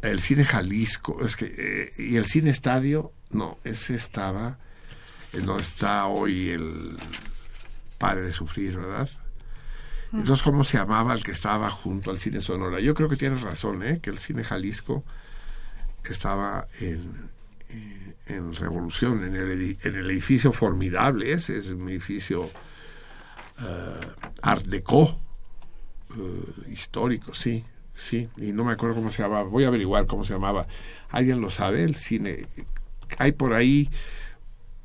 El cine Jalisco, es que, eh, y el cine Estadio, no, ese estaba, eh, no está hoy el Pare de Sufrir, ¿verdad? Entonces, ¿cómo se llamaba el que estaba junto al cine Sonora? Yo creo que tienes razón, ¿eh? Que el cine Jalisco estaba en, eh, en Revolución, en el, en el edificio formidable, ese es un edificio eh, Art Deco, eh, histórico, sí, sí, y no me acuerdo cómo se llamaba, voy a averiguar cómo se llamaba. ¿Alguien lo sabe? El cine. Hay por ahí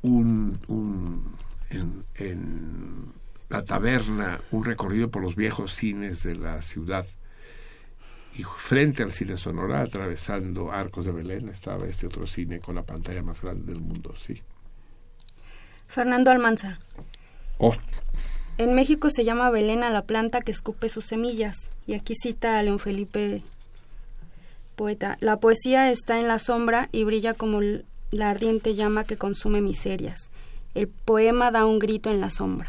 un, un en, en la taberna, un recorrido por los viejos cines de la ciudad. Y frente al cine Sonora, atravesando Arcos de Belén, estaba este otro cine con la pantalla más grande del mundo, sí. Fernando Almanza. Oh, En México se llama Belén a la planta que escupe sus semillas. Y aquí cita a León Felipe, poeta. La poesía está en la sombra y brilla como la ardiente llama que consume miserias. El poema da un grito en la sombra.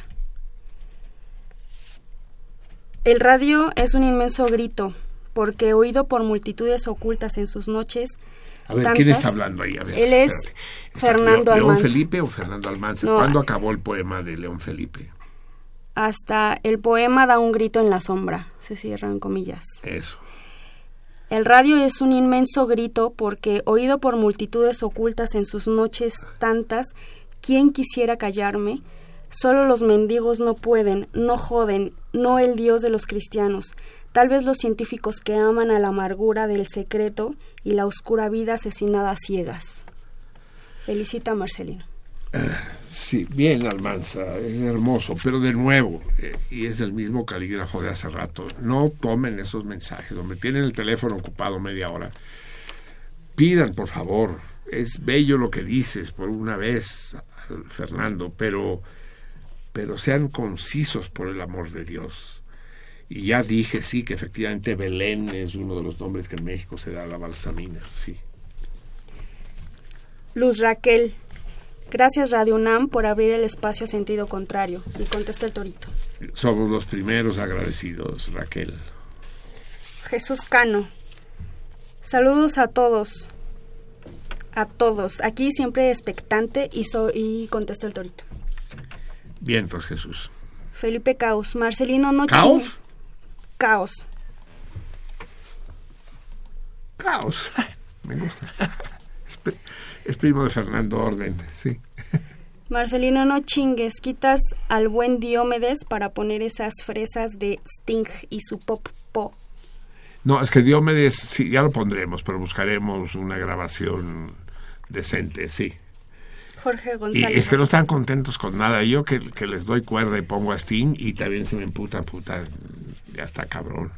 El radio es un inmenso grito, porque oído por multitudes ocultas en sus noches. a ver, ¿quién está hablando ahí? A ver, Él es espérate. ¿Está Fernando León, ¿León Almanza. Felipe o Fernando Almanza? No, ¿Cuándo acabó el poema de León Felipe? Hasta el poema da un grito en la sombra. Se cierran comillas. Eso. El radio es un inmenso grito porque, oído por multitudes ocultas en sus noches tantas, ¿quién quisiera callarme? Solo los mendigos no pueden, no joden, no el Dios de los cristianos. Tal vez los científicos que aman a la amargura del secreto y la oscura vida asesinada a ciegas. Felicita Marcelino. Sí, bien Almanza, es hermoso, pero de nuevo, eh, y es el mismo calígrafo de hace rato, no tomen esos mensajes, hombre, tienen el teléfono ocupado media hora. Pidan, por favor, es bello lo que dices por una vez, Fernando, pero, pero sean concisos por el amor de Dios. Y ya dije, sí, que efectivamente Belén es uno de los nombres que en México se da a la balsamina, sí. Luz Raquel. Gracias Radio UNAM por abrir el espacio a sentido contrario. Y contesta el torito. Somos los primeros agradecidos, Raquel. Jesús Cano. Saludos a todos. A todos. Aquí siempre expectante y, so- y contesta el torito. Vientos, Jesús. Felipe Caos. Marcelino no ¿Caos? Caos. Caos. Me gusta. Es, pri- es primo de Fernando Orden, sí. Marcelino no chingues. Quitas al buen Diomedes para poner esas fresas de Sting y su pop po. No, es que Diomedes, sí, ya lo pondremos, pero buscaremos una grabación decente, sí. Jorge Y González. es que no están contentos con nada. Yo que, que les doy cuerda y pongo a Sting y también se me emputa, puta, ya está cabrón.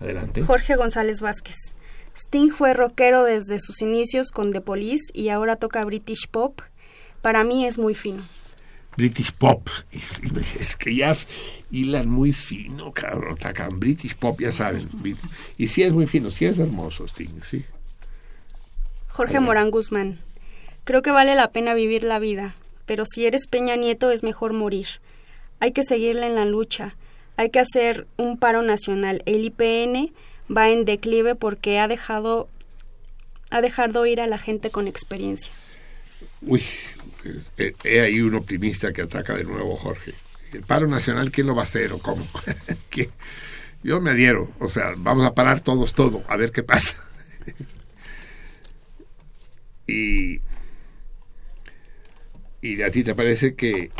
Adelante. Jorge González Vázquez. Sting fue rockero desde sus inicios con The Police y ahora toca British Pop. Para mí es muy fino. British Pop. Es que ya hilan muy fino, cabrón. Tacan British Pop, ya saben. Y sí es muy fino, sí es hermoso Sting, sí. Jorge. Morán Guzmán. Creo que vale la pena vivir la vida, pero si eres Peña Nieto es mejor morir. Hay que seguirle en la lucha. Hay que hacer un paro nacional. El IPN va en declive porque ha dejado ha dejado ir a la gente con experiencia. Uy, eh, he ahí un optimista que ataca de nuevo, Jorge. ¿El paro nacional quién lo va a hacer o cómo? Yo me adhiero, o sea, vamos a parar todos todo, a ver qué pasa. y, ¿Y a ti te parece que,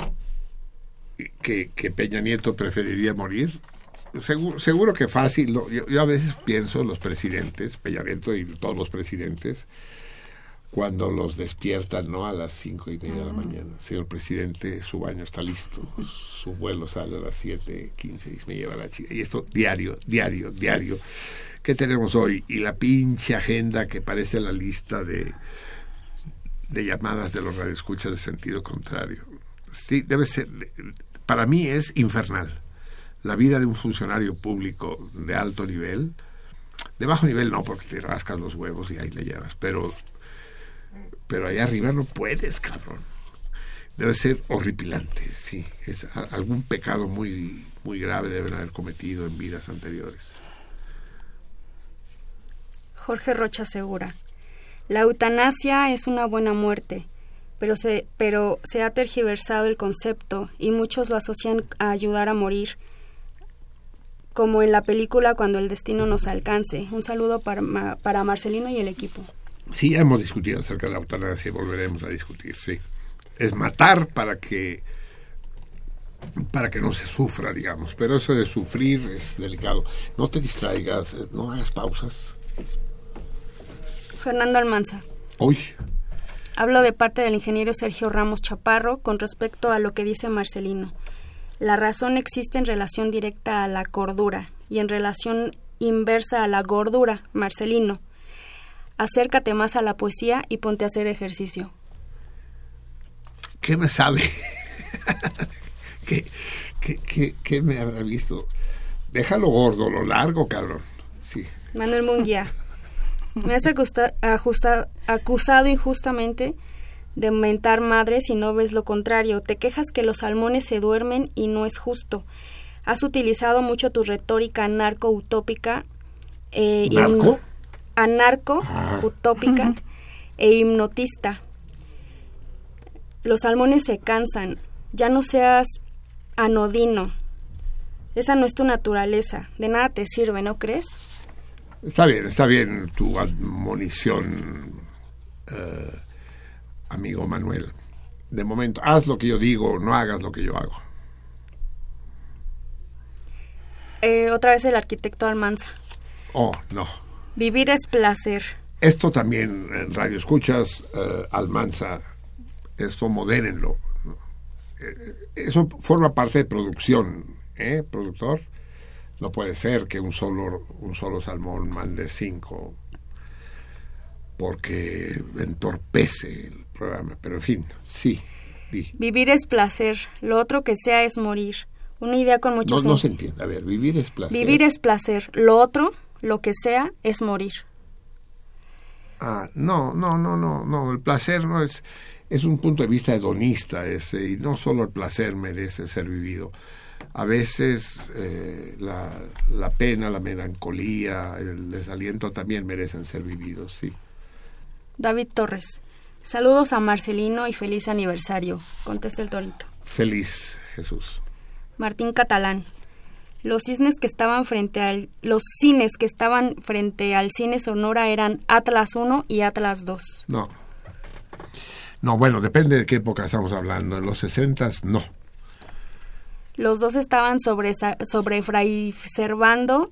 que Peña Nieto preferiría morir? Seguro, seguro que fácil. lo- Yo, yo a veces pienso en los presidentes, Peña Nieto y todos los presidentes, cuando los despiertan ¿no? a las cinco y media de la mañana. Señor presidente, su baño está listo, su vuelo sale a las siete quince y me lleva la chica. Y esto diario, diario, diario. ¿Qué tenemos hoy? Y la pinche agenda que parece la lista de, de llamadas de los radioescuchas de sentido contrario. Sí, debe ser, para mí es infernal. La vida de un funcionario público de alto nivel, de bajo nivel no, porque te rascas los huevos y ahí le llevas, pero, pero allá arriba no puedes, cabrón. Debe ser horripilante, sí. Es algún pecado muy, muy grave deben haber cometido en vidas anteriores. Jorge Rocha asegura, la eutanasia es una buena muerte, pero se, pero se ha tergiversado el concepto y muchos lo asocian a ayudar a morir, como en la película Cuando el destino nos alcance. Un saludo para, para Marcelino y el equipo. Sí, ya hemos discutido acerca de la eutanasia y volveremos a discutir, sí. Es matar para que para que no se sufra, digamos. Pero eso de sufrir es delicado. No te distraigas, eh, no hagas pausas. Fernando Almanza. Hoy, Hablo de parte del ingeniero Sergio Ramos Chaparro con respecto a lo que dice Marcelino. La razón existe en relación directa a la cordura y en relación inversa a la gordura, Marcelino. Acércate más a la poesía y ponte a hacer ejercicio. ¿qué me sabe? ¿Qué, qué, qué, qué me habrá visto? Déjalo gordo, lo largo, cabrón. Sí. Manuel Munguía. Me has acusta- ajusta- acusado injustamente de mentar madre si no ves lo contrario. Te quejas que los salmones se duermen y no es justo. Has utilizado mucho tu retórica anarco-utópica. eh, ¿Narco? Anarco-utópica e hipnotista. Los salmones se cansan. Ya no seas anodino. Esa no es tu naturaleza. De nada te sirve, ¿no crees? Está bien, está bien tu admonición, eh, amigo Manuel. De momento, haz lo que yo digo, no hagas lo que yo hago. Eh, otra vez el arquitecto Almanza. Oh, no. Vivir es placer. Esto también en Radio Escuchas, eh, Almanza, esto modérenlo. Eh, eso forma parte de producción, ¿eh, productor? No puede ser que un solo, un solo salmón mande cinco, porque entorpece el programa. Pero en fin, sí. Vivir es placer. Lo otro que sea es morir. Una idea con mucho No, no se entiende. A ver, vivir es placer. Vivir es placer. Lo otro, lo que sea, es morir. Ah, no, no, no, no, no. El placer no es, es un punto de vista hedonista ese, y no solo el placer merece ser vivido. A veces eh, la, la pena, la melancolía, el desaliento también merecen ser vividos, sí. David Torres. Saludos a Marcelino y feliz aniversario. Contesta el torito. Feliz Jesús. Martín Catalán. Los cisnes que estaban frente al los cines que estaban frente al cine Sonora eran Atlas 1 y Atlas 2. No. No, bueno, depende de qué época estamos hablando. En los sesentas, no. Los dos estaban sobre, sobre Fray Servando.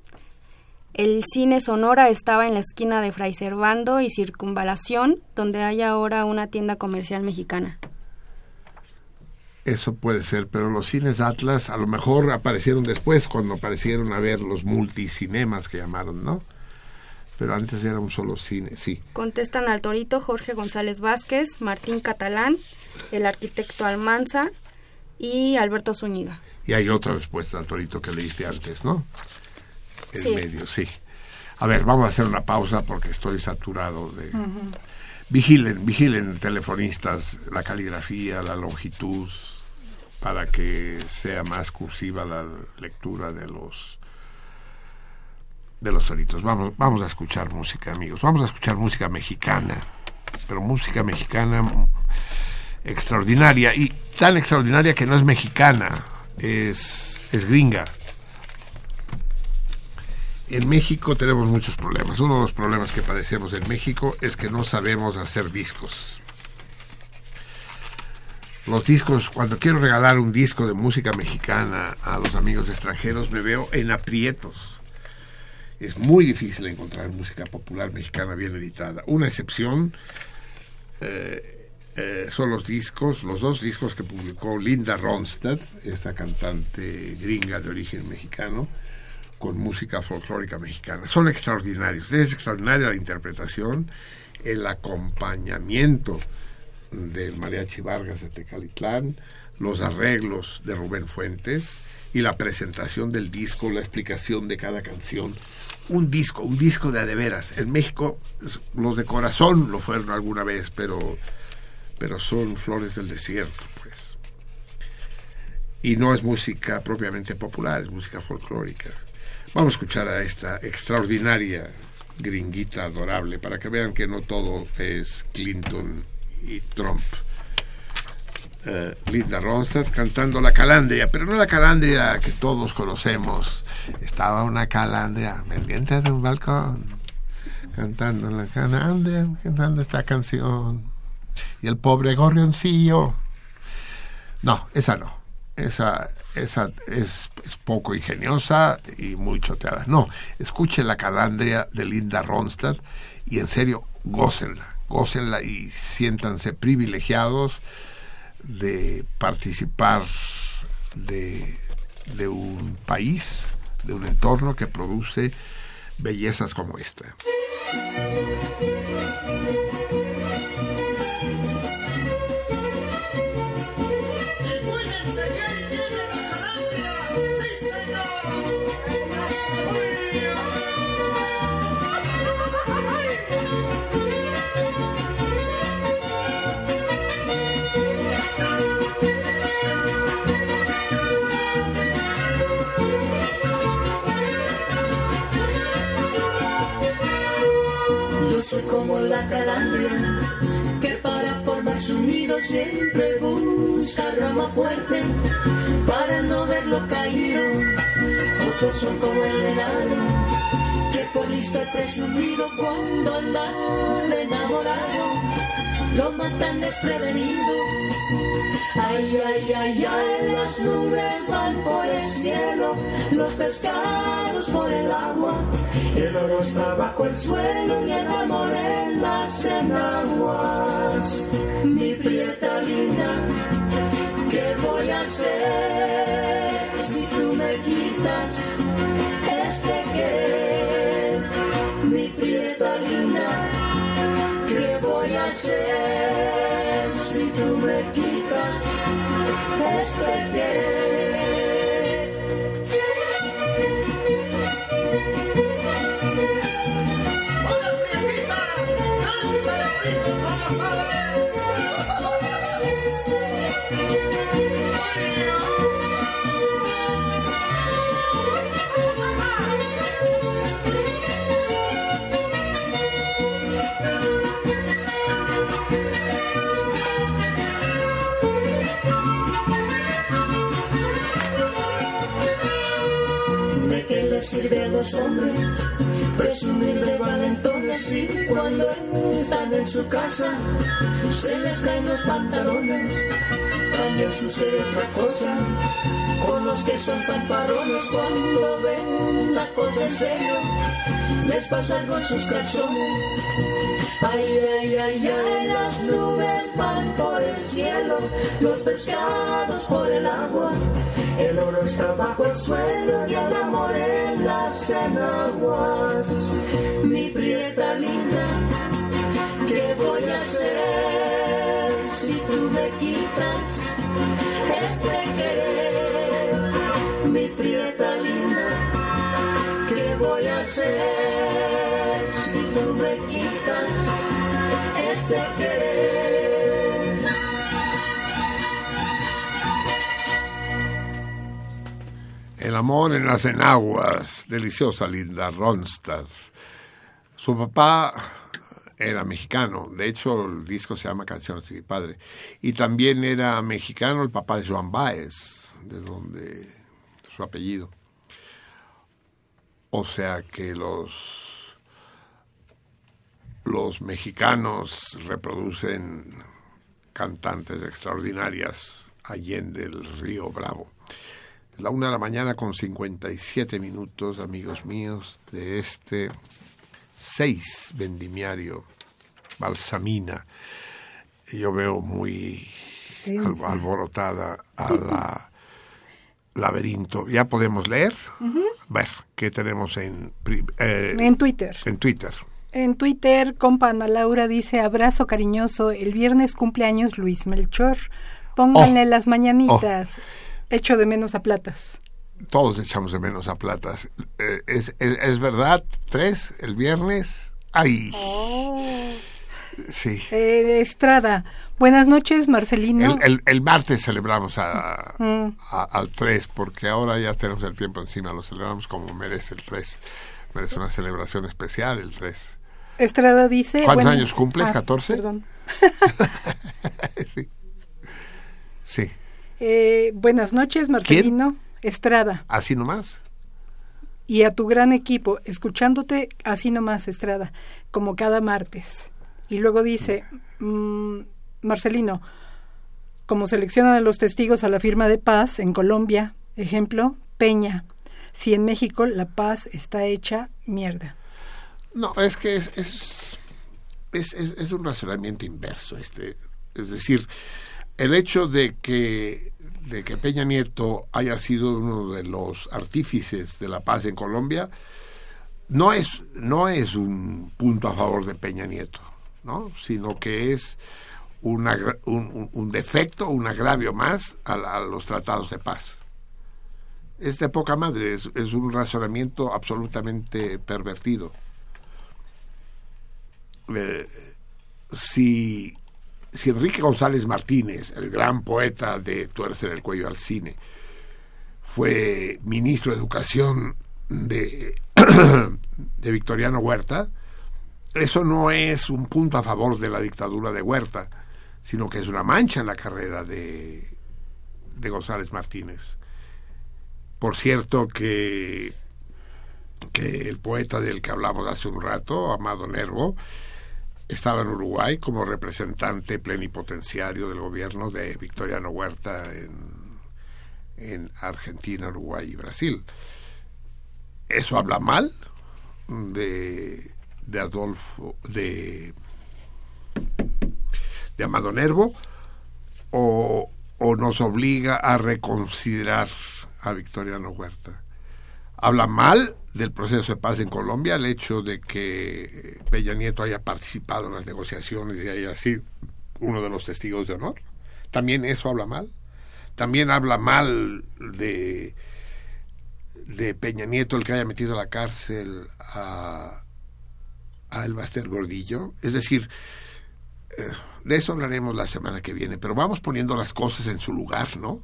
El cine Sonora estaba en la esquina de Fray Servando y Circunvalación, donde hay ahora una tienda comercial mexicana. Eso puede ser, pero los cines Atlas a lo mejor aparecieron después, cuando aparecieron a ver los multicinemas que llamaron, ¿no? Pero antes era un solo cine, sí. Contestan al torito Jorge González Vázquez, Martín Catalán, el arquitecto Almanza y Alberto Zúñiga. Y hay otra respuesta al torito que leíste antes, ¿no? En Sí. medio, sí. A ver, vamos a hacer una pausa porque estoy saturado de... Vigilen, vigilen telefonistas la caligrafía, la longitud, para que sea más cursiva la lectura de los de los toritos. Vamos, vamos a escuchar música, amigos. Vamos a escuchar música mexicana. pero música mexicana extraordinaria y tan extraordinaria que no es mexicana, es, es gringa. En México tenemos muchos problemas. Uno de los problemas que padecemos en México es que no sabemos hacer discos. Los discos, cuando quiero regalar un disco de música mexicana a los amigos extranjeros, me veo en aprietos. Es muy difícil encontrar música popular mexicana bien editada. Una excepción eh, eh, son los discos, los dos discos que publicó Linda Ronstadt, esta cantante gringa de origen mexicano, con música folclórica mexicana. Son extraordinarios. Es extraordinaria la interpretación, el acompañamiento del Mariachi Vargas de Tecalitlán, los arreglos de Rubén Fuentes y la presentación del disco, la explicación de cada canción. Un disco, un disco de adeveras. En México los de corazón lo fueron alguna vez, pero, pero son flores del desierto, pues. Y no es música propiamente popular, es música folclórica. Vamos a escuchar a esta extraordinaria gringuita adorable para que vean que no todo es Clinton y Trump. Eh, Linda Ronstadt cantando la calandria, pero no la calandria que todos conocemos. Estaba una calandria pendiente de un balcón, cantando la calandria, cantando esta canción. Y el pobre gorrioncillo. No, esa no. Esa, esa es, poco ingeniosa y muy choteada. No, escuche la calandria de Linda Ronstadt y en serio, gócenla, gócenla y siéntanse privilegiados de participar de, de un país, de un entorno que produce bellezas como esta. Como la calandria, que para formar su nido siempre busca rama fuerte para no verlo caído. Otros son como el venado, que por listo y presumido cuando andan enamorado, lo matan desprevenido. Ay, ay, ay, ay, las nubes van por el cielo, los pescados por el agua el oro está bajo el suelo y el amor en las enaguas. Mi prieta linda, ¿qué voy a hacer si tú me quitas este querer? Si tú me quitas este querer? Hombres presumir de valentones y cuando están en su casa se les caen los pantalones. También sucede otra cosa con los que son fanfarones cuando ven la cosa en serio les pasa con sus calzones. Ay, ay, ay, ay, las nubes van por el cielo, los pescados por el agua. El oro está bajo el suelo y el amor en las enaguas. Mi prieta linda, ¿qué voy a hacer si tú me quitas este querer? Mi prieta linda, ¿qué voy a hacer si tú me quitas este querer? El amor en las enaguas, deliciosa Linda Ronstadt. Su papá era mexicano. De hecho, el disco se llama Canciones de mi padre. Y también era mexicano el papá de Joan Baez, de donde su apellido. O sea que los los mexicanos reproducen cantantes extraordinarias allende el río Bravo. La una de la mañana con 57 minutos, amigos míos, de este 6 vendimiario Balsamina. Yo veo muy al- alborotada a la laberinto. ¿Ya podemos leer? Ver, ¿qué tenemos en, eh, En Twitter. en Twitter? En Twitter, compa Ana Laura dice, abrazo cariñoso, el viernes cumpleaños Luis Melchor. Pónganle Oh. las mañanitas. Echo de menos a platas. Todos echamos de menos a platas. Eh, es, es, es verdad, tres, el viernes. ¡Ay! Sí. Eh, Estrada, buenas noches, Marcelino. El, el, el martes celebramos a, Mm. a- al 3, porque ahora ya tenemos el tiempo encima, lo celebramos como merece el 3. Merece una celebración especial el 3. Estrada dice... ¿Cuántos bueno- años cumples? Ah, ¿14? Perdón. sí. Sí, Eh, buenas noches, Marcelino. Estrada. así nomás. Y a tu gran equipo, escuchándote así nomás, Estrada, como cada martes. Y luego dice, mm, Marcelino, como seleccionan a los testigos a la firma de paz en Colombia, ejemplo, Peña. Si en México la paz está hecha mierda. No, es que es, es, es, es- es un razonamiento inverso. este Es decir, el hecho de que, de que Peña Nieto haya sido uno de los artífices de la paz en Colombia no es, no es un punto a favor de Peña Nieto, ¿no? sino que es un, agra- un, un- defecto, un agravio más a, a los tratados de paz. Es de poca madre, es, es un razonamiento absolutamente pervertido. Eh, si, si Enrique González Martínez, el gran poeta de Tuercer el cuello al cine, fue ministro de Educación de, de Victoriano Huerta, eso no es un punto a favor de la dictadura de Huerta, sino que es una mancha en la carrera de, de González Martínez. Por cierto que, que el poeta del que hablamos hace un rato, Amado Nervo, estaba en Uruguay como representante plenipotenciario del gobierno de Victoriano Huerta en, en Argentina, Uruguay y Brasil. ¿Eso habla mal de, de Adolfo, de, de Amado Nervo o, o nos obliga a reconsiderar a Victoriano Huerta? Habla mal del proceso de paz en Colombia, el hecho de que Peña Nieto haya participado en las negociaciones y haya sido uno de los testigos de honor. También eso habla mal. También habla mal de, Peña Nieto el que haya metido a la cárcel a, a El Baster Gordillo. Es decir, eh, de eso hablaremos la semana que viene, pero vamos poniendo las cosas en su lugar, ¿no?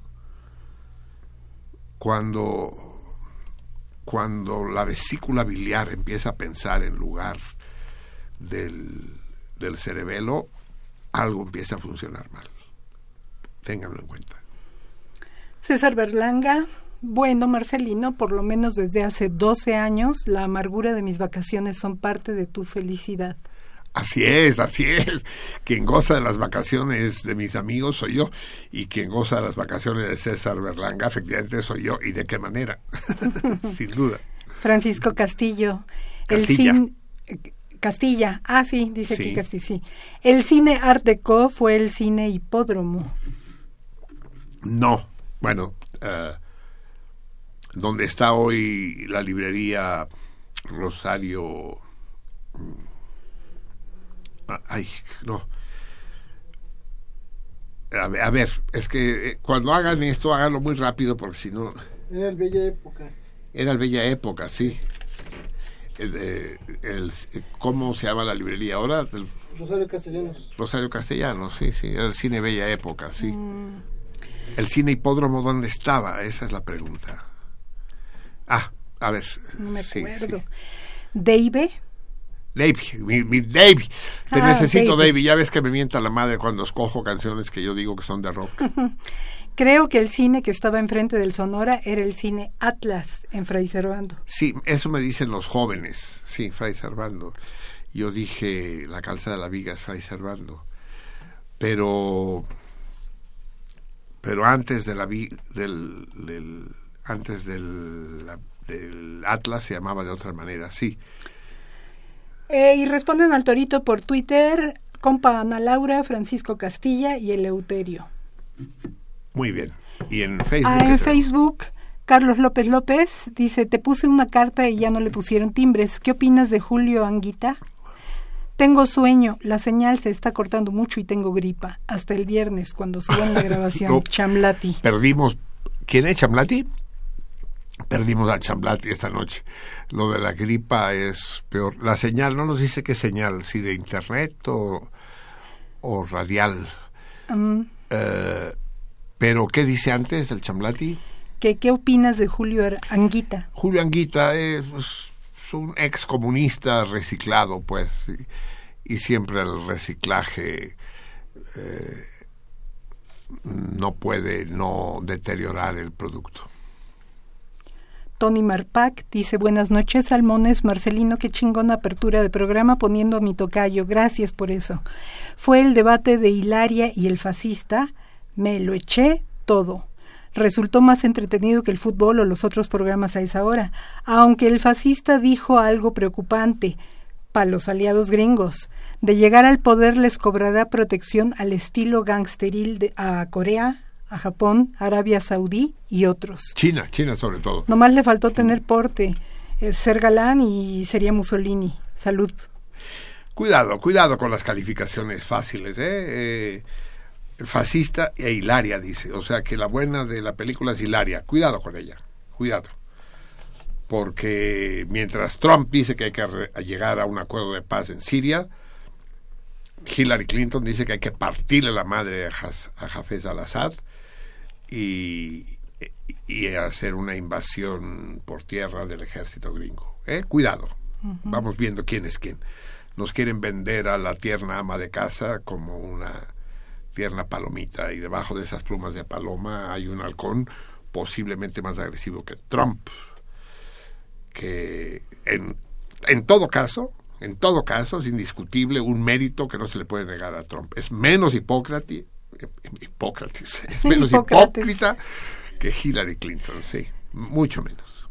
Cuando cuando la vesícula biliar empieza a pensar en lugar del, cerebelo, algo empieza a funcionar mal. Ténganlo en cuenta. César Berlanga, bueno, Marcelino, por lo menos desde hace 12 años, la amargura de mis vacaciones son parte de tu felicidad. Así es, así es. Quien goza de las vacaciones de mis amigos soy yo y quien goza de las vacaciones de César Berlanga efectivamente soy yo. ¿Y de qué manera? Sin duda. Francisco Castillo. Castilla. El cin- Castilla. Ah, sí, dice aquí Sí. Castilla, sí. El cine Art Deco fue el cine hipódromo. No, bueno, eh, donde está hoy la librería Rosario. Ay, no. A ver, a ver, es que eh, cuando hagan esto, háganlo muy rápido porque si no. Era el bella época. Era el Bella Época, sí. El, eh, el- ¿Cómo se llama la librería ahora? El Rosario Castellanos. Rosario Castellanos, sí, sí. Era el cine Bella Época, sí. Mm, ¿El cine hipódromo dónde estaba? Esa es la pregunta. Ah, a ver. no me sí, acuerdo. sí. Davey, mi, mi Davey. Te Ah, necesito, Davey. Davey. Ya ves que me mienta la madre cuando escojo canciones que yo digo que son de rock. Creo que el cine que estaba enfrente del Sonora era el cine Atlas en Fray Servando. Sí, eso me dicen los jóvenes. Sí, Fray Servando. Yo dije la calza de la viga es Fray Servando. Pero pero antes de la del, del- antes del Atlas se llamaba de otra manera, sí. Eh, y responden al Torito por Twitter, compa Ana Laura, Francisco Castilla y Eleuterio. Muy bien. Y en Facebook. Ah, ¿qué en? Facebook, Carlos López López dice, te puse una carta y ya no le pusieron timbres. ¿Qué opinas de Julio Anguita? Tengo sueño, la señal se está cortando mucho y tengo gripa. Hasta el viernes, cuando suban la grabación. No. Chamlati. Perdimos. ¿Quién es Chamblati? Perdimos a Chamblati esta noche. Lo de la gripa es peor. La señal no nos dice qué señal, si de internet o, o radial. Mm, Eh, pero, ¿qué dice antes el Chamblati? ¿qué, ¿Qué opinas de Julio Anguita? Julio Anguita es, es un ex comunista reciclado, pues, y, y siempre el reciclaje eh, no puede no deteriorar el producto. Tony Marpac dice buenas noches, Salmones, Marcelino, qué chingona apertura de programa poniendo a mi tocayo, gracias por eso. Fue el debate de Hilaria y el fascista, me lo eché todo. Resultó más entretenido que el fútbol o los otros programas a esa hora, aunque el fascista dijo algo preocupante para los aliados gringos. De llegar al poder les cobrará protección al estilo gangsteril de, a Corea, a Japón, Arabia Saudí y otros. China, China sobre todo. Nomás le faltó tener porte, eh, ser galán y sería Mussolini. Salud. Cuidado, cuidado con las calificaciones fáciles, ¿eh? Eh, fascista e Hilaria dice, o sea que la buena de la película es Hilaria. Cuidado con ella, cuidado. Porque mientras Trump dice que hay que llegar a un acuerdo de paz en Siria, Hillary Clinton dice que hay que partirle la madre a Hafez al-Assad y, y hacer una invasión por tierra del ejército gringo. ¿eh? Cuidado, vamos viendo quién es quién. Nos quieren vender a la tierna ama de casa como una tierna palomita y debajo de esas plumas de paloma hay un halcón posiblemente más agresivo que Trump que en, en todo caso en todo caso es indiscutible un mérito que no se le puede negar a Trump es menos hipócrates Hipócrates es menos Hipócrates. hipócrita que Hillary Clinton sí mucho menos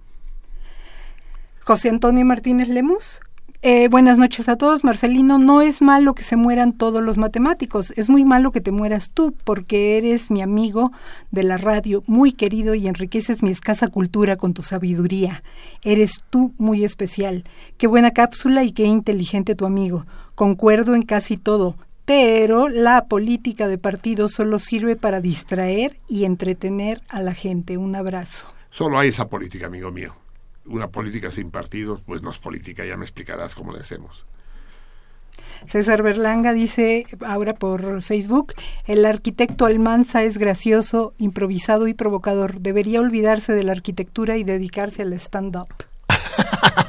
José Antonio Martínez Lemus. Eh, buenas noches a todos. Marcelino, no es malo que se mueran todos los matemáticos, es muy malo que te mueras tú, porque eres mi amigo de la radio, muy querido y enriqueces mi escasa cultura con tu sabiduría. Eres tú muy especial. Qué buena cápsula y qué inteligente tu amigo. Concuerdo en casi todo, pero la política de partido solo sirve para distraer y entretener a la gente. Un abrazo. Solo hay esa política, amigo mío. Una política sin partidos, pues no es política, ya me explicarás cómo le hacemos. César Berlanga dice ahora por Facebook, el arquitecto Almanza es gracioso, improvisado y provocador. Debería olvidarse de la arquitectura y dedicarse al stand-up.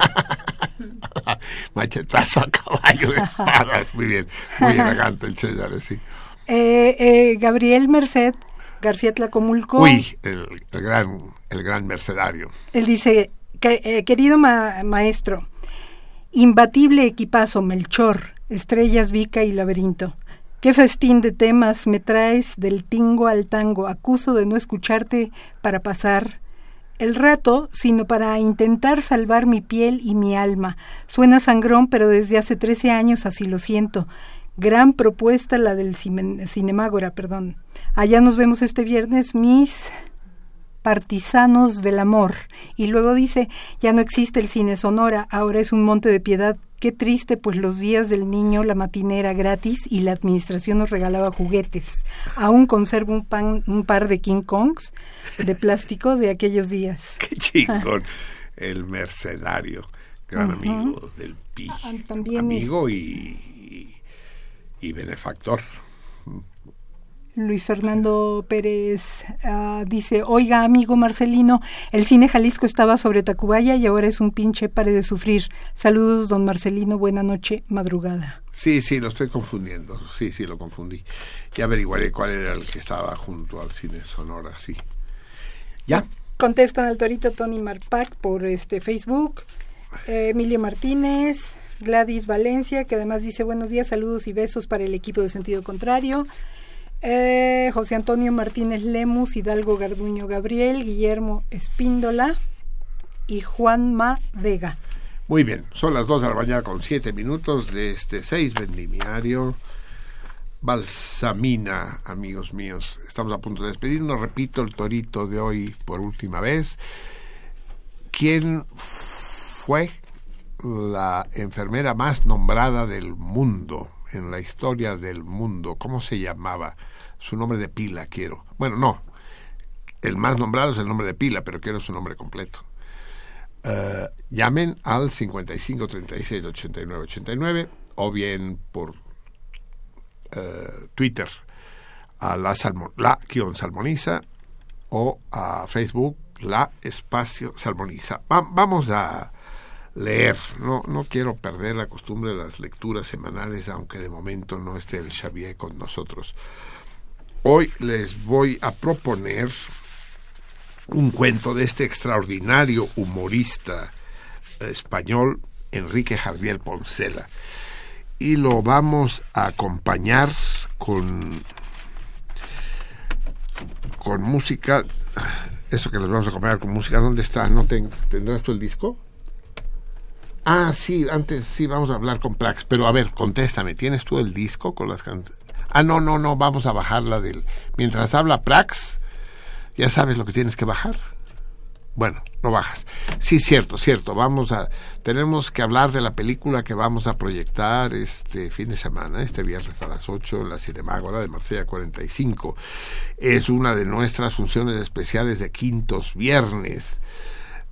Machetazo a caballo de espadas, muy bien, muy elegante el César, sí. Eh, eh, Gabriel Merced García Tlacomulco, Uy, el, el gran, el gran mercedario. él dice, que, eh, querido ma- maestro, imbatible equipazo Melchor, estrellas, Vica y laberinto. Qué festín de temas me traes del tingo al tango. Acuso de no escucharte para pasar el rato, sino para intentar salvar mi piel y mi alma. Suena sangrón, pero desde hace trece años así lo siento. Gran propuesta la del cine- Cinemágora, perdón. Allá nos vemos este viernes, mis partisanos del amor. Y luego dice, ya no existe el cine sonora, ahora es un monte de piedad. Qué triste, pues los días del niño la matinera gratis y la administración nos regalaba juguetes. Aún conservo un, pan, un par de King Kongs de plástico de aquellos días. Qué chingón. El mercedario, gran amigo del PI. Ah, también amigo y, y, y benefactor. Luis Fernando Pérez ah, dice, oiga amigo Marcelino, el cine Jalisco estaba sobre Tacubaya y ahora es un pinche pare de sufrir. Saludos, don Marcelino, buena noche, madrugada. Sí, sí, lo estoy confundiendo. Sí, sí, lo confundí. Ya averiguaré cuál era el que estaba junto al cine Sonora, sí. ¿Ya? Contestan al torito Tony Marpac por este Facebook, eh, Emilio Martínez, Gladys Valencia, que además dice buenos días, saludos y besos para el equipo de sentido contrario. Eh, José Antonio Martínez Lemus, Hidalgo Garduño Gabriel, Guillermo Espíndola y Juanma Vega. Muy bien, son las 2 de la mañana con 7 minutos de este 6 vendimiario. Balsamina, amigos míos. Estamos a punto de despedirnos. Repito el torito de hoy por última vez. ¿Quién fue la enfermera más nombrada del mundo, en la historia del mundo? ¿Cómo se llamaba? Su nombre de pila quiero. Bueno, no. El más nombrado es el nombre de pila, pero quiero su nombre completo. Eh, llamen al 55 36 89 89 o bien por eh, Twitter a la, salmo, la salmoniza o a Facebook la espacio salmoniza. vamos a leer, no, no quiero perder la costumbre de las lecturas semanales, aunque de momento no esté el Xavier con nosotros. Hoy les voy a proponer un cuento de este extraordinario humorista español, Enrique Jardiel Poncela. Y lo vamos a acompañar con, con música. Eso que les vamos a acompañar con música, ¿dónde está? ¿No tendrás tú el disco? Ah, sí, antes sí, vamos a hablar con Prax. Pero a ver, contéstame, ¿tienes tú el disco con las canciones? Ah, no, no, no, vamos a bajarla del... Mientras habla Prax, ya sabes lo que tienes que bajar. Bueno, no bajas. Sí, cierto, cierto. Vamos a tenemos que hablar de la película que vamos a proyectar este fin de semana, este viernes a las 8 en la Cinemágora de Marsella 45. Es una de nuestras funciones especiales de quintos viernes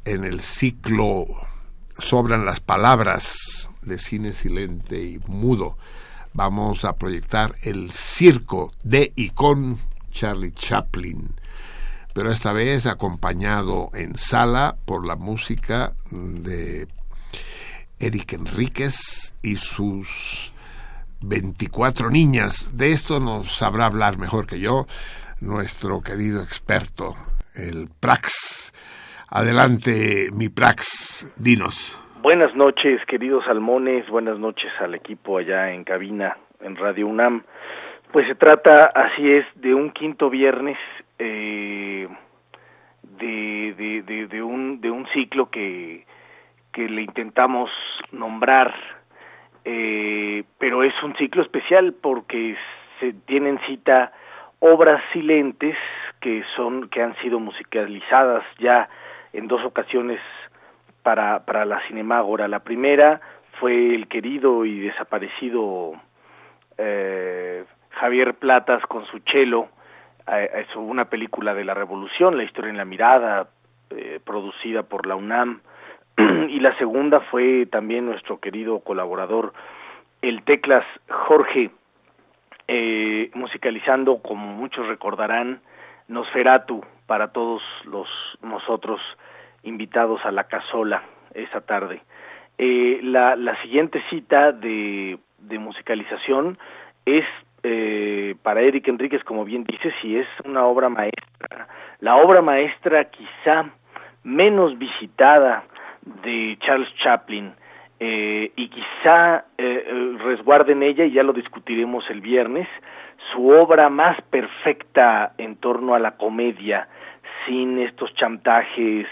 en el ciclo Sobran las palabras de cine silente y mudo. Vamos a proyectar el circo de y con Charlie Chaplin pero esta vez acompañado en sala por la música de Eric Enríquez y sus 24 niñas. De esto nos sabrá hablar mejor que yo nuestro querido experto, el Prax. Adelante, mi Prax, dinos. Buenas noches, queridos salmones, buenas noches al equipo allá en cabina en Radio UNAM. Pues se trata, así es, de un quinto viernes eh, de, un, de un ciclo que, que le intentamos nombrar, eh, pero es un ciclo especial porque se tienen cita obras silentes que son que han sido musicalizadas ya en dos ocasiones para, para la Cinemágora. La primera fue el querido y desaparecido eh, Javier Platas con su chelo. Es una película de la revolución, La historia en la mirada, eh, producida por la UNAM, y la segunda fue también nuestro querido colaborador, el Teclas Jorge, eh, musicalizando, como muchos recordarán, Nosferatu para todos los nosotros invitados a la casola esa tarde. Eh, la, la siguiente cita de, de musicalización es eh, para Eric Enríquez, como bien dice, si es una obra maestra, la obra maestra quizá menos visitada de Charles Chaplin, eh, y quizá eh, resguarde en ella, y ya lo discutiremos el viernes, su obra más perfecta en torno a la comedia, sin estos chantajes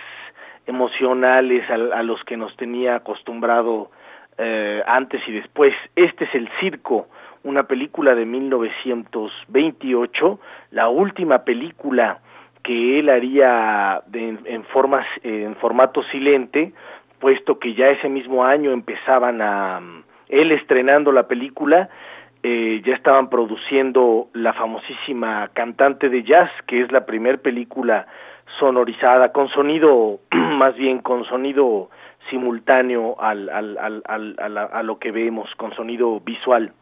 emocionales a, a los que nos tenía acostumbrado eh, antes y después. Este es el circo una película de 1928, la última película que él haría en, formas, en formato silente, puesto que ya ese mismo año empezaban a, él estrenando la película, eh, ya estaban produciendo la famosísima Cantante de Jazz, que es la primer película sonorizada, con sonido, más bien con sonido simultáneo al, al, al, al a lo que vemos, con sonido visual.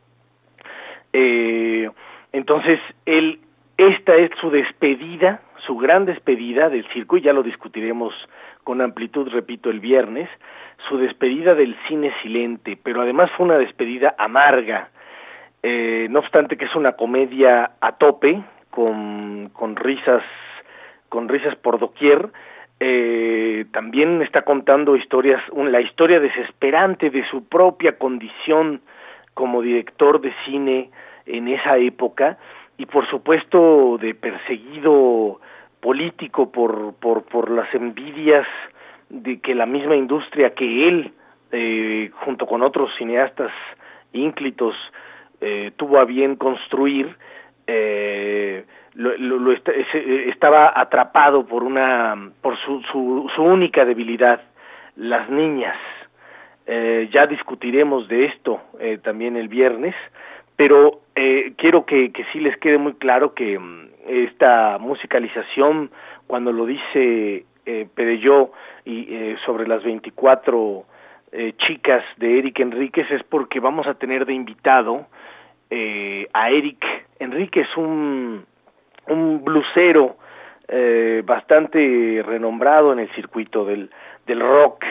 Eh, entonces, él esta es su despedida, su gran despedida del circo, y ya lo discutiremos con amplitud, repito, el viernes, su despedida del cine silente, pero además fue una despedida amarga, eh, no obstante que es una comedia a tope, con, con risas, con risas por doquier, eh, también está contando historias, un, la historia desesperante de su propia condición como director de cine en esa época y por supuesto de perseguido político por, por, por las envidias de que la misma industria que él, eh, junto con otros cineastas ínclitos, eh, tuvo a bien construir, eh, lo, lo, estaba atrapado por una por su, su, su única debilidad las niñas. Eh, ya discutiremos de esto eh, también el viernes pero eh, quiero que, que sí les quede muy claro que mm, esta musicalización cuando lo dice eh, y eh, sobre las 24 eh, chicas de Eric Enríquez es porque vamos a tener de invitado eh, a Eric Enríquez, un, un blusero eh, bastante renombrado en el circuito del, del rock,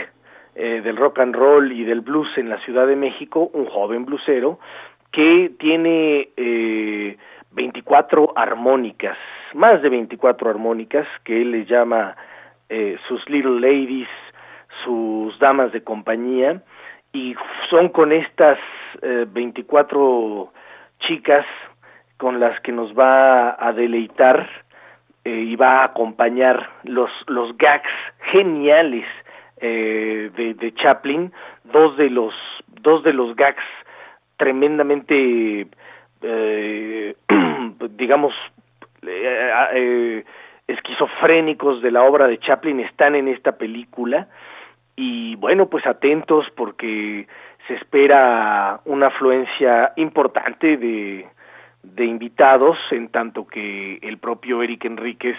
eh, del rock and roll y del blues en la Ciudad de México, un joven blusero que tiene eh, 24 armónicas, más de 24 armónicas, que él les llama eh, sus little ladies, sus damas de compañía, y son con estas eh, 24 chicas con las que nos va a deleitar eh, y va a acompañar los, los gags geniales eh, de, de Chaplin, dos de los, dos de los gags tremendamente, eh, digamos, eh, eh, esquizofrénicos de la obra de Chaplin están en esta película. Y bueno, pues atentos porque se espera una afluencia importante de, de invitados en tanto que el propio Eric Enríquez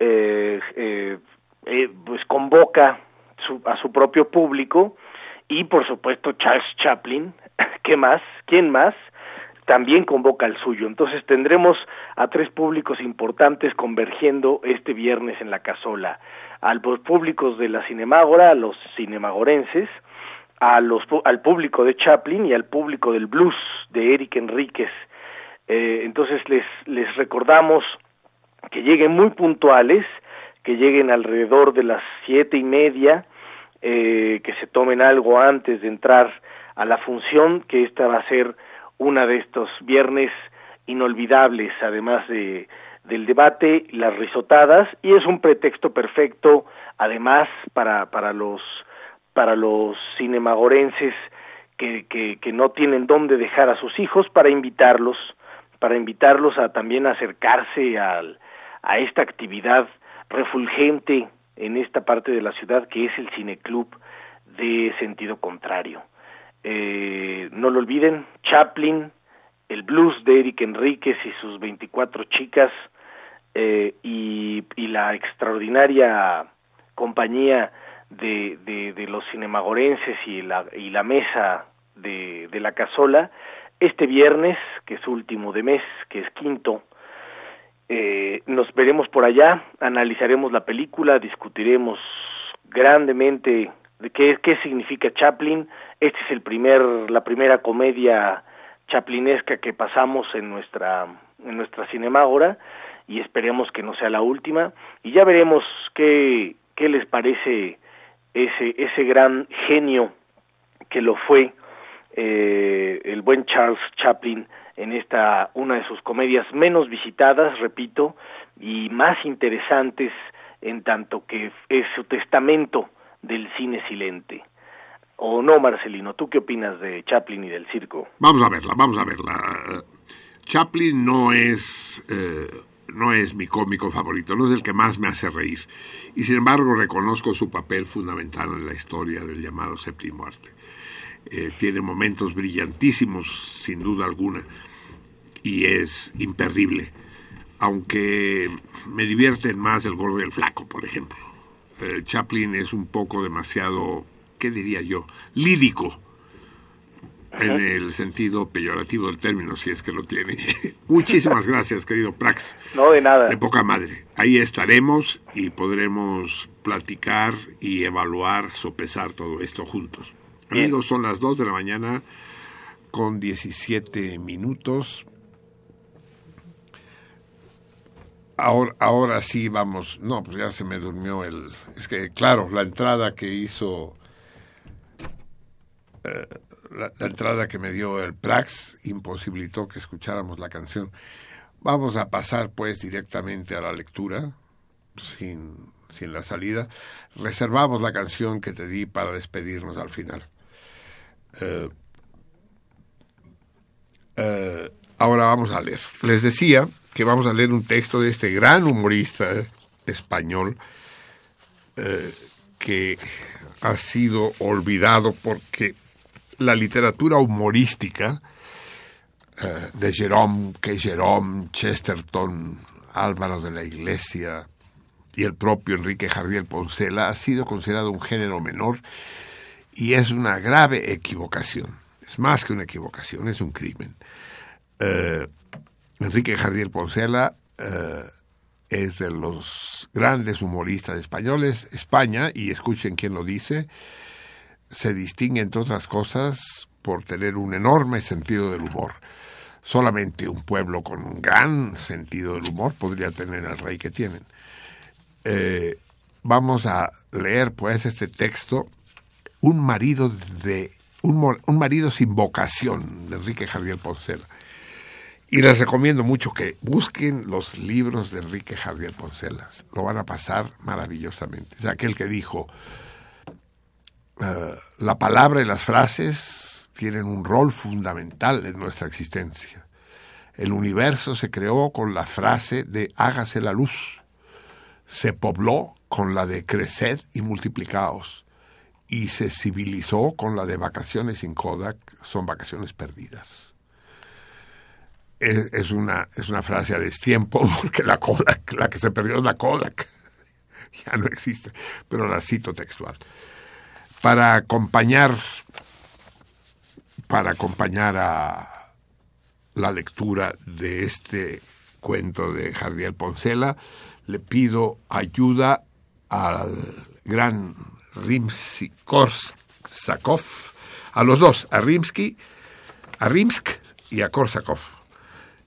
eh, eh, eh, pues convoca su, a su propio público y por supuesto Charles Chaplin, ¿qué más? ¿Quién más? También convoca al suyo. Entonces tendremos a tres públicos importantes convergiendo este viernes en la casola. A los públicos de la Cinemágora, a los cinemagorenses, a los, al público de Chaplin y al público del blues de Eric Enríquez. Eh, entonces les, les recordamos que lleguen muy puntuales, que lleguen alrededor de las siete y media, eh, que se tomen algo antes de entrar a la función, que esta va a ser una de estos viernes inolvidables, además de del debate, las risotadas, y es un pretexto perfecto, además, para, para los para los cinemagorenses que, que, que no tienen dónde dejar a sus hijos, para invitarlos, para invitarlos a también acercarse al, a esta actividad refulgente en esta parte de la ciudad que es el cineclub de sentido contrario. Eh, no lo olviden, Chaplin, el blues de Eric Enríquez y sus 24 chicas eh, y, y, la extraordinaria compañía de, de, los cinemagorenses y la, y la mesa de, de la casola este viernes, que es último de mes, que es quinto, eh, nos veremos por allá, analizaremos la película, discutiremos grandemente de qué, qué significa Chaplin. Este es el primer, la primera comedia chaplinesca que pasamos en nuestra, en nuestra cinemágora y esperemos que no sea la última. Y ya veremos qué, qué les parece ese, ese gran genio que lo fue eh, el buen Charles Chaplin en esta una de sus comedias menos visitadas, repito, y más interesantes en tanto que es su testamento del cine silente. ¿O no, Marcelino? ¿Tú qué opinas de Chaplin y del circo? Vamos a verla, vamos a verla. Chaplin no es, eh, no es mi cómico favorito, no es el que más me hace reír. Y sin embargo reconozco su papel fundamental en la historia del llamado séptimo arte. Eh, tiene momentos brillantísimos, sin duda alguna, y es imperdible. Aunque me divierten más el gordo y el flaco, por ejemplo. Eh, Chaplin es un poco demasiado, ¿qué diría yo? Lírico. en el sentido peyorativo del término, si es que lo tiene. Muchísimas gracias, querido Prax. No, de nada. De poca madre. Ahí estaremos y podremos platicar y evaluar, sopesar todo esto juntos. Amigos, son las 2 de la mañana con 17 minutos. Ahora, ahora sí vamos. No, pues ya se me durmió el. Es que, claro, la entrada que hizo. eh, la, la entrada que me dio el Prax imposibilitó que escucháramos la canción. Vamos a pasar, pues, directamente a la lectura, sin, sin la salida. Reservamos la canción que te di para despedirnos al final. Eh, eh, ahora vamos a leer. Les decía que vamos a leer un texto de este gran humorista eh, español que ha sido olvidado porque la literatura humorística de Jerome, que Jerome, Chesterton, Álvaro de la Iglesia y el propio Enrique Jardiel Poncela ha sido considerado un género menor y es una grave equivocación. Es más que una equivocación, es un crimen. Eh, Enrique Jardiel Poncela eh, es de los grandes humoristas españoles. España, y escuchen quién lo dice, se distingue, entre otras cosas, por tener un enorme sentido del humor. Solamente un pueblo con un gran sentido del humor podría tener el rey que tienen. Eh, vamos a leer, pues, este texto, Un marido de un, un marido sin vocación, de Enrique Jardiel Poncela. Y les recomiendo mucho que busquen los libros de Enrique Jardiel Poncela. Lo van a pasar maravillosamente. Es aquel que dijo, eh, la palabra y las frases tienen un rol fundamental en nuestra existencia. El universo se creó con la frase de hágase la luz. Se pobló con la de creced y multiplicaos. Y se civilizó con la de vacaciones sin Kodak, son vacaciones perdidas es, una, es una frase a destiempo, porque la Kodak, la que se perdió es la Kodak. Ya no existe, pero la cito textual. Para acompañar, para acompañar a la lectura de este cuento de Jardiel Poncela, le pido ayuda al gran Rimsky-Korsakov, a los dos, a Rimsky, a Rimsk y a Korsakov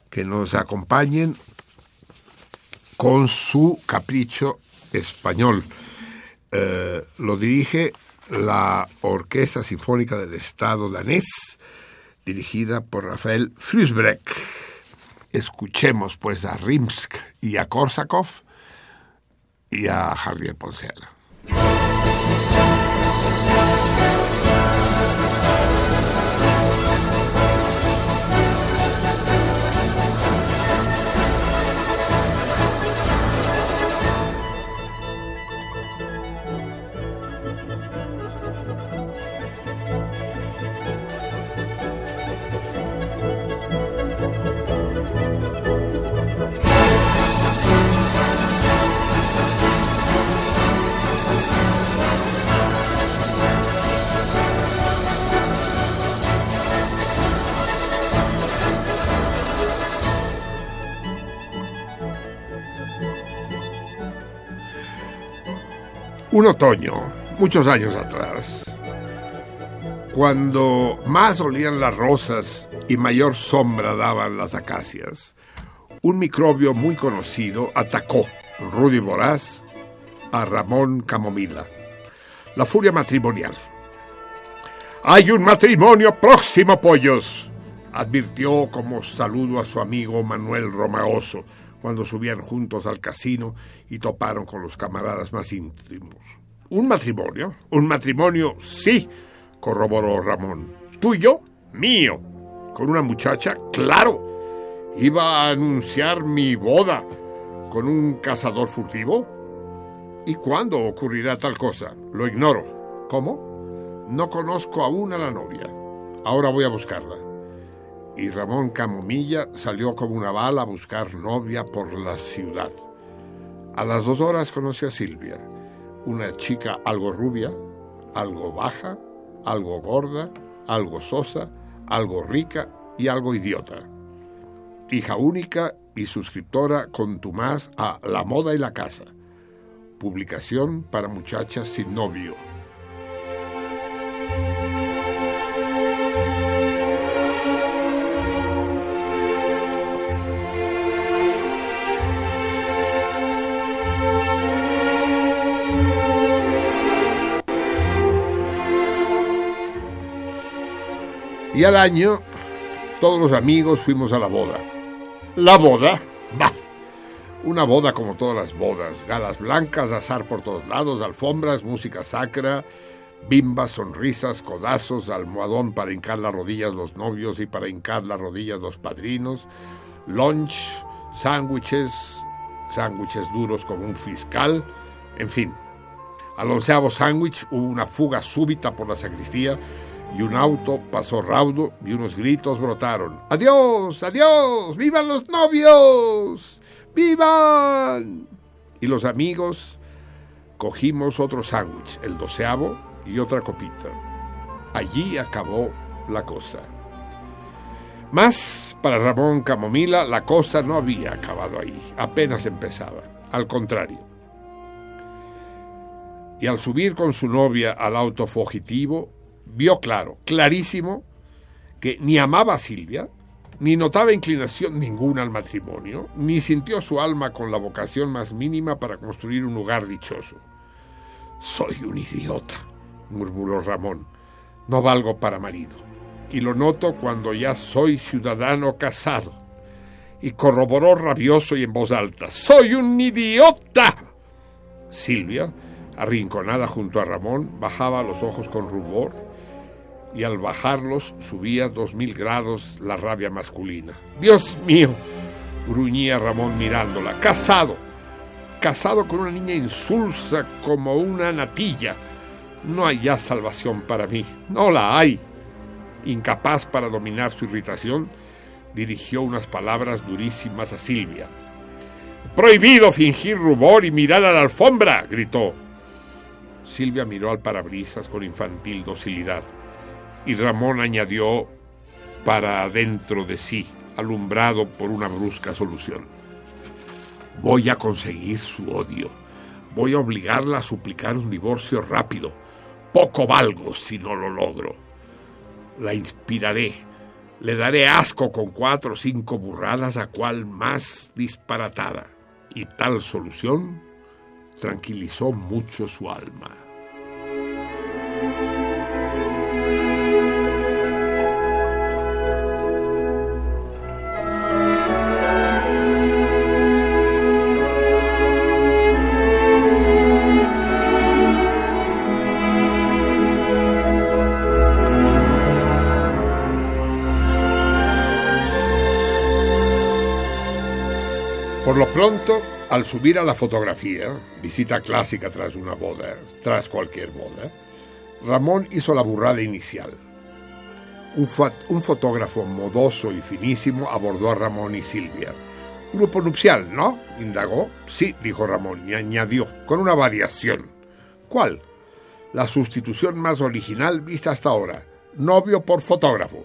que nos acompañen con su capricho español. Eh, lo dirige la Orquesta Sinfónica del Estado danés, dirigida por Rafael Früsbreck. Escuchemos pues a Rimsk y a Korsakov y a Javier Poncela. Un otoño, muchos años atrás, cuando más olían las rosas y mayor sombra daban las acacias, un microbio muy conocido atacó, rudo y voraz, a Ramón Camomila, la furia matrimonial. Hay un matrimonio próximo, pollos, advirtió como saludo a su amigo Manuel Romagoso cuando subían juntos al casino y toparon con los camaradas más íntimos. ¿Un matrimonio? Un matrimonio, sí, corroboró Ramón. ¿Tuyo? Mío. ¿Con una muchacha? Claro. Iba a anunciar mi boda con un cazador furtivo. ¿Y cuándo ocurrirá tal cosa? Lo ignoro. ¿Cómo? No conozco aún a la novia. Ahora voy a buscarla. Y Ramón Camomilla salió como una bala a buscar novia por la ciudad. A las dos horas conoció a Silvia, una chica algo rubia, algo baja, algo gorda, algo sosa, algo rica y algo idiota. Hija única y suscriptora contumaz a La Moda y la Casa. Publicación para muchachas sin novio. Y al año, todos los amigos fuimos a la boda. ¿La boda? Bah. Una boda como todas las bodas. Galas blancas, azar por todos lados, alfombras, música sacra, bimbas, sonrisas, codazos, almohadón para hincar las rodillas los novios y para hincar las rodillas los padrinos, lunch, sándwiches, sándwiches duros como un fiscal, en fin. Al onceavo sándwich hubo una fuga súbita por la sacristía y un auto pasó raudo y unos gritos brotaron. ¡Adiós! ¡Adiós! ¡Vivan los novios! ¡Vivan! Y los amigos cogimos otro sándwich, el doceavo, y otra copita. Allí acabó la cosa. Más para Ramón Camomila, la cosa no había acabado ahí, apenas empezaba. Al contrario. Y al subir con su novia al auto fugitivo, vio claro, clarísimo, que ni amaba a Silvia, ni notaba inclinación ninguna al matrimonio, ni sintió su alma con la vocación más mínima para construir un hogar dichoso. Soy un idiota, murmuró Ramón. No valgo para marido. Y lo noto cuando ya soy ciudadano casado. Y corroboró rabioso y en voz alta. ¡Soy un idiota! Silvia, arrinconada junto a Ramón, bajaba los ojos con rubor y al bajarlos subía dos mil grados la rabia masculina. Dios mío, gruñía Ramón mirándola. Casado, casado con una niña insulsa como una natilla. No hay ya salvación para mí, no la hay. Incapaz para dominar su irritación, dirigió unas palabras durísimas a Silvia. Prohibido fingir rubor y mirar a la alfombra, gritó. Silvia miró al parabrisas con infantil docilidad y Ramón añadió para adentro de sí, alumbrado por una brusca solución. Voy a conseguir su odio. Voy a obligarla a suplicar un divorcio rápido. Poco valgo si no lo logro. La inspiraré. Le daré asco con cuatro o cinco burradas a cual más disparatada. Y tal solución tranquilizó mucho su alma. Por lo pronto, al subir a la fotografía, visita clásica tras una boda, tras cualquier boda, Ramón hizo la burrada inicial. Un, fotógrafo modoso y finísimo abordó a Ramón y Silvia. Grupo nupcial, ¿no? indagó. Sí, dijo Ramón, y añadió, con una variación. ¿Cuál? La sustitución más original vista hasta ahora. Novio por fotógrafo.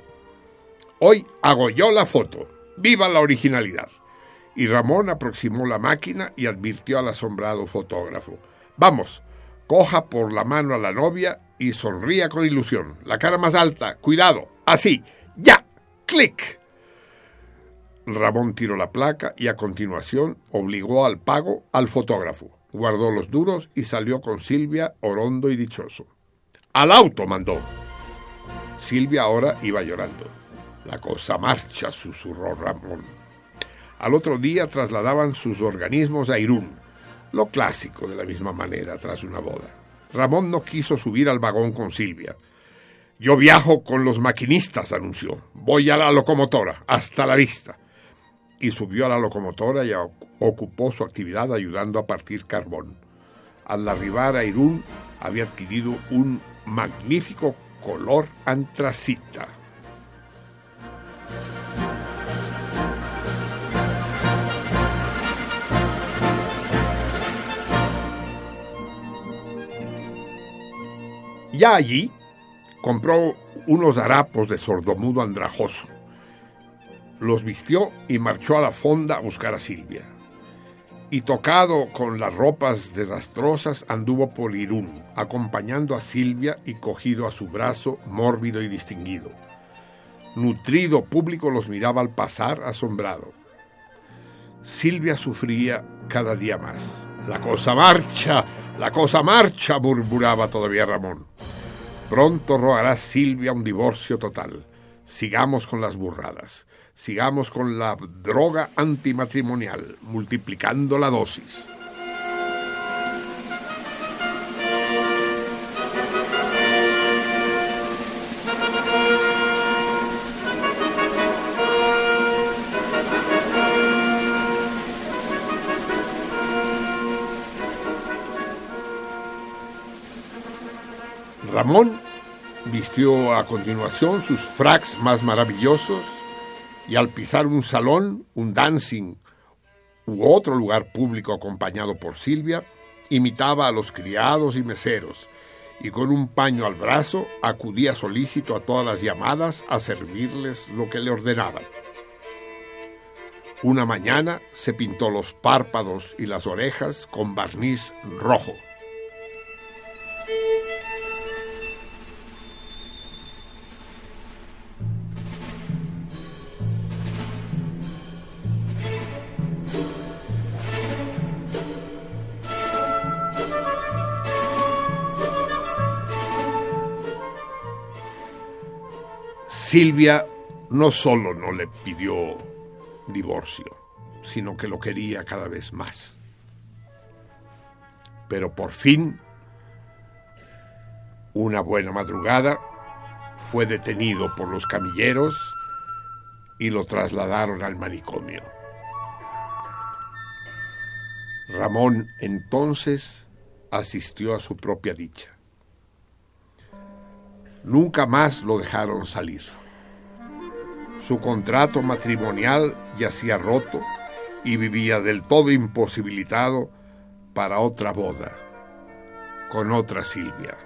Hoy hago yo la foto. ¡Viva la originalidad! Y Ramón aproximó la máquina y advirtió al asombrado fotógrafo. Vamos, coja por la mano a la novia y sonría con ilusión. La cara más alta, cuidado, así, ya, clic. Ramón tiró la placa y a continuación obligó al pago al fotógrafo. Guardó los duros y salió con Silvia, orondo y dichoso. Al auto mandó. Silvia ahora iba llorando. La cosa marcha, susurró Ramón. Al otro día trasladaban sus organismos a Irún, lo clásico de la misma manera tras una boda. Ramón no quiso subir al vagón con Silvia. Yo viajo con los maquinistas, anunció. Voy a la locomotora. Hasta la vista. Y subió a la locomotora y ocupó su actividad ayudando a partir carbón. Al arribar a Irún había adquirido un magnífico color antracita. Ya allí compró unos harapos de sordomudo andrajoso. Los vistió y marchó a la fonda a buscar a Silvia. Y tocado con las ropas desastrosas, anduvo por Irún, acompañando a Silvia y cogido a su brazo, mórbido y distinguido. Nutrido público los miraba al pasar, asombrado. Silvia sufría cada día más. La cosa marcha, la cosa marcha, murmuraba todavía Ramón. Pronto rogará Silvia un divorcio total. Sigamos con las burradas. Sigamos con la droga antimatrimonial, multiplicando la dosis. Ramón vistió a continuación sus fracs más maravillosos y al pisar un salón, un dancing u otro lugar público acompañado por Silvia, imitaba a los criados y meseros y con un paño al brazo acudía solícito a todas las llamadas a servirles lo que le ordenaban. Una mañana se pintó los párpados y las orejas con barniz rojo. Silvia no solo no le pidió divorcio, sino que lo quería cada vez más. Pero por fin, una buena madrugada, fue detenido por los camilleros y lo trasladaron al manicomio. Ramón entonces asistió a su propia dicha. Nunca más lo dejaron salir. Su contrato matrimonial yacía roto y vivía del todo imposibilitado para otra boda con otra Silvia.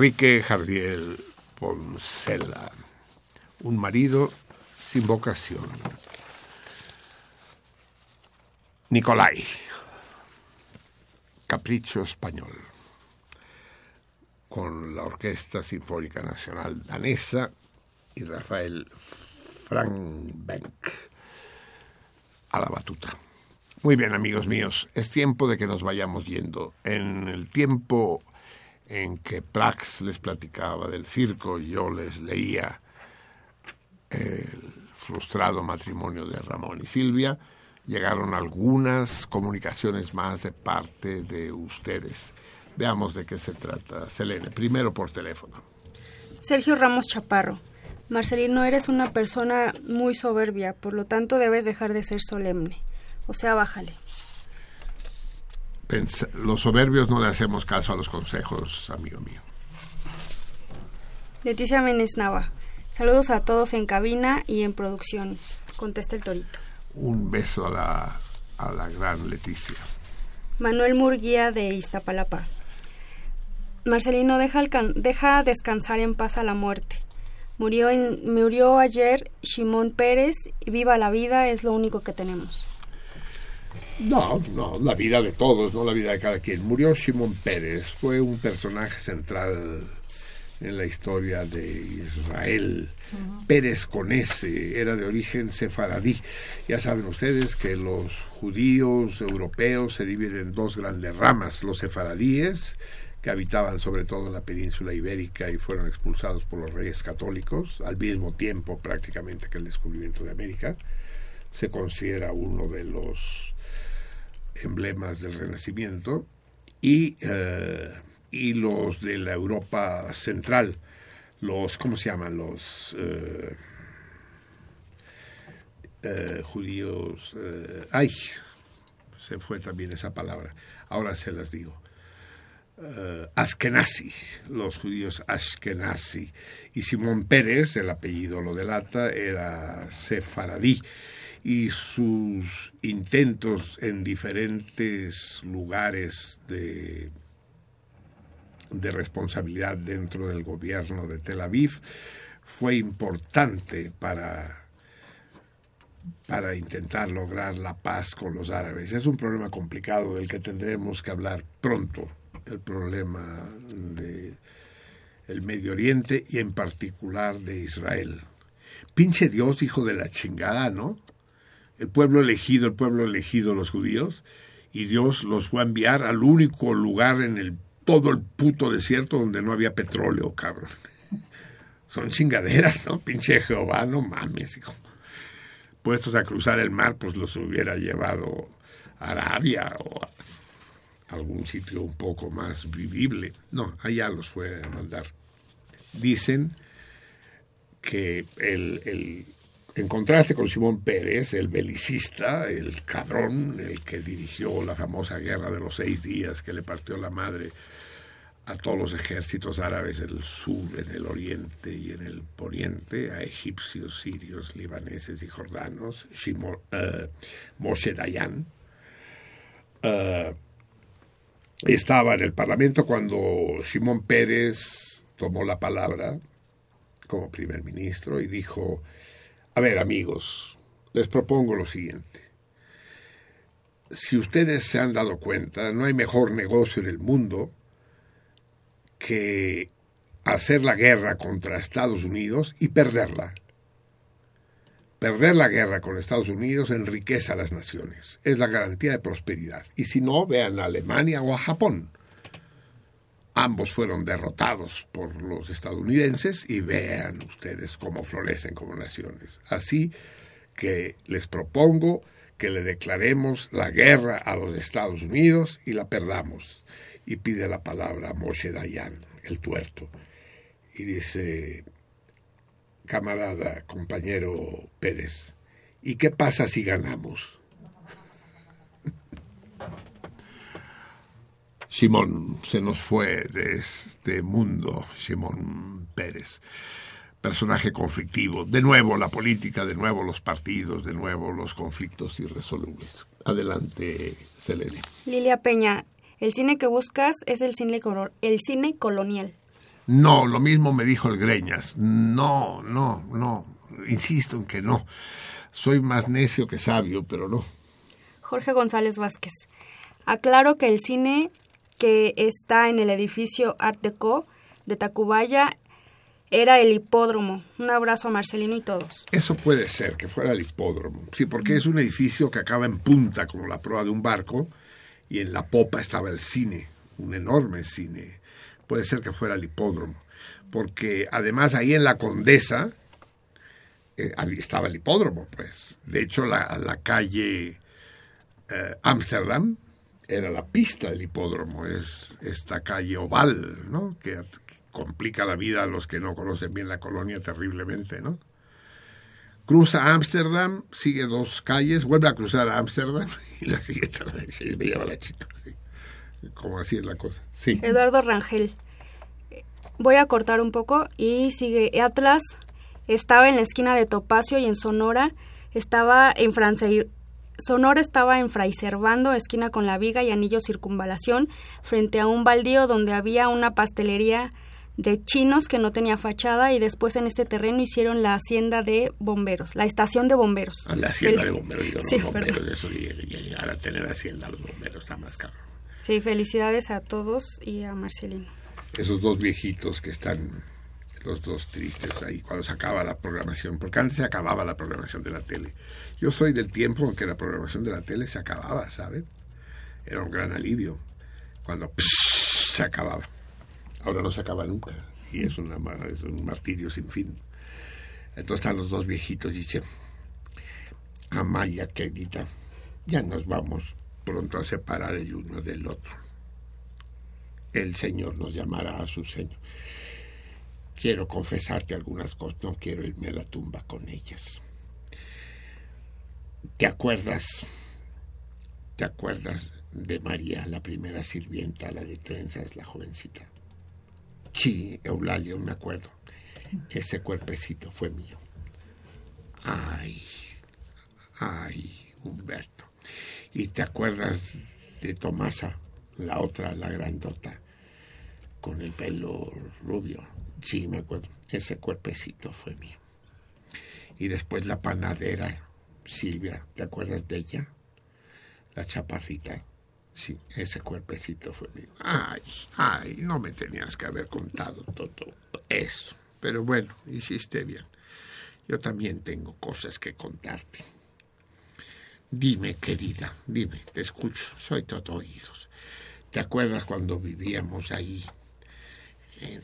Enrique Jardiel Poncela, un marido sin vocación. Nicolai, Capricho Español, con la Orquesta Sinfónica Nacional Danesa y Rafael Frankbank a la batuta. Muy bien, amigos míos, es tiempo de que nos vayamos yendo. En el tiempo en que Prax les platicaba del circo y yo les leía el frustrado matrimonio de Ramón y Silvia, llegaron algunas comunicaciones más de parte de ustedes. Veamos de qué se trata. Selene, primero por teléfono. Sergio Ramos Chaparro. Marcelino, eres una persona muy soberbia, por lo tanto debes dejar de ser solemne. O sea, bájale los soberbios no le hacemos caso a los consejos, amigo mío. Leticia Méndez Nava. Saludos a todos en cabina y en producción. Contesta el torito. Un beso a la, a la gran Leticia. Manuel Murguía de Iztapalapa. Marcelino, deja, deja descansar en paz a la muerte. Murió, en, murió ayer Shimón Pérez y viva la vida es lo único que tenemos. No, no, la vida de todos, no la vida de cada quien. Murió Shimon Pérez, fue un personaje central en la historia de Israel. Pérez con ese, era de origen sefaradí. Ya saben ustedes que los judíos europeos se dividen en dos grandes ramas, los sefaradíes, que habitaban sobre todo en la península ibérica y fueron expulsados por los reyes católicos, al mismo tiempo prácticamente que el descubrimiento de América. Se considera uno de los emblemas del Renacimiento, y, eh, y los de la Europa central, los, ¿cómo se llaman? Los eh, eh, judíos, ay, se fue también esa palabra. Ahora se las digo. Uh, los judíos Ashkenazi. Y Simón Pérez, el apellido lo delata, era sefaradí. Y sus intentos en diferentes lugares de, de responsabilidad dentro del gobierno de Tel Aviv fue importante para para intentar lograr la paz con los árabes. Es un problema complicado del que tendremos que hablar pronto, el problema de el Medio Oriente y en particular de Israel. Pinche Dios, hijo de la chingada, ¿no? El pueblo elegido, el pueblo elegido, los judíos, y Dios los fue a enviar al único lugar en el todo el puto desierto donde no había petróleo, cabrón. Son chingaderas, ¿no? Pinche Jehová, no mames, hijo puestos a cruzar el mar, pues los hubiera llevado a Arabia o a algún sitio un poco más vivible. No, allá los fue a mandar. Dicen que el, el, en contraste con Simón Pérez, el belicista, el cabrón, el que dirigió la famosa guerra de los seis días que le partió la madre a todos los ejércitos árabes en el sur, en el oriente y en el poniente, a egipcios, sirios, libaneses y jordanos, uh, Moshe Dayan. Uh, estaba en el Parlamento cuando Simón Pérez tomó la palabra como primer ministro y dijo, a ver amigos, les propongo lo siguiente. Si ustedes se han dado cuenta, no hay mejor negocio en el mundo que hacer la guerra contra Estados Unidos y perderla. Perder la guerra con Estados Unidos enriquece a las naciones, es la garantía de prosperidad. Y si no, vean a Alemania o a Japón. Ambos fueron derrotados por los estadounidenses y vean ustedes cómo florecen como naciones. Así que les propongo que le declaremos la guerra a los Estados Unidos y la perdamos y pide la palabra Moshe Dayan, el tuerto, y dice, camarada, compañero Pérez, ¿y qué pasa si ganamos? Simón se nos fue de este mundo, Simón Pérez. Personaje conflictivo. De nuevo la política, de nuevo los partidos, de nuevo los conflictos irresolubles. Adelante, Selene. Lilia Peña, el cine que buscas es el cine, el cine colonial. No, lo mismo me dijo el Greñas. No, no, no. Insisto en que no. Soy más necio que sabio, pero no. Jorge González Vázquez. Aclaro que el cine que está en el edificio Art Deco de Tacubaya era el hipódromo. Un abrazo a Marcelino y todos. Eso puede ser, que fuera el hipódromo. Sí, porque es un edificio que acaba en punta, como la proa de un barco, y en la popa estaba el cine, un enorme cine. Puede ser que fuera el hipódromo, porque además ahí en la Condesa eh, estaba el hipódromo, pues. De hecho, la, calle Ámsterdam eh, era la pista del hipódromo, es esta calle oval, ¿no? Que, complica la vida a los que no conocen bien la colonia terriblemente, ¿no? cruza Ámsterdam, sigue dos calles, vuelve a cruzar a Ámsterdam y la siguiente y me lleva la chica. Como así es la cosa. Sí. Eduardo Rangel. Voy a cortar un poco y sigue Atlas. Estaba en la esquina de Topacio y en Sonora estaba en Francia. Sonora estaba en Fray Servando, esquina con la Viga y Anillo Circunvalación, frente a un baldío donde había una pastelería de chinos que no tenía fachada y después en este terreno hicieron la hacienda de bomberos, la estación de bomberos. Ah, la hacienda de bomberos, digo, sí, bomberos, eso, y, llegar a tener hacienda los bomberos está más caro. Sí, felicidades a todos y a Marcelino. Esos dos viejitos que están, los dos tristes ahí, cuando se acaba la programación, porque antes se acababa la programación de la tele. Yo soy del tiempo en que la programación de la tele se acababa, ¿sabe? Era un gran alivio cuando se acababa. Ahora no se acaba nunca y es, una, es un martirio sin fin. Entonces están los dos viejitos y dicen, Amaya, querida, ya nos vamos pronto a separar el uno del otro. El Señor nos llamará a su Señor. Quiero confesarte algunas cosas, no quiero irme a la tumba con ellas. ¿Te acuerdas? ¿Te acuerdas de María, la primera sirvienta, la de trenzas, la jovencita? Sí, Eulalio, me acuerdo. Ese cuerpecito fue mío. Ay, ay, Humberto. ¿Y te acuerdas de Tomasa, la otra, la grandota, con el pelo rubio? Sí, me acuerdo. Ese cuerpecito fue mío. Y después la panadera, Silvia, ¿te acuerdas de ella? La chaparrita. Sí, ese cuerpecito fue mío. Ay, ay, no me tenías que haber contado todo eso. Pero bueno, hiciste bien. Yo también tengo cosas que contarte. Dime, querida, dime, te escucho, soy todo oídos. ¿Te acuerdas cuando vivíamos ahí, en,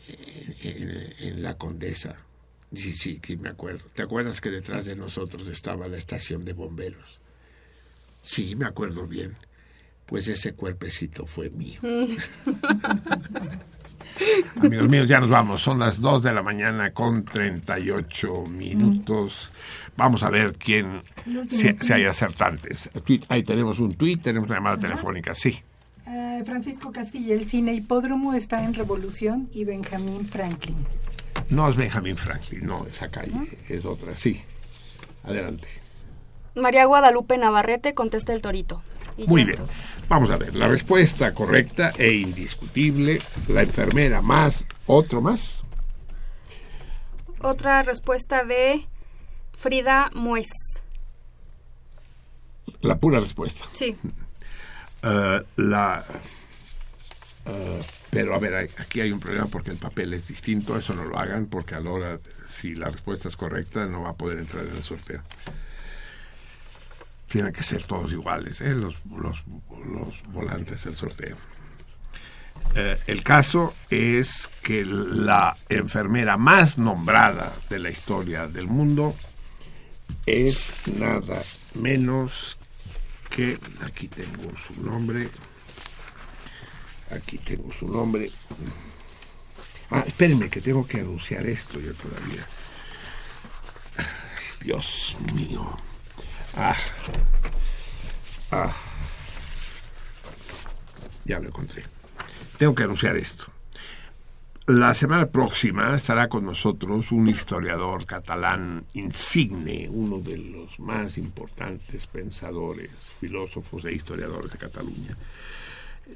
en- en la Condesa? Sí, sí, que me acuerdo. ¿Te acuerdas que detrás de nosotros estaba la estación de bomberos? Sí, me acuerdo bien. Pues ese cuerpecito fue mío. Amigos míos, ya nos vamos. Son las 2 de la mañana con 38 minutos. Vamos a ver quién se, tuit. se hay acertantes. Ahí tenemos un tuit, tenemos una llamada telefónica, sí. Eh, Francisco Castilla, el cine hipódromo está en Revolución y Benjamín Franklin. No es Benjamin Franklin, no, esa calle es otra, sí. Adelante. María Guadalupe Navarrete contesta el torito. Y Muy bien. está. Vamos a ver, la respuesta correcta e indiscutible. La enfermera más, otro más. Otra respuesta de Frida Muez. La pura respuesta. Sí. Eh, la eh, pero a ver aquí hay un problema porque el papel es distinto eso no lo hagan porque a la hora si la respuesta es correcta no va a poder entrar en el sorteo tienen que ser todos iguales ¿eh? los, los, los volantes del sorteo Eh, el caso es que la enfermera más nombrada de la historia del mundo es nada menos que aquí tengo su nombre aquí tengo su nombre. Ah espérenme que tengo que anunciar esto yo todavía. Dios mío. Ah. Ah. Ya lo encontré. Tengo que anunciar esto. La semana próxima estará con nosotros un historiador catalán insigne, uno de los más importantes pensadores, filósofos e historiadores de Cataluña,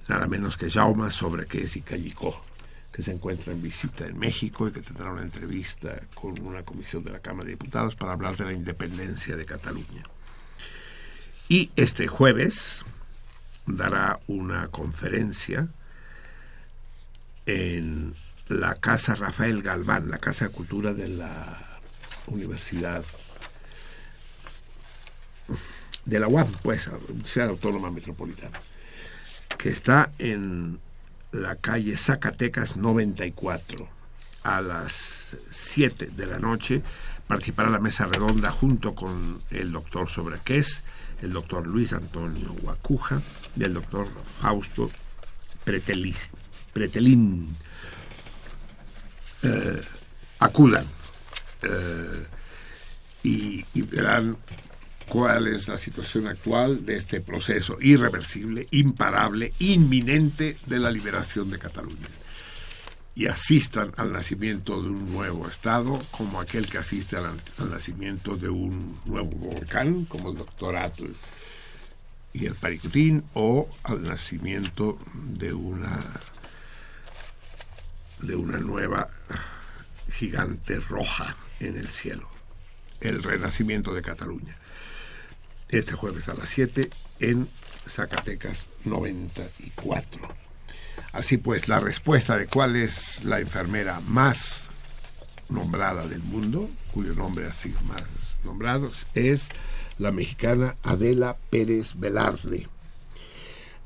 nada menos que Jaume Sobrequés y Callicó, que se encuentra en visita en México y que tendrá una entrevista con una comisión de la Cámara de Diputados para hablar de la independencia de Cataluña. Y este jueves dará una conferencia en la Casa Rafael Galván, la Casa de Cultura de la Universidad de la UAM, pues, Universidad Autónoma Metropolitana, que está en la calle Zacatecas 94 a las 7 de la noche. Participará la mesa redonda junto con el doctor Sobrequés, el doctor Luis Antonio Guacuja y el doctor Fausto Pretelín. Eh, acudan eh, y, y verán cuál es la situación actual de este proceso irreversible, imparable, inminente de la liberación de Cataluña. Y asistan al nacimiento de un nuevo Estado, como aquel que asiste al, nacimiento de un nuevo volcán, como el doctor Atl y el Paricutín, o al nacimiento de una de una nueva gigante roja en el cielo, el renacimiento de Cataluña. Este jueves a las 7 en Zacatecas 94. Así pues, la respuesta de cuál es la enfermera más nombrada del mundo, cuyo nombre ha sido más nombrado, es la mexicana Adela Pérez Velarde.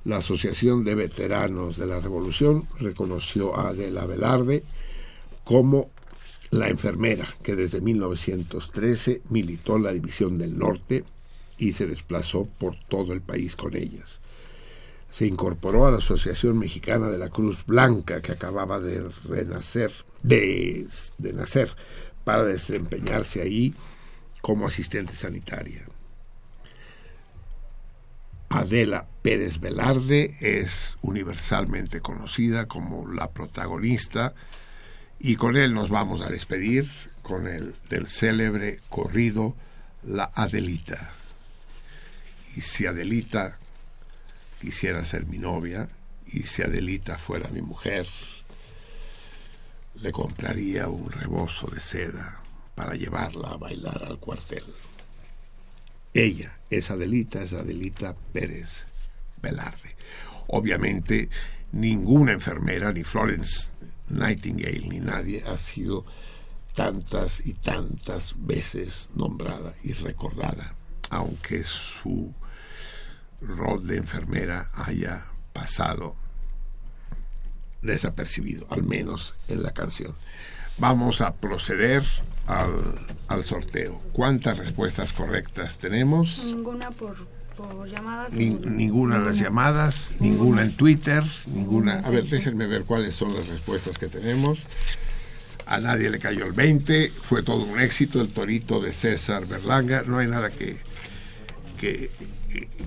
La Asociación de Veteranos de la Revolución reconoció a Adela Velarde como la enfermera que desde 1913 militó la División del Norte y se desplazó por todo el país con ellas. Se incorporó a la Asociación Mexicana de la Cruz Blanca que acababa de renacer, de, nacer, para desempeñarse ahí como asistente sanitaria. Adela Pérez Velarde es universalmente conocida como la protagonista y con él nos vamos a despedir con el del célebre corrido La Adelita. Y si Adelita quisiera ser mi novia y si Adelita fuera mi mujer, le compraría un rebozo de seda para llevarla a bailar al cuartel. Ella es Adelita, es Adelita Pérez Velarde. Obviamente ninguna enfermera, ni Florence Nightingale, ni nadie ha sido tantas y tantas veces nombrada y recordada, aunque su rol de enfermera haya pasado desapercibido, al menos en la canción. Vamos a proceder al, al sorteo. ¿Cuántas respuestas correctas tenemos? Ninguna por, por llamadas. Ni- ninguna de las llamadas, ninguna en Twitter, ninguna. A ver, déjenme ver cuáles son las respuestas que tenemos. A nadie le cayó el 20, fue todo un éxito el torito de César Berlanga, no hay nada que, que,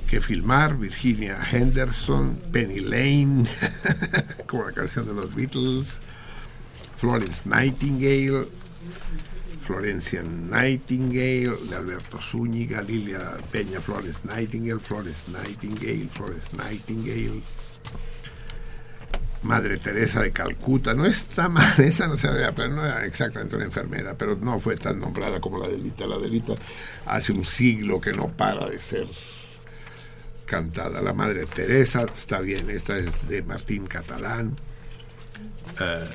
que- filmar. Virginia Henderson, Penny Lane, como la canción de los Beatles, Florence Nightingale, Florencia Nightingale, de Alberto Zúñiga, Lilia Peña Flores Nightingale, Flores Nightingale, Flores Nightingale, Madre Teresa de Calcuta, no está mal, esa no se veía, pero no era exactamente una enfermera, pero no fue tan nombrada como la delita. La delita hace un siglo que no para de ser cantada. La Madre Teresa está bien, esta es de Martín Catalán. Eh,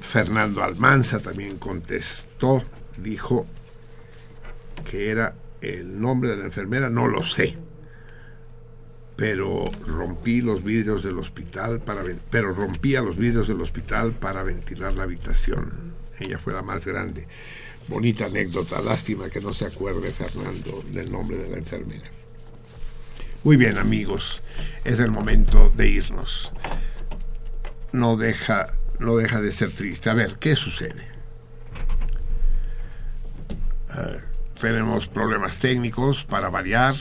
Fernando Almanza también contestó, dijo que era el nombre de la enfermera, no lo sé, pero rompí los vidrios del hospital para pero rompía los vidrios del hospital para ventilar la habitación. Ella fue la más grande. Bonita anécdota, lástima que no se acuerde Fernando del nombre de la enfermera. Muy bien, amigos, es el momento de irnos. No deja no deja de ser triste. A ver, ¿qué sucede? Eh, tenemos problemas técnicos para variar.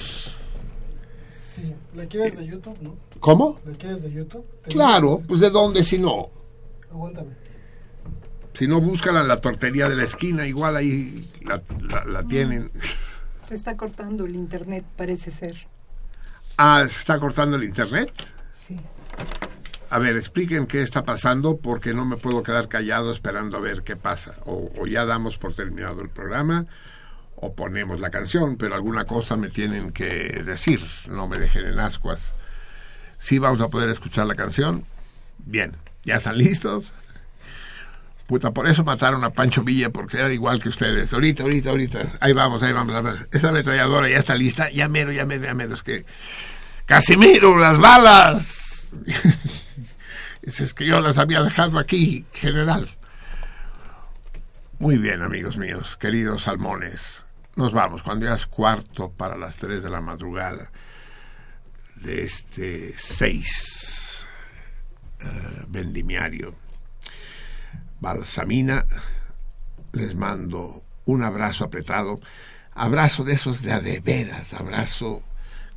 Sí, ¿la quieres de YouTube, no? ¿Cómo? ¿La quieres de YouTube? Claro, pues de dónde si no. Aguántame. Si no, búscala en la tortería de la esquina, igual ahí la, la- la tienen. Se está cortando el internet, parece ser. Ah, ¿se está cortando el internet? Sí. A ver, expliquen qué está pasando porque no me puedo quedar callado esperando a ver qué pasa. O, o ya damos por terminado el programa o ponemos la canción, pero alguna cosa me tienen que decir, no me dejen en ascuas. ¿Sí vamos a poder escuchar la canción? Bien, ¿ya están listos? Por eso mataron a Pancho Villa, porque era igual que ustedes. Ahorita, ahorita, ahorita. Ahí vamos, ahí vamos. Esa ametralladora ya está lista. Ya mero, ya mero, ya mero. Es que... ¡Casimiro, las balas! Es que yo las había dejado aquí, general. Muy bien, amigos míos, queridos salmones. Nos vamos, cuando ya es cuarto para las tres de la madrugada de este 6 eh, vendimiario. Balsamina, les mando un abrazo apretado, abrazo de esos de a de veras, abrazo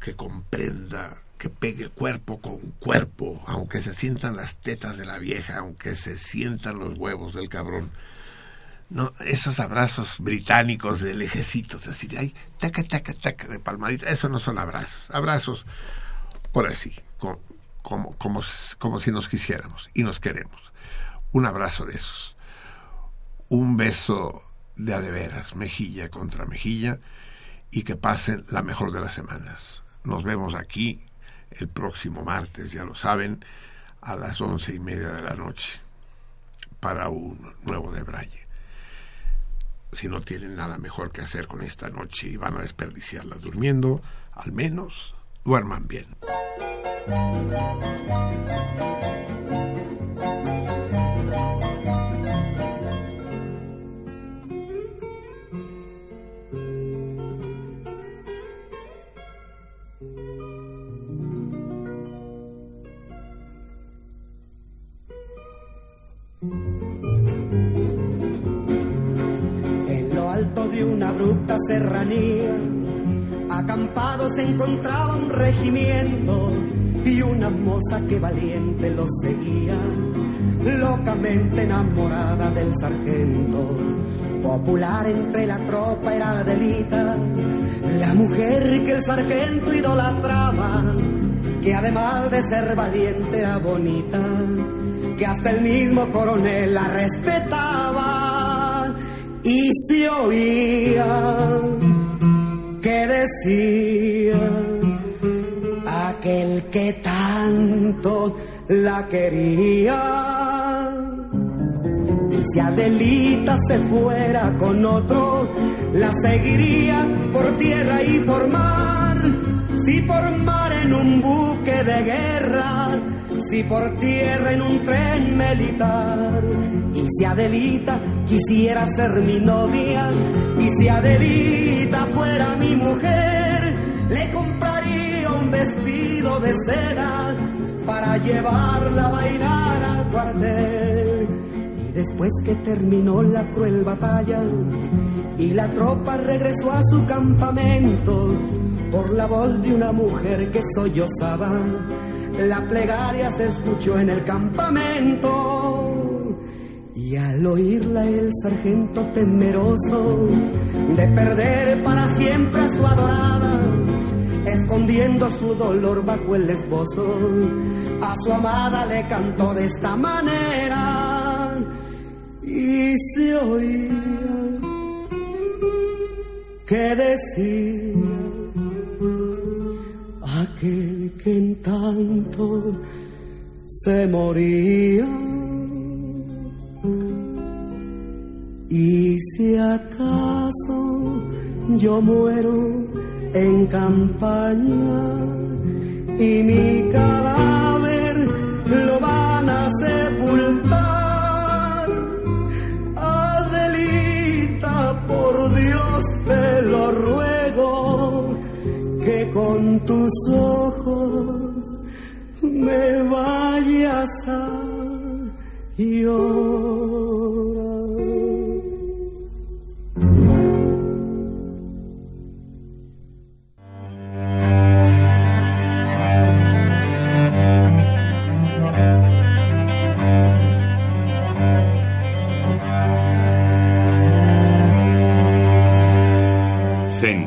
que comprenda, que pegue cuerpo con cuerpo, aunque se sientan las tetas de la vieja, aunque se sientan los huevos del cabrón. No, esos abrazos británicos de lejecitos, así de ahí, taca, taca, taca, de palmadita, eso no son abrazos. Abrazos, ahora sí, co- como, como, como si nos quisiéramos y nos queremos. Un abrazo de esos. Un beso de a de veras, mejilla contra mejilla, y que pasen la mejor de las semanas. Nos vemos aquí el próximo martes, ya lo saben, a las once y media de la noche, para un nuevo de Braille. Si no tienen nada mejor que hacer con esta noche y van a desperdiciarla durmiendo, al menos duerman bien. De una abrupta serranía Acampado se encontraba un regimiento y una moza que valiente lo seguía, locamente enamorada del sargento. Popular entre la tropa era Adelita, la mujer que el sargento idolatraba, que además de ser valiente era bonita, que hasta el mismo coronel la respetaba y se oía que decía aquel que tanto la quería. Si Adelita se fuera con otro, la seguiría por tierra y por mar. Si por mar en un buque de guerra, si por tierra en un tren militar. Si Adelita quisiera ser mi novia, y si Adelita fuera mi mujer, le compraría un vestido de seda para llevarla a bailar al cuartel. Y después que terminó la cruel batalla y la tropa regresó a su campamento, por la voz de una mujer que sollozaba, la plegaria se escuchó en el campamento. Y al oírla el sargento temeroso de perder para siempre a su adorada, escondiendo su dolor bajo el esbozo, a su amada le cantó de esta manera y se oía que decía aquel que en tanto se moría. Y si acaso yo muero en campaña y mi cadáver lo van a sepultar, Adelita, por Dios te lo ruego, que con tus ojos me vayas a llorar.